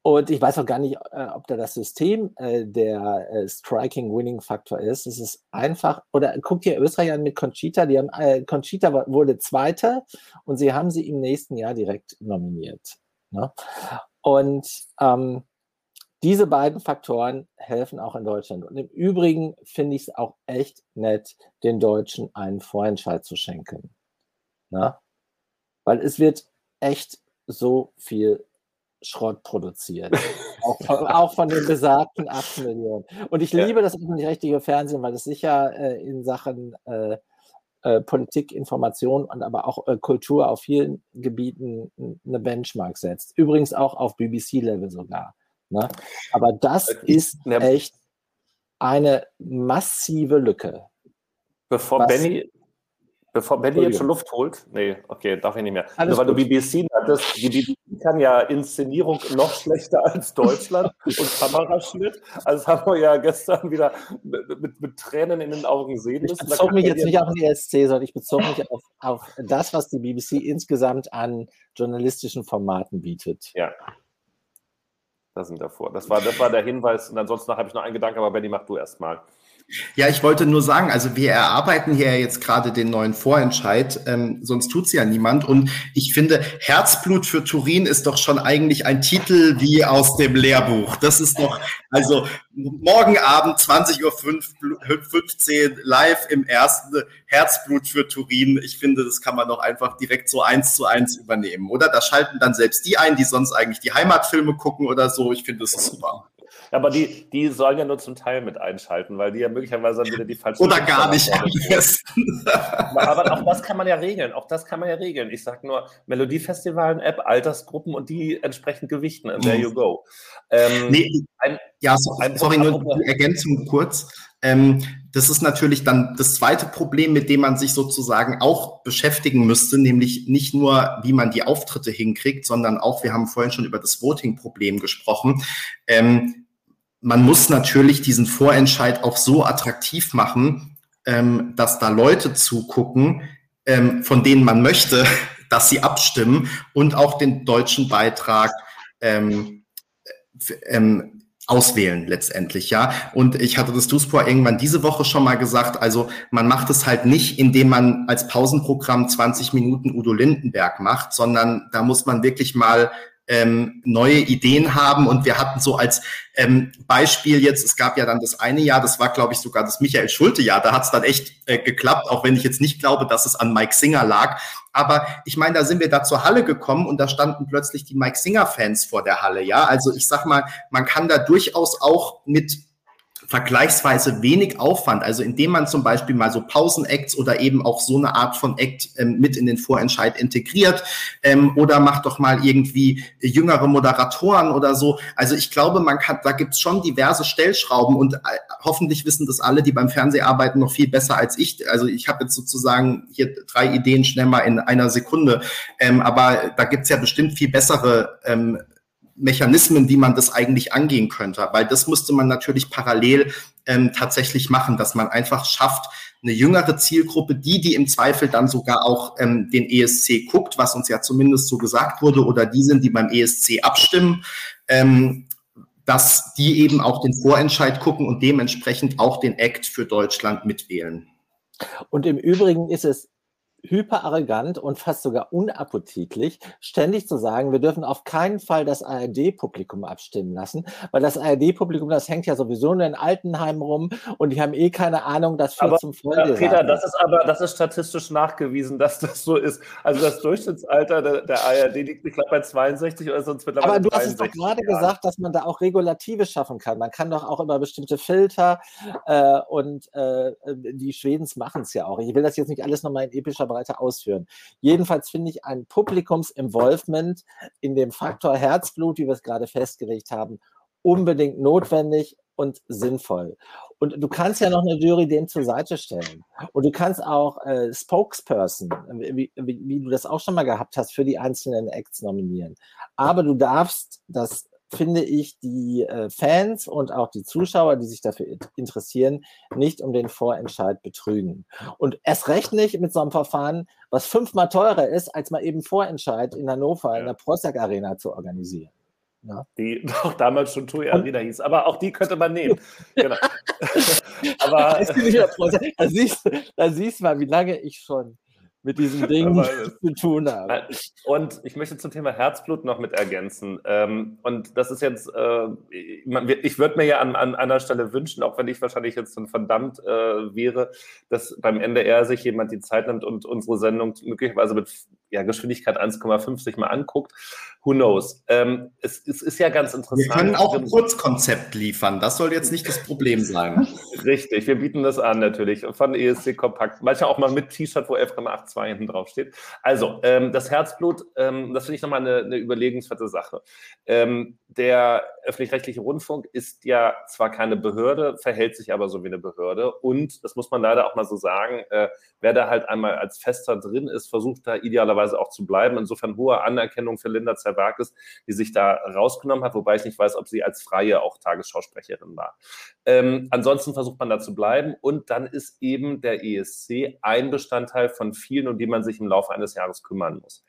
Und ich weiß auch gar nicht, äh, ob da das System äh, der äh, Striking-Winning-Faktor ist. Es ist einfach, oder guckt ihr Österreich an mit Conchita, die haben, äh, Conchita wurde Zweite und sie haben sie im nächsten Jahr direkt nominiert. Ne? Und ähm, diese beiden Faktoren helfen auch in Deutschland. Und im Übrigen finde ich es auch echt nett, den Deutschen einen Vorentscheid zu schenken. Ne? Weil es wird echt so viel Schrott produziert. auch, von, auch, von, den besagten 8 Millionen. Und ich liebe ja. das öffentlich-rechtliche Fernsehen, weil es sicher äh, in Sachen äh, äh, Politik, Information und aber auch äh, Kultur auf vielen Gebieten eine Benchmark setzt. Übrigens auch auf BBC-Level sogar. Ne? Aber das äh, ist echt eine massive Lücke. Bevor Was, Benny Bevor Benny jetzt schon Luft holt. Nee, okay, darf ich nicht mehr. Alles Nur weil gut. du BBC hattest, die BBC kann ja Inszenierung noch schlechter als Deutschland und Kameraschnitt. Also das haben wir ja gestern wieder mit, mit, mit Tränen in den Augen sehen müssen. Ich bezog mich jetzt nicht auf die ESC, sondern ich bezog mich auf, auf das, was die BBC insgesamt an journalistischen Formaten bietet. Ja. Da sind wir vor. Das war, das war der Hinweis. Und ansonsten habe ich noch einen Gedanken, aber Benny, mach du erst mal. Ja, ich wollte nur sagen, also wir erarbeiten hier jetzt gerade den neuen Vorentscheid, ähm, sonst tut's ja niemand. Und ich finde, Herzblut für Turin ist doch schon eigentlich ein Titel wie aus dem Lehrbuch. Das ist doch, also morgen Abend 20.15 Uhr live im ersten Herzblut für Turin. Ich finde, das kann man doch einfach direkt so eins zu eins übernehmen, oder? Da schalten dann selbst die ein, die sonst eigentlich die Heimatfilme gucken oder so. Ich finde, das ist super. Aber die, die sollen ja nur zum Teil mit einschalten, weil die ja möglicherweise dann wieder die falsche. Oder gar nicht Aber auch das kann man ja regeln. Auch das kann man ja regeln. Ich sage nur Melodiefestivalen-App, Altersgruppen und die entsprechend gewichten. And there you go. Ähm, nee, ein, ja, so, sorry, nur die Ergänzung kurz. Ähm, das ist natürlich dann das zweite Problem, mit dem man sich sozusagen auch beschäftigen müsste, nämlich nicht nur, wie man die Auftritte hinkriegt, sondern auch, wir haben vorhin schon über das Voting-Problem gesprochen. Ähm, man muss natürlich diesen Vorentscheid auch so attraktiv machen, ähm, dass da Leute zugucken, ähm, von denen man möchte, dass sie abstimmen und auch den deutschen Beitrag ähm, ähm, auswählen letztendlich, ja. Und ich hatte das Duspor irgendwann diese Woche schon mal gesagt, also man macht es halt nicht, indem man als Pausenprogramm 20 Minuten Udo Lindenberg macht, sondern da muss man wirklich mal ähm, neue Ideen haben. Und wir hatten so als ähm, Beispiel jetzt, es gab ja dann das eine Jahr, das war, glaube ich, sogar das Michael Schulte-Jahr, da hat es dann echt äh, geklappt, auch wenn ich jetzt nicht glaube, dass es an Mike Singer lag. Aber ich meine, da sind wir da zur Halle gekommen und da standen plötzlich die Mike Singer-Fans vor der Halle. Ja, also ich sag mal, man kann da durchaus auch mit vergleichsweise wenig Aufwand, also indem man zum Beispiel mal so Pausen-Acts oder eben auch so eine Art von Act ähm, mit in den Vorentscheid integriert ähm, oder macht doch mal irgendwie jüngere Moderatoren oder so. Also ich glaube, man kann, da gibt's schon diverse Stellschrauben und äh, hoffentlich wissen das alle, die beim Fernsehen arbeiten, noch viel besser als ich. Also ich habe jetzt sozusagen hier drei Ideen schnell mal in einer Sekunde, ähm, aber da gibt's ja bestimmt viel bessere ähm, Mechanismen, wie man das eigentlich angehen könnte. Weil das müsste man natürlich parallel ähm, tatsächlich machen, dass man einfach schafft, eine jüngere Zielgruppe, die, die im Zweifel dann sogar auch ähm, den ESC guckt, was uns ja zumindest so gesagt wurde, oder die sind, die beim ESC abstimmen, ähm, dass die eben auch den Vorentscheid gucken und dementsprechend auch den Act für Deutschland mitwählen. Und im Übrigen ist es hyperarrogant und fast sogar unappetitlich, ständig zu sagen, wir dürfen auf keinen Fall das ARD-Publikum abstimmen lassen, weil das ARD-Publikum, das hängt ja sowieso nur in Altenheim rum und die haben eh keine Ahnung, dass viel aber, zum Freunde ja, Peter, das ist aber, das ist statistisch nachgewiesen, dass das so ist. Also das Durchschnittsalter der, der ARD liegt, ich glaube, bei 62 oder sonst mittlerweile Aber du hast es doch gerade Jahren. gesagt, dass man da auch Regulative schaffen kann. Man kann doch auch über bestimmte Filter äh, und äh, die Schwedens machen es ja auch. Ich will das jetzt nicht alles nochmal in epischer weiter ausführen. Jedenfalls finde ich ein Publikumsinvolvement in dem Faktor Herzblut, wie wir es gerade festgelegt haben, unbedingt notwendig und sinnvoll. Und du kannst ja noch eine Jury dem zur Seite stellen. Und du kannst auch äh, Spokesperson, wie, wie, wie, du das auch schon mal gehabt hast, für die einzelnen Acts nominieren. Aber du darfst das finde ich die äh, Fans und auch die Zuschauer, die sich dafür interessieren, nicht um den Vorentscheid betrügen. Und erst recht nicht mit so einem Verfahren, was fünfmal teurer ist, als mal eben Vorentscheid in Hannover ja. in der Prozac Arena zu organisieren. Ja. Die auch damals schon TUI Arena hieß, aber auch die könnte man nehmen. genau. aber da siehst, da siehst du mal, wie lange ich schon mit diesem Ding zu tun haben. Äh, und ich möchte zum Thema Herzblut noch mit ergänzen. Ähm, und das ist jetzt, äh, ich würde mir ja an, an einer Stelle wünschen, auch wenn ich wahrscheinlich jetzt dann verdammt äh, wäre, dass beim NDR sich jemand die Zeit nimmt und unsere Sendung möglicherweise mit ja, Geschwindigkeit 1,5 sich mal anguckt. Who knows? Ähm, es, es, ist ja ganz interessant. Wir können auch ein Kurzkonzept liefern. Das soll jetzt nicht das Problem sein. Richtig, wir bieten das an natürlich. Von ESC Kompakt. Manchmal auch mal mit T-Shirt, wo 11,82 hinten drauf steht. Also, ähm, das Herzblut, ähm, das finde ich nochmal eine, eine überlegenswerte Sache. Ähm, der öffentlich-rechtliche Rundfunk ist ja zwar keine Behörde, verhält sich aber so wie eine Behörde. Und, das muss man leider auch mal so sagen, äh, wer da halt einmal als Fester drin ist, versucht da idealerweise auch zu bleiben. Insofern hohe Anerkennung für Linda Zerwakis, die sich da rausgenommen hat, wobei ich nicht weiß, ob sie als Freie auch Tagesschausprecherin war. Ähm, ansonsten versucht man da zu bleiben und dann ist eben der ESC ein Bestandteil von vielen, um die man sich im Laufe eines Jahres kümmern muss.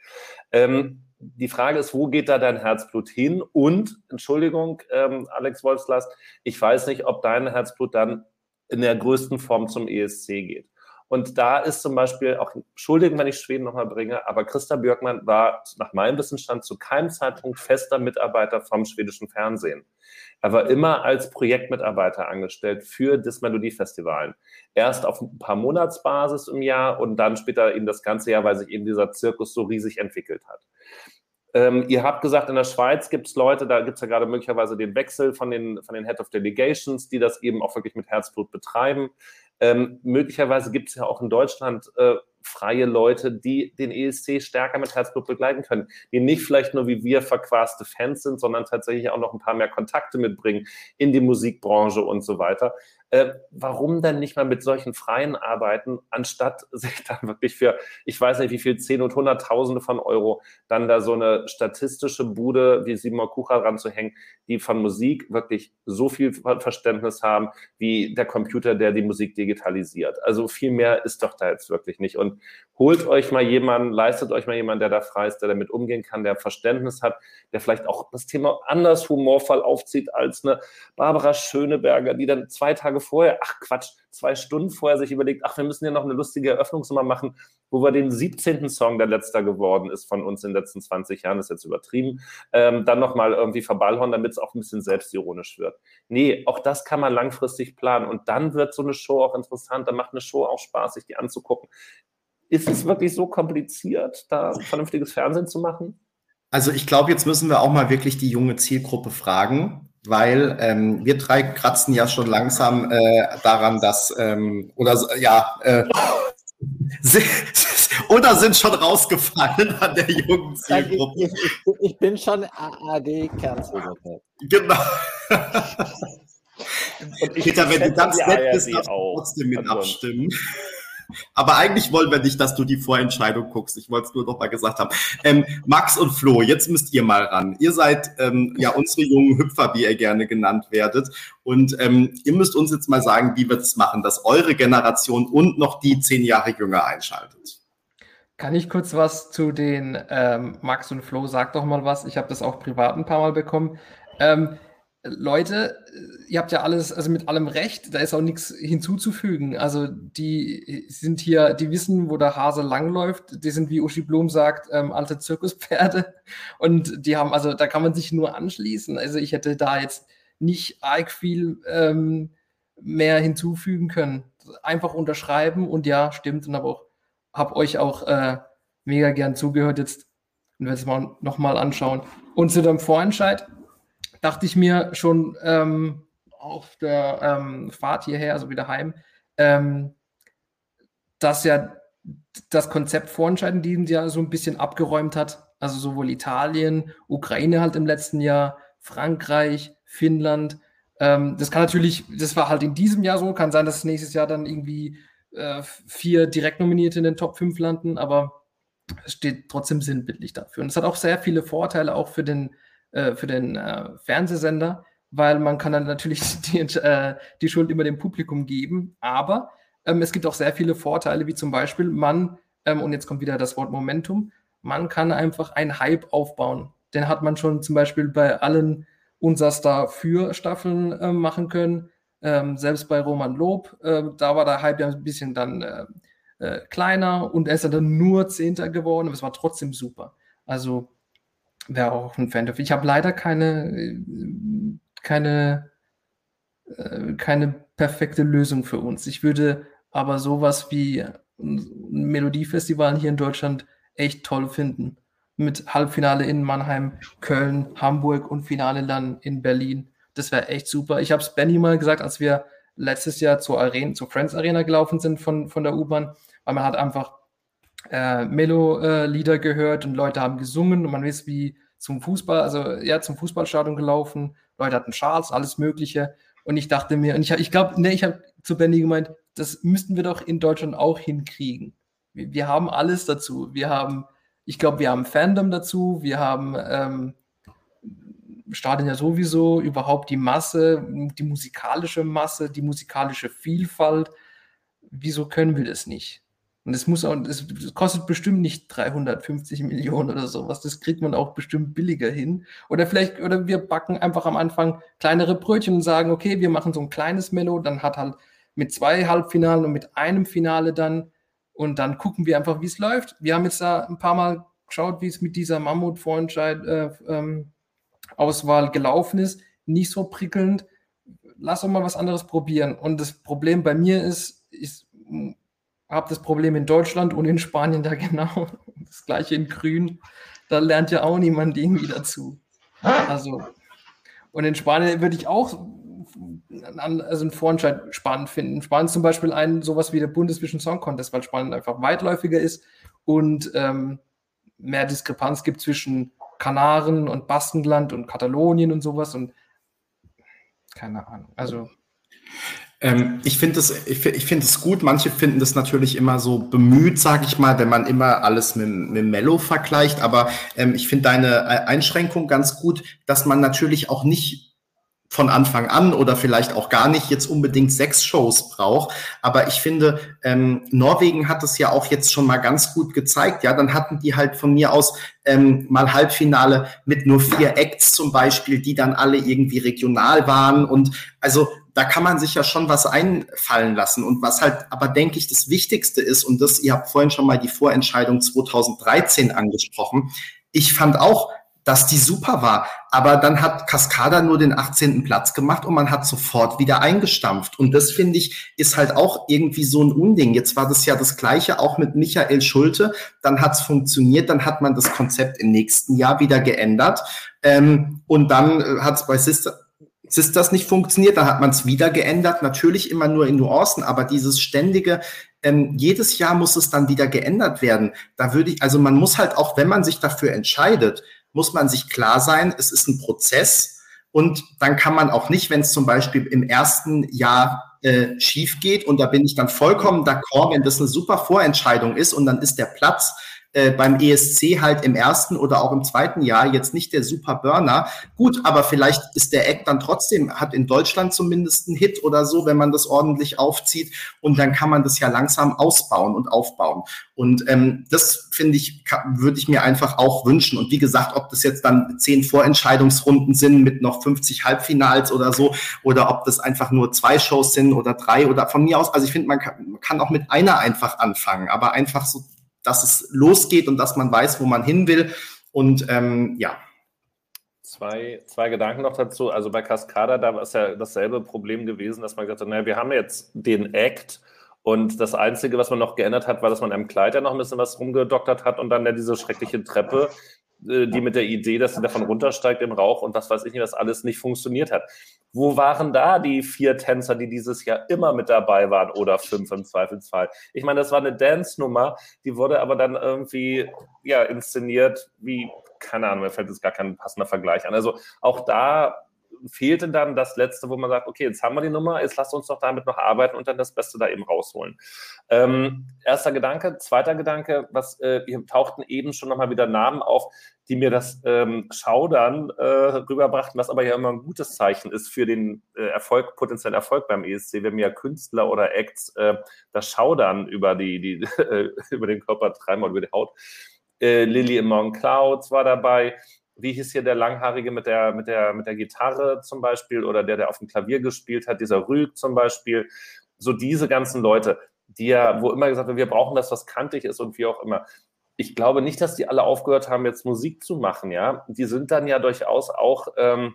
Ähm, die Frage ist, wo geht da dein Herzblut hin? Und, Entschuldigung, ähm, Alex Wolfslast, ich weiß nicht, ob dein Herzblut dann in der größten Form zum ESC geht. Und da ist zum Beispiel auch, Entschuldigung, wenn ich Schweden nochmal bringe, aber Christa Björkmann war nach meinem Wissensstand zu keinem Zeitpunkt fester Mitarbeiter vom schwedischen Fernsehen. Er war immer als Projektmitarbeiter angestellt für das Melodiefestival. Erst auf ein paar Monatsbasis im Jahr und dann später eben das ganze Jahr, weil sich eben dieser Zirkus so riesig entwickelt hat. Ähm, ihr habt gesagt, in der Schweiz gibt es Leute, da gibt es ja gerade möglicherweise den Wechsel von den, von den Head of Delegations, die das eben auch wirklich mit Herzblut betreiben. Ähm, möglicherweise gibt es ja auch in Deutschland äh, freie Leute, die den ESC stärker mit Herzblut begleiten können, die nicht vielleicht nur wie wir verquaste Fans sind, sondern tatsächlich auch noch ein paar mehr Kontakte mitbringen in die Musikbranche und so weiter. Äh, warum dann nicht mal mit solchen Freien arbeiten, anstatt sich dann wirklich für, ich weiß nicht wie viel, zehn und hunderttausende von Euro, dann da so eine statistische Bude wie Simon Kucher ranzuhängen, die von Musik wirklich so viel Verständnis haben, wie der Computer, der die Musik digitalisiert. Also viel mehr ist doch da jetzt wirklich nicht. Und holt euch mal jemanden, leistet euch mal jemanden, der da frei ist, der damit umgehen kann, der Verständnis hat, der vielleicht auch das Thema anders humorvoll aufzieht als eine Barbara Schöneberger, die dann zwei Tage vorher, ach Quatsch, zwei Stunden vorher sich überlegt, ach, wir müssen ja noch eine lustige Eröffnungsnummer machen, wo wir den 17. Song, der letzter geworden ist von uns in den letzten 20 Jahren, ist jetzt übertrieben, ähm, dann nochmal irgendwie verballhorn, damit es auch ein bisschen selbstironisch wird. Nee, auch das kann man langfristig planen und dann wird so eine Show auch interessant, dann macht eine Show auch Spaß, sich die anzugucken. Ist es wirklich so kompliziert, da vernünftiges Fernsehen zu machen? Also ich glaube, jetzt müssen wir auch mal wirklich die junge Zielgruppe fragen, weil ähm, wir drei kratzen ja schon langsam äh, daran, dass oder ja äh, oder sind schon rausgefallen an der jungen Zielgruppe. Ich, ich, ich bin schon ARD-Kernzielgruppe. Genau. Peter, wenn du ganz nett bist, darfst du trotzdem mit abstimmen. Aber eigentlich wollen wir nicht, dass du die Vorentscheidung guckst. Ich wollte es nur noch mal gesagt haben. Ähm, Max und Flo, jetzt müsst ihr mal ran. Ihr seid ähm, ja unsere jungen Hüpfer, wie ihr gerne genannt werdet. Und ähm, ihr müsst uns jetzt mal sagen, wie wir es machen, dass eure Generation und noch die zehn Jahre jünger einschaltet. Kann ich kurz was zu den ähm, Max und Flo? Sag doch mal was. Ich habe das auch privat ein paar Mal bekommen. Ähm, Leute, ihr habt ja alles, also mit allem Recht, da ist auch nichts hinzuzufügen. Also die sind hier, die wissen, wo der Hase langläuft. Die sind, wie Uschi Blum sagt, ähm, alte Zirkuspferde. Und die haben, also da kann man sich nur anschließen. Also ich hätte da jetzt nicht arg viel ähm, mehr hinzufügen können. Einfach unterschreiben und ja, stimmt. Und habe auch, hab euch auch äh, mega gern zugehört jetzt und werde es mal nochmal anschauen. Und zu dem Vorentscheid dachte ich mir schon ähm, auf der ähm, Fahrt hierher, also wieder heim, ähm, dass ja das Konzept Vorentscheid in diesem Jahr so ein bisschen abgeräumt hat. Also sowohl Italien, Ukraine halt im letzten Jahr, Frankreich, Finnland. Ähm, das kann natürlich, das war halt in diesem Jahr so, kann sein, dass nächstes Jahr dann irgendwie äh, vier Direktnominierte in den Top 5 landen, aber es steht trotzdem sinnbildlich dafür. Und es hat auch sehr viele Vorteile auch für den äh, für den äh, Fernsehsender, weil man kann dann natürlich die, äh, die Schuld immer dem Publikum geben. Aber ähm, es gibt auch sehr viele Vorteile, wie zum Beispiel man, ähm, und jetzt kommt wieder das Wort Momentum, man kann einfach einen Hype aufbauen. Den hat man schon zum Beispiel bei allen unser Star für Staffeln äh, machen können. Ähm, selbst bei Roman Lob, äh, da war der Hype ja ein bisschen dann äh, äh, kleiner und er ist dann nur Zehnter geworden, aber es war trotzdem super. Also wäre auch ein Fan dafür. Ich habe leider keine, äh, keine, äh, keine perfekte Lösung für uns. Ich würde aber sowas wie ein Melodiefestival hier in Deutschland echt toll finden. Mit Halbfinale in Mannheim, Köln, Hamburg und Finale dann in Berlin. Das wäre echt super. Ich habe es Benny mal gesagt, als wir letztes Jahr zur Arena, zur Friends Arena gelaufen sind von, von der U-Bahn, weil man hat einfach äh, Melo-Lieder äh, gehört und Leute haben gesungen und man ist wie zum Fußball, also ja, zum Fußballstadion gelaufen. Leute hatten Schals, alles Mögliche. Und ich dachte mir, und ich, ich glaube, ne, ich habe zu Benny gemeint, das müssten wir doch in Deutschland auch hinkriegen. Wir, wir haben alles dazu. Wir haben, ich glaube, wir haben Fandom dazu, wir haben ähm, Stadien ja sowieso, überhaupt die Masse, die musikalische Masse, die musikalische Vielfalt. Wieso können wir das nicht? Und es muss auch, es kostet bestimmt nicht 350 Millionen oder sowas. Das kriegt man auch bestimmt billiger hin. Oder vielleicht, oder wir backen einfach am Anfang kleinere Brötchen und sagen, okay, wir machen so ein kleines Mello, dann hat halt mit zwei Halbfinalen und mit einem Finale dann und dann gucken wir einfach, wie es läuft. Wir haben jetzt da ein paar Mal geschaut, wie es mit dieser Mammut-Vorentscheid äh, ähm, gelaufen ist. Nicht so prickelnd. Lass doch mal was anderes probieren. Und das Problem bei mir ist, ich habe das Problem in Deutschland und in Spanien da genau das gleiche in Grün. Da lernt ja auch niemand irgendwie dazu. Also, und in Spanien würde ich auch also einen Vorentscheid spannend finden. Spannend zum Beispiel ein sowas wie der Bundesvision Song Contest, weil Spanien einfach weitläufiger ist und ähm, mehr Diskrepanz gibt zwischen Kanaren und Baskenland und Katalonien und sowas und keine Ahnung. Also ähm, ich finde es ich, ich find gut. Manche finden das natürlich immer so bemüht, sage ich mal, wenn man immer alles mit, mit Mello vergleicht. Aber ähm, ich finde deine Einschränkung ganz gut, dass man natürlich auch nicht von Anfang an oder vielleicht auch gar nicht jetzt unbedingt sechs Shows braucht. Aber ich finde, ähm, Norwegen hat es ja auch jetzt schon mal ganz gut gezeigt. Ja, dann hatten die halt von mir aus ähm, mal Halbfinale mit nur vier Acts zum Beispiel, die dann alle irgendwie regional waren. Und also da kann man sich ja schon was einfallen lassen. Und was halt aber, denke ich, das Wichtigste ist, und das, ihr habt vorhin schon mal die Vorentscheidung 2013 angesprochen. Ich fand auch, dass die super war. Aber dann hat Cascada nur den 18. Platz gemacht und man hat sofort wieder eingestampft. Und das finde ich ist halt auch irgendwie so ein Unding. Jetzt war das ja das Gleiche auch mit Michael Schulte. Dann hat es funktioniert. Dann hat man das Konzept im nächsten Jahr wieder geändert. Ähm, und dann äh, hat es bei Sister Sisters nicht funktioniert, dann hat man es wieder geändert, natürlich immer nur in Nuancen, aber dieses ständige, ähm, jedes Jahr muss es dann wieder geändert werden. Da würde ich, also man muss halt auch, wenn man sich dafür entscheidet, muss man sich klar sein, es ist ein Prozess und dann kann man auch nicht, wenn es zum Beispiel im ersten Jahr äh, schief geht und da bin ich dann vollkommen d'accord, wenn das eine super Vorentscheidung ist und dann ist der Platz äh, beim ESC halt im ersten oder auch im zweiten Jahr jetzt nicht der super Burner. Gut, aber vielleicht ist der Act dann trotzdem, hat in Deutschland zumindest einen Hit oder so, wenn man das ordentlich aufzieht. Und dann kann man das ja langsam ausbauen und aufbauen. Und ähm, das finde ich, würde ich mir einfach auch wünschen. Und wie gesagt, ob das jetzt dann zehn Vorentscheidungsrunden sind mit noch 50 Halbfinals oder so, oder ob das einfach nur zwei Shows sind oder drei oder von mir aus. Also ich finde, man kann, man kann auch mit einer einfach anfangen, aber einfach so dass es losgeht und dass man weiß, wo man hin will. Und ähm, ja. Zwei, zwei Gedanken noch dazu. Also bei Cascada, da war es ja dasselbe Problem gewesen, dass man gesagt hat, naja, wir haben jetzt den Act und das Einzige, was man noch geändert hat, war, dass man am Kleid ja noch ein bisschen was rumgedoktert hat und dann ja diese schreckliche Treppe, die mit der Idee, dass sie davon runtersteigt im Rauch und was weiß ich nicht, was alles nicht funktioniert hat. Wo waren da die vier Tänzer, die dieses Jahr immer mit dabei waren oder fünf im Zweifelsfall? Ich meine, das war eine Dance-Nummer, die wurde aber dann irgendwie ja, inszeniert wie, keine Ahnung, mir fällt jetzt gar kein passender Vergleich an. Also auch da fehlte dann das Letzte, wo man sagt, okay, jetzt haben wir die Nummer, jetzt lasst uns doch damit noch arbeiten und dann das Beste da eben rausholen. Ähm, erster Gedanke. Zweiter Gedanke, was äh, hier tauchten eben schon nochmal wieder Namen auf, die mir das ähm, Schaudern äh, rüberbrachten, was aber ja immer ein gutes Zeichen ist für den äh, Erfolg, potenziellen Erfolg beim ESC, wenn mir Künstler oder Acts äh, das Schaudern über, die, die, über den Körper treiben oder über die Haut. Äh, Lily Among Clouds war dabei, wie hieß hier der Langhaarige mit der, mit der, mit der Gitarre zum Beispiel oder der, der auf dem Klavier gespielt hat, dieser Rüg zum Beispiel. So diese ganzen Leute, die ja, wo immer gesagt wird, wir brauchen das, was kantig ist und wie auch immer. Ich glaube nicht, dass die alle aufgehört haben, jetzt Musik zu machen, ja. Die sind dann ja durchaus auch, ähm,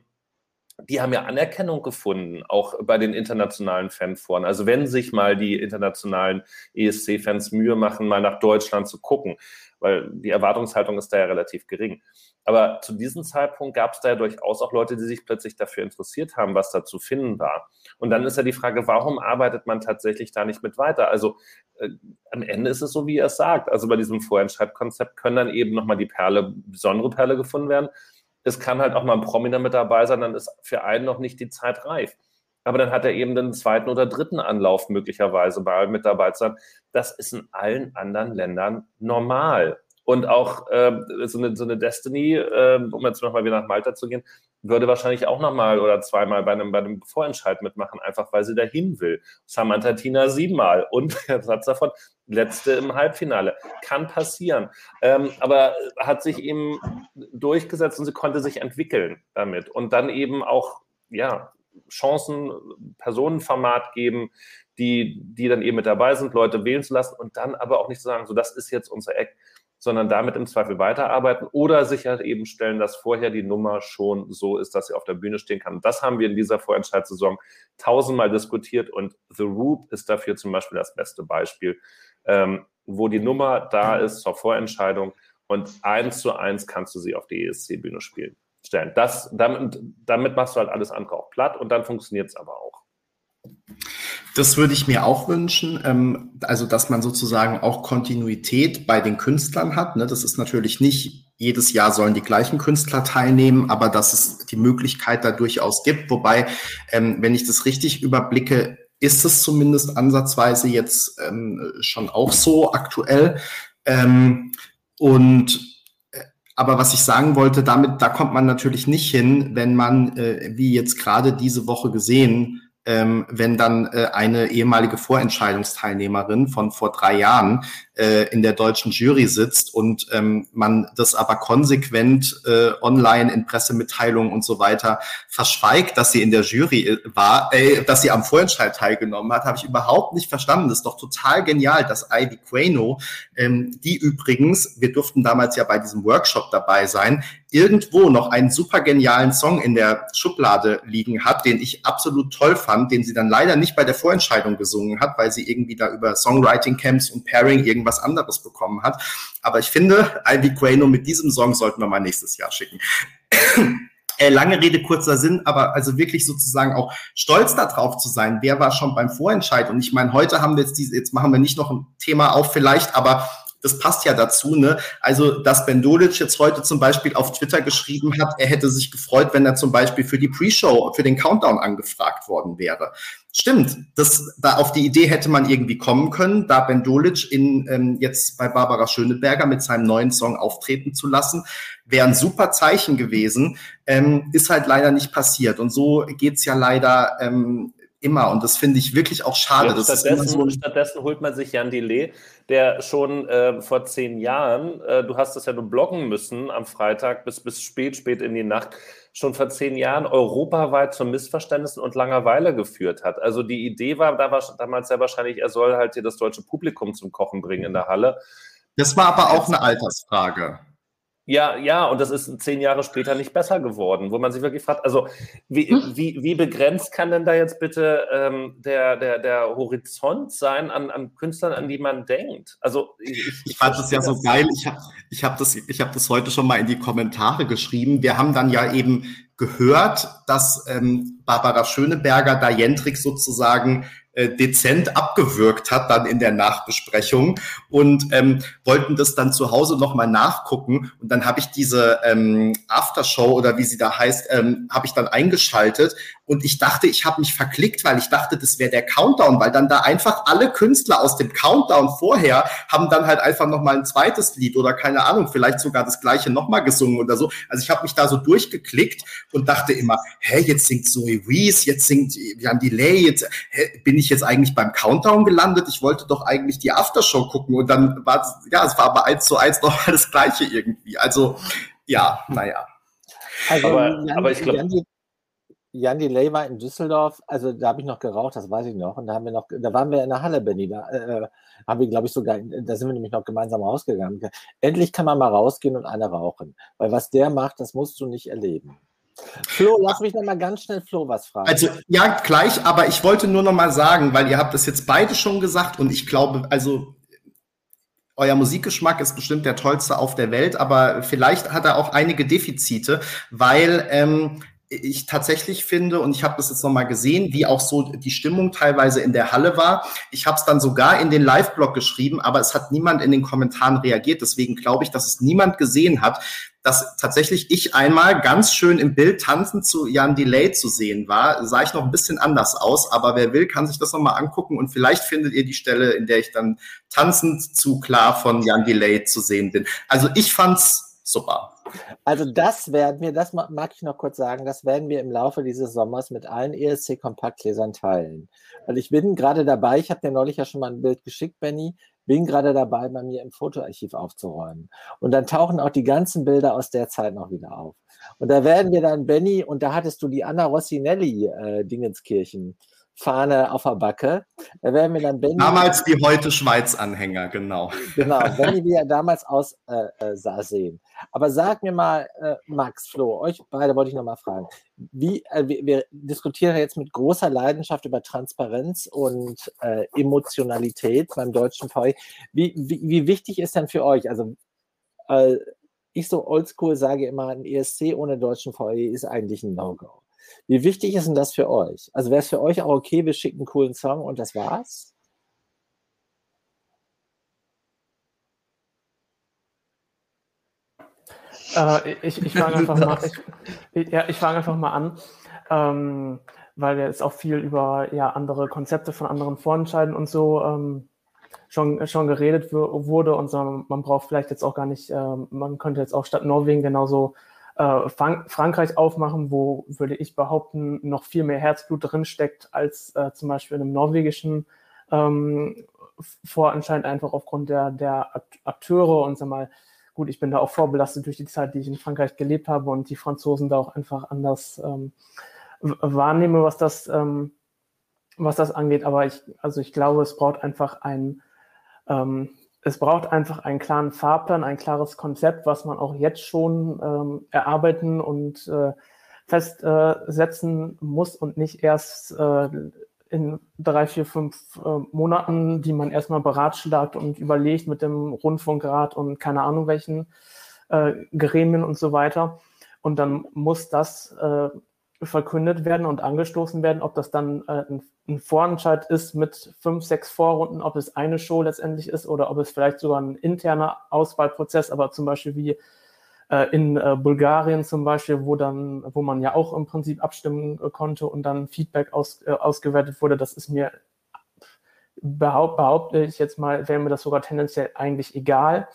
die haben ja Anerkennung gefunden, auch bei den internationalen Fanforen. Also wenn sich mal die internationalen ESC-Fans Mühe machen, mal nach Deutschland zu gucken, weil die Erwartungshaltung ist da ja relativ gering. Aber zu diesem Zeitpunkt gab es da ja durchaus auch Leute, die sich plötzlich dafür interessiert haben, was da zu finden war. Und dann ist ja die Frage, warum arbeitet man tatsächlich da nicht mit weiter? Also äh, am Ende ist es so, wie er es sagt. Also bei diesem Vorentscheidkonzept können dann eben nochmal die Perle, besondere Perle gefunden werden. Es kann halt auch mal ein Prominent mit dabei sein, dann ist für einen noch nicht die Zeit reif. Aber dann hat er eben den zweiten oder dritten Anlauf möglicherweise bei mit dabei zu sein. Das ist in allen anderen Ländern normal. Und auch äh, so, eine, so eine Destiny, äh, um jetzt nochmal wieder nach Malta zu gehen, würde wahrscheinlich auch nochmal oder zweimal bei einem, bei einem Vorentscheid mitmachen, einfach weil sie dahin will. Samantha Tina siebenmal und Satz davon, letzte im Halbfinale. Kann passieren. Ähm, aber hat sich eben durchgesetzt und sie konnte sich entwickeln damit und dann eben auch, ja, Chancen, Personenformat geben, die, die dann eben mit dabei sind, Leute wählen zu lassen und dann aber auch nicht zu sagen, so das ist jetzt unser Eck, sondern damit im Zweifel weiterarbeiten oder sich halt eben stellen, dass vorher die Nummer schon so ist, dass sie auf der Bühne stehen kann. das haben wir in dieser Vorentscheidssaison tausendmal diskutiert und The Roop ist dafür zum Beispiel das beste Beispiel, ähm, wo die Nummer da ist zur Vorentscheidung und eins zu eins kannst du sie auf die ESC-Bühne spielen. Stellen. Das, damit, damit machst du halt alles andere auch platt und dann funktioniert es aber auch. Das würde ich mir auch wünschen, ähm, also dass man sozusagen auch Kontinuität bei den Künstlern hat. Ne? Das ist natürlich nicht jedes Jahr sollen die gleichen Künstler teilnehmen, aber dass es die Möglichkeit da durchaus gibt. Wobei, ähm, wenn ich das richtig überblicke, ist es zumindest ansatzweise jetzt ähm, schon auch so aktuell. Und äh, aber was ich sagen wollte, damit, da kommt man natürlich nicht hin, wenn man, äh, wie jetzt gerade diese Woche gesehen, ähm, wenn dann äh, eine ehemalige Vorentscheidungsteilnehmerin von vor drei Jahren äh, in der deutschen Jury sitzt und ähm, man das aber konsequent äh, online in Pressemitteilungen und so weiter verschweigt, dass sie in der Jury äh, war, äh, dass sie am Vorentscheid teilgenommen hat, habe ich überhaupt nicht verstanden. Das ist doch total genial, dass Ivy Quano, ähm, die übrigens, wir durften damals ja bei diesem Workshop dabei sein, irgendwo noch einen super genialen Song in der Schublade liegen hat, den ich absolut toll fand, den sie dann leider nicht bei der Vorentscheidung gesungen hat, weil sie irgendwie da über Songwriting Camps und Pairing irgendwas anderes bekommen hat. Aber ich finde, Ivy Quano mit diesem Song sollten wir mal nächstes Jahr schicken. Äh, lange Rede, kurzer Sinn, aber also wirklich sozusagen auch stolz darauf zu sein, wer war schon beim Vorentscheid. Und ich meine, heute haben wir jetzt diese, jetzt machen wir nicht noch ein Thema auf vielleicht, aber das passt ja dazu, ne? Also, dass Ben Dolic jetzt heute zum Beispiel auf Twitter geschrieben hat, er hätte sich gefreut, wenn er zum Beispiel für die Pre-Show, für den Countdown angefragt worden wäre. Stimmt, das, da auf die Idee hätte man irgendwie kommen können, da Ben Dolic in, ähm, jetzt bei Barbara Schöneberger mit seinem neuen Song auftreten zu lassen, wäre ein super Zeichen gewesen, ähm, ist halt leider nicht passiert. Und so geht's ja leider ähm, immer. Und das finde ich wirklich auch schade. Ja, stattdessen, so stattdessen, holt man sich Jan Delay, der schon äh, vor zehn Jahren, äh, du hast das ja nur bloggen müssen am Freitag bis, bis spät, spät in die Nacht, schon vor zehn Jahren europaweit zu Missverständnissen und Langeweile geführt hat. Also die Idee war, da war damals ja wahrscheinlich, er soll halt hier das deutsche Publikum zum Kochen bringen in der Halle. Das war aber auch eine Altersfrage. Ja, ja, und das ist zehn Jahre später nicht besser geworden, wo man sich wirklich fragt, also wie, hm. wie, wie begrenzt kann denn da jetzt bitte ähm, der, der, der Horizont sein an, an Künstlern, an die man denkt? Also ich, ich, ich fand das ja so geil. Ich habe ich hab das, ich hab das heute schon mal in die Kommentare geschrieben. Wir haben dann ja eben gehört, dass ähm, Barbara Schöneberger da Jendrik sozusagen äh, dezent abgewürgt hat dann in der Nachbesprechung und ähm, wollten das dann zu Hause nochmal nachgucken und dann habe ich diese ähm, Aftershow oder wie sie da heißt, ähm, habe ich dann eingeschaltet und ich dachte, ich habe mich verklickt, weil ich dachte, das wäre der Countdown, weil dann da einfach alle Künstler aus dem Countdown vorher haben dann halt einfach nochmal ein zweites Lied oder keine Ahnung, vielleicht sogar das gleiche nochmal gesungen oder so. Also ich habe mich da so durchgeklickt und dachte immer, hä, jetzt singt Zoe Wees, jetzt singt Jan Delay, jetzt hä, bin ich jetzt eigentlich beim Countdown gelandet? Ich wollte doch eigentlich die Aftershow gucken und dann war es, ja, es war aber eins zu eins nochmal das gleiche irgendwie. Also ja, naja. Also, Aber- Jan, aber ich glaub- Jan, Delay war in Düsseldorf, also da habe ich noch geraucht, das weiß ich noch. Und da haben wir noch, da waren wir in der Halle, Benny. Da äh, haben wir, glaube ich, sogar, da sind wir nämlich noch gemeinsam rausgegangen. Endlich kann man mal rausgehen und eine rauchen. Weil was der macht, das musst du nicht erleben. Flo, lass mich noch mal ganz schnell Flo was fragen. Also ja, gleich, aber ich wollte nur noch mal sagen, weil ihr habt das jetzt beide schon gesagt und ich glaube, also euer Musikgeschmack ist bestimmt der tollste auf der Welt, aber vielleicht hat er auch einige Defizite, weil ähm, ich tatsächlich finde, und ich habe das jetzt nochmal gesehen, wie auch so die Stimmung teilweise in der Halle war. Ich habe es dann sogar in den Live-Blog geschrieben, aber es hat niemand in den Kommentaren reagiert. Deswegen glaube ich, dass es niemand gesehen hat, dass tatsächlich ich einmal ganz schön im Bild tanzend zu Jan Delay zu sehen war. Sah ich noch ein bisschen anders aus, aber wer will, kann sich das nochmal angucken und vielleicht findet ihr die Stelle, in der ich dann tanzend zu klar von Jan Delay zu sehen bin. Also ich fand's super. Also das werden wir, das ma- mag ich noch kurz sagen, das werden wir im Laufe dieses Sommers mit allen ESC-Kompaktlesern teilen. Weil ich bin gerade dabei, ich habe dir neulich ja schon mal ein Bild geschickt, Benny, bin gerade dabei, bei mir im Fotoarchiv aufzuräumen. Und dann tauchen auch die ganzen Bilder aus der Zeit noch wieder auf. Und da werden wir dann, Benny, und da hattest du die Anna Rossinelli äh, Dingenskirchen Fahne auf der Backe. Da werden wir dann Benny. Damals wie heute Schweiz-Anhänger, genau. Genau, Benny, wie er damals aussah äh, äh, sehen. Aber sag mir mal, äh, Max, Flo, euch beide wollte ich noch mal fragen. Wie, äh, wir, wir diskutieren jetzt mit großer Leidenschaft über Transparenz und äh, Emotionalität beim deutschen VW. Wie, wie, wie wichtig ist denn für euch? Also äh, ich so oldschool sage immer, ein ESC ohne deutschen VW ist eigentlich ein No-Go. Wie wichtig ist denn das für euch? Also wäre es für euch auch okay, wir schicken einen coolen Song und das war's? Äh, ich ich fange einfach, mal, ich, ja, ich fang einfach mal an, ähm, weil jetzt auch viel über ja, andere Konzepte von anderen Vorentscheiden und so ähm, schon, schon geredet wurde und so, man braucht vielleicht jetzt auch gar nicht, ähm, man könnte jetzt auch statt Norwegen genauso äh, Frank Frankreich aufmachen, wo, würde ich behaupten, noch viel mehr Herzblut drinsteckt als äh, zum Beispiel in einem norwegischen ähm, Vorentscheid, einfach aufgrund der, der Akt- Akteure und sag mal, gut, ich bin da auch vorbelastet durch die Zeit, die ich in Frankreich gelebt habe und die Franzosen da auch einfach anders ähm, wahrnehme, was das, ähm, was das angeht. Aber ich, also ich glaube, es braucht einfach ein, ähm, es braucht einfach einen klaren Fahrplan, ein klares Konzept, was man auch jetzt schon ähm, erarbeiten und äh, festsetzen muss und nicht erst äh, in drei, vier, fünf äh, Monaten, die man erstmal beratschlagt und überlegt mit dem Rundfunkrat und keine Ahnung welchen äh, Gremien und so weiter. Und dann muss das äh, verkündet werden und angestoßen werden, ob das dann äh, ein, ein Vorentscheid ist mit fünf, sechs Vorrunden, ob es eine Show letztendlich ist oder ob es vielleicht sogar ein interner Auswahlprozess, aber zum Beispiel wie äh, in äh, Bulgarien zum Beispiel, wo dann, wo man ja auch im Prinzip abstimmen äh, konnte und dann Feedback aus, äh, ausgewertet wurde, das ist mir behaupt, behaupte ich jetzt mal, wäre mir das sogar tendenziell eigentlich egal.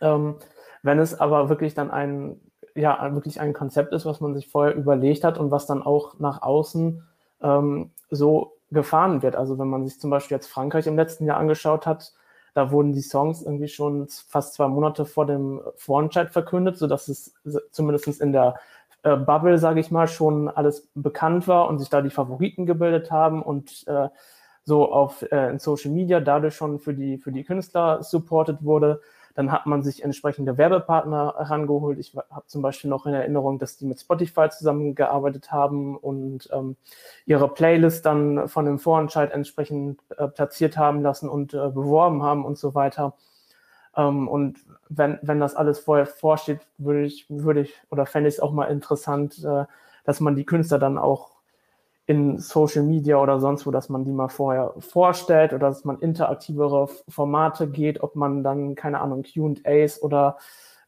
Ähm, wenn es aber wirklich dann ein, ja, wirklich ein Konzept ist, was man sich vorher überlegt hat und was dann auch nach außen ähm, so gefahren wird. Also wenn man sich zum Beispiel jetzt Frankreich im letzten Jahr angeschaut hat, da wurden die Songs irgendwie schon fast zwei Monate vor dem Vorentscheid verkündet, sodass es zumindest in der äh, Bubble, sage ich mal, schon alles bekannt war und sich da die Favoriten gebildet haben und äh, so auf äh, in Social Media dadurch schon für die, für die Künstler supported wurde. Dann hat man sich entsprechende Werbepartner herangeholt. Ich habe zum Beispiel noch in Erinnerung, dass die mit Spotify zusammengearbeitet haben und ähm, ihre Playlist dann von dem Vorentscheid entsprechend äh, platziert haben lassen und äh, beworben haben und so weiter. Ähm, und wenn, wenn das alles vorher vorsteht, würde ich, würde ich oder fände ich es auch mal interessant, äh, dass man die Künstler dann auch in Social Media oder sonst wo, dass man die mal vorher vorstellt oder dass man interaktivere Formate geht, ob man dann, keine Ahnung, QAs oder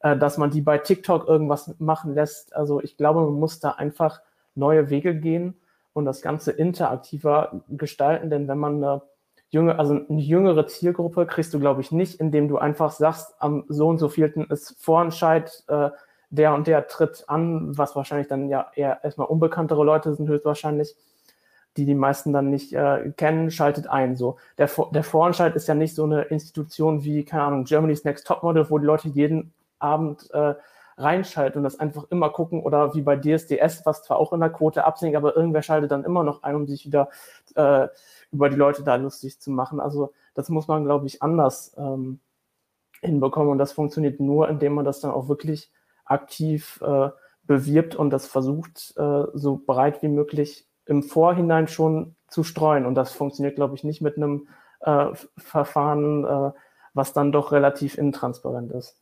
äh, dass man die bei TikTok irgendwas machen lässt. Also ich glaube, man muss da einfach neue Wege gehen und das Ganze interaktiver gestalten, denn wenn man eine jüngere, also eine jüngere Zielgruppe kriegst du, glaube ich, nicht, indem du einfach sagst, am so und so vielten ist Vorentscheid, äh, der und der tritt an, was wahrscheinlich dann ja eher erstmal unbekanntere Leute sind höchstwahrscheinlich, die die meisten dann nicht äh, kennen, schaltet ein. So der, der Vorentscheid ist ja nicht so eine Institution wie keine Ahnung Germany's Next Topmodel, wo die Leute jeden Abend äh, reinschalten und das einfach immer gucken oder wie bei DSDS, was zwar auch in der Quote absinkt, aber irgendwer schaltet dann immer noch ein, um sich wieder äh, über die Leute da lustig zu machen. Also das muss man, glaube ich, anders ähm, hinbekommen und das funktioniert nur, indem man das dann auch wirklich aktiv äh, bewirbt und das versucht, äh, so breit wie möglich im Vorhinein schon zu streuen. Und das funktioniert, glaube ich, nicht mit einem äh, Verfahren, äh, was dann doch relativ intransparent ist.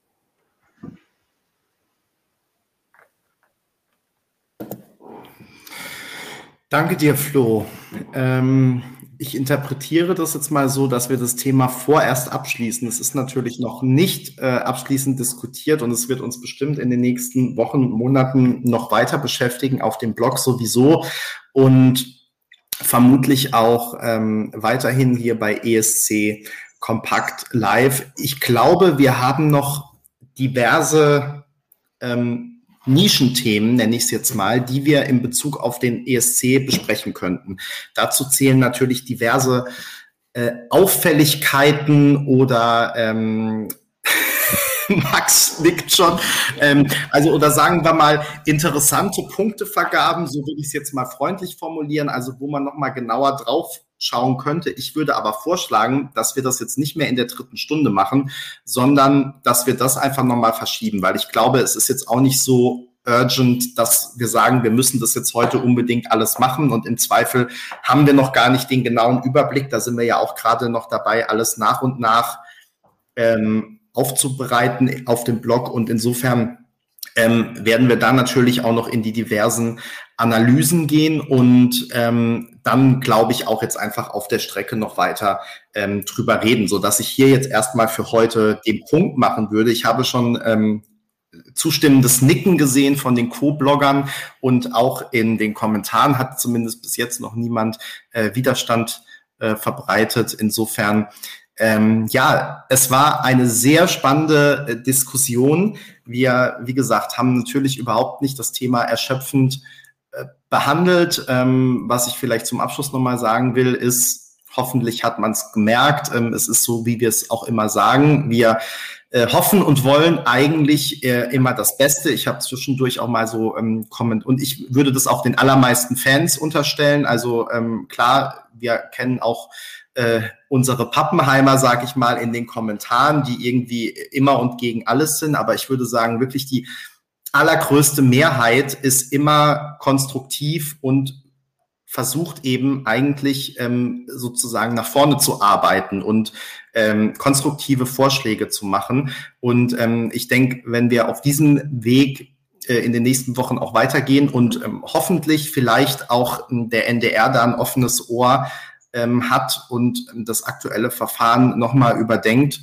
Danke dir, Flo. Ähm, ich interpretiere das jetzt mal so, dass wir das Thema vorerst abschließen. Es ist natürlich noch nicht äh, abschließend diskutiert und es wird uns bestimmt in den nächsten Wochen und Monaten noch weiter beschäftigen, auf dem Blog sowieso und vermutlich auch ähm, weiterhin hier bei ESC Kompakt Live. Ich glaube, wir haben noch diverse ähm, Nischenthemen, nenne ich es jetzt mal, die wir in Bezug auf den ESC besprechen könnten. Dazu zählen natürlich diverse äh, Auffälligkeiten oder ähm, Max nickt schon. Ähm, also, oder sagen wir mal, interessante Punktevergaben, so würde ich es jetzt mal freundlich formulieren, also wo man nochmal genauer drauf schauen könnte. Ich würde aber vorschlagen, dass wir das jetzt nicht mehr in der dritten Stunde machen, sondern dass wir das einfach nochmal verschieben, weil ich glaube, es ist jetzt auch nicht so urgent, dass wir sagen, wir müssen das jetzt heute unbedingt alles machen und im Zweifel haben wir noch gar nicht den genauen Überblick. Da sind wir ja auch gerade noch dabei, alles nach und nach ähm, aufzubereiten auf dem Blog und insofern ähm, werden wir dann natürlich auch noch in die diversen Analysen gehen und ähm, dann glaube ich auch jetzt einfach auf der Strecke noch weiter ähm, drüber reden, so dass ich hier jetzt erstmal für heute den Punkt machen würde. Ich habe schon ähm, zustimmendes Nicken gesehen von den Co-Bloggern und auch in den Kommentaren hat zumindest bis jetzt noch niemand äh, Widerstand äh, verbreitet. Insofern ähm, ja, es war eine sehr spannende äh, Diskussion. Wir, wie gesagt, haben natürlich überhaupt nicht das Thema erschöpfend äh, behandelt. Ähm, was ich vielleicht zum Abschluss nochmal sagen will, ist, hoffentlich hat man es gemerkt. Ähm, es ist so, wie wir es auch immer sagen. Wir äh, hoffen und wollen eigentlich äh, immer das Beste. Ich habe zwischendurch auch mal so ähm, Comment und ich würde das auch den allermeisten Fans unterstellen. Also ähm, klar, wir kennen auch äh, unsere Pappenheimer, sag ich mal, in den Kommentaren, die irgendwie immer und gegen alles sind. Aber ich würde sagen, wirklich die allergrößte Mehrheit ist immer konstruktiv und versucht eben eigentlich ähm, sozusagen nach vorne zu arbeiten und ähm, konstruktive Vorschläge zu machen. Und ähm, ich denke, wenn wir auf diesen Weg äh, in den nächsten Wochen auch weitergehen und ähm, hoffentlich vielleicht auch der NDR da ein offenes Ohr ähm, hat und das aktuelle Verfahren nochmal überdenkt,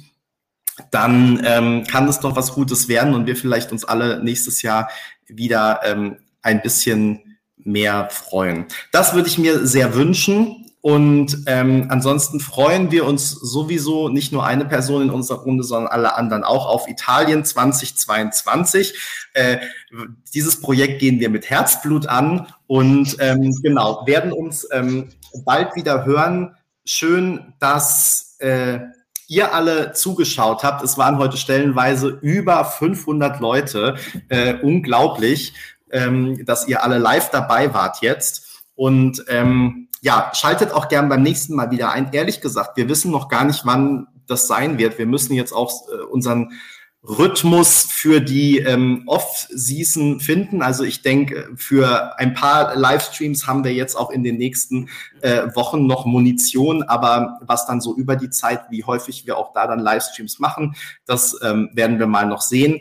dann ähm, kann es doch was Gutes werden und wir vielleicht uns alle nächstes Jahr wieder ähm, ein bisschen mehr freuen. Das würde ich mir sehr wünschen. Und ähm, ansonsten freuen wir uns sowieso nicht nur eine Person in unserer Runde, sondern alle anderen auch auf Italien 2022. Äh, dieses Projekt gehen wir mit Herzblut an und ähm, genau werden uns ähm, bald wieder hören. Schön, dass äh, ihr alle zugeschaut habt. Es waren heute stellenweise über 500 Leute. Äh, unglaublich, ähm, dass ihr alle live dabei wart jetzt. Und ähm, ja, schaltet auch gern beim nächsten Mal wieder ein. Ehrlich gesagt, wir wissen noch gar nicht, wann das sein wird. Wir müssen jetzt auch äh, unseren Rhythmus für die ähm, Off-Season finden. Also ich denke, für ein paar Livestreams haben wir jetzt auch in den nächsten äh, Wochen noch Munition, aber was dann so über die Zeit, wie häufig wir auch da dann Livestreams machen, das ähm, werden wir mal noch sehen.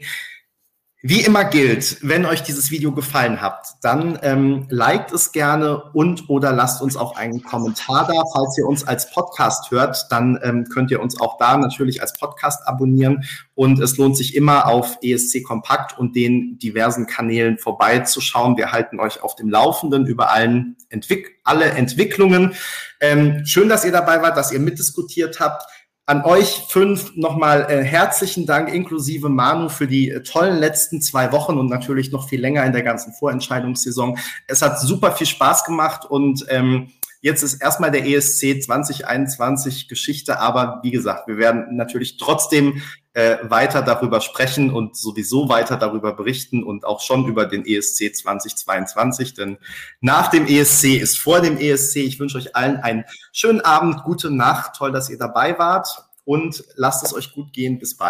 Wie immer gilt, wenn euch dieses Video gefallen hat, dann ähm, liked es gerne und oder lasst uns auch einen Kommentar da. Falls ihr uns als Podcast hört, dann ähm, könnt ihr uns auch da natürlich als Podcast abonnieren. Und es lohnt sich immer auf ESC Kompakt und den diversen Kanälen vorbeizuschauen. Wir halten euch auf dem Laufenden über allen Entwick alle Entwicklungen. Ähm, schön, dass ihr dabei wart, dass ihr mitdiskutiert habt. An euch fünf nochmal äh, herzlichen Dank, inklusive Manu, für die äh, tollen letzten zwei Wochen und natürlich noch viel länger in der ganzen Vorentscheidungssaison. Es hat super viel Spaß gemacht und ähm, Jetzt ist erstmal der ESC 2021 Geschichte, aber wie gesagt, wir werden natürlich trotzdem äh, weiter darüber sprechen und sowieso weiter darüber berichten und auch schon über den ESC 2022, denn nach dem ESC ist vor dem ESC. Ich wünsche euch allen einen schönen Abend, gute Nacht, toll, dass ihr dabei wart und lasst es euch gut gehen. Bis bald.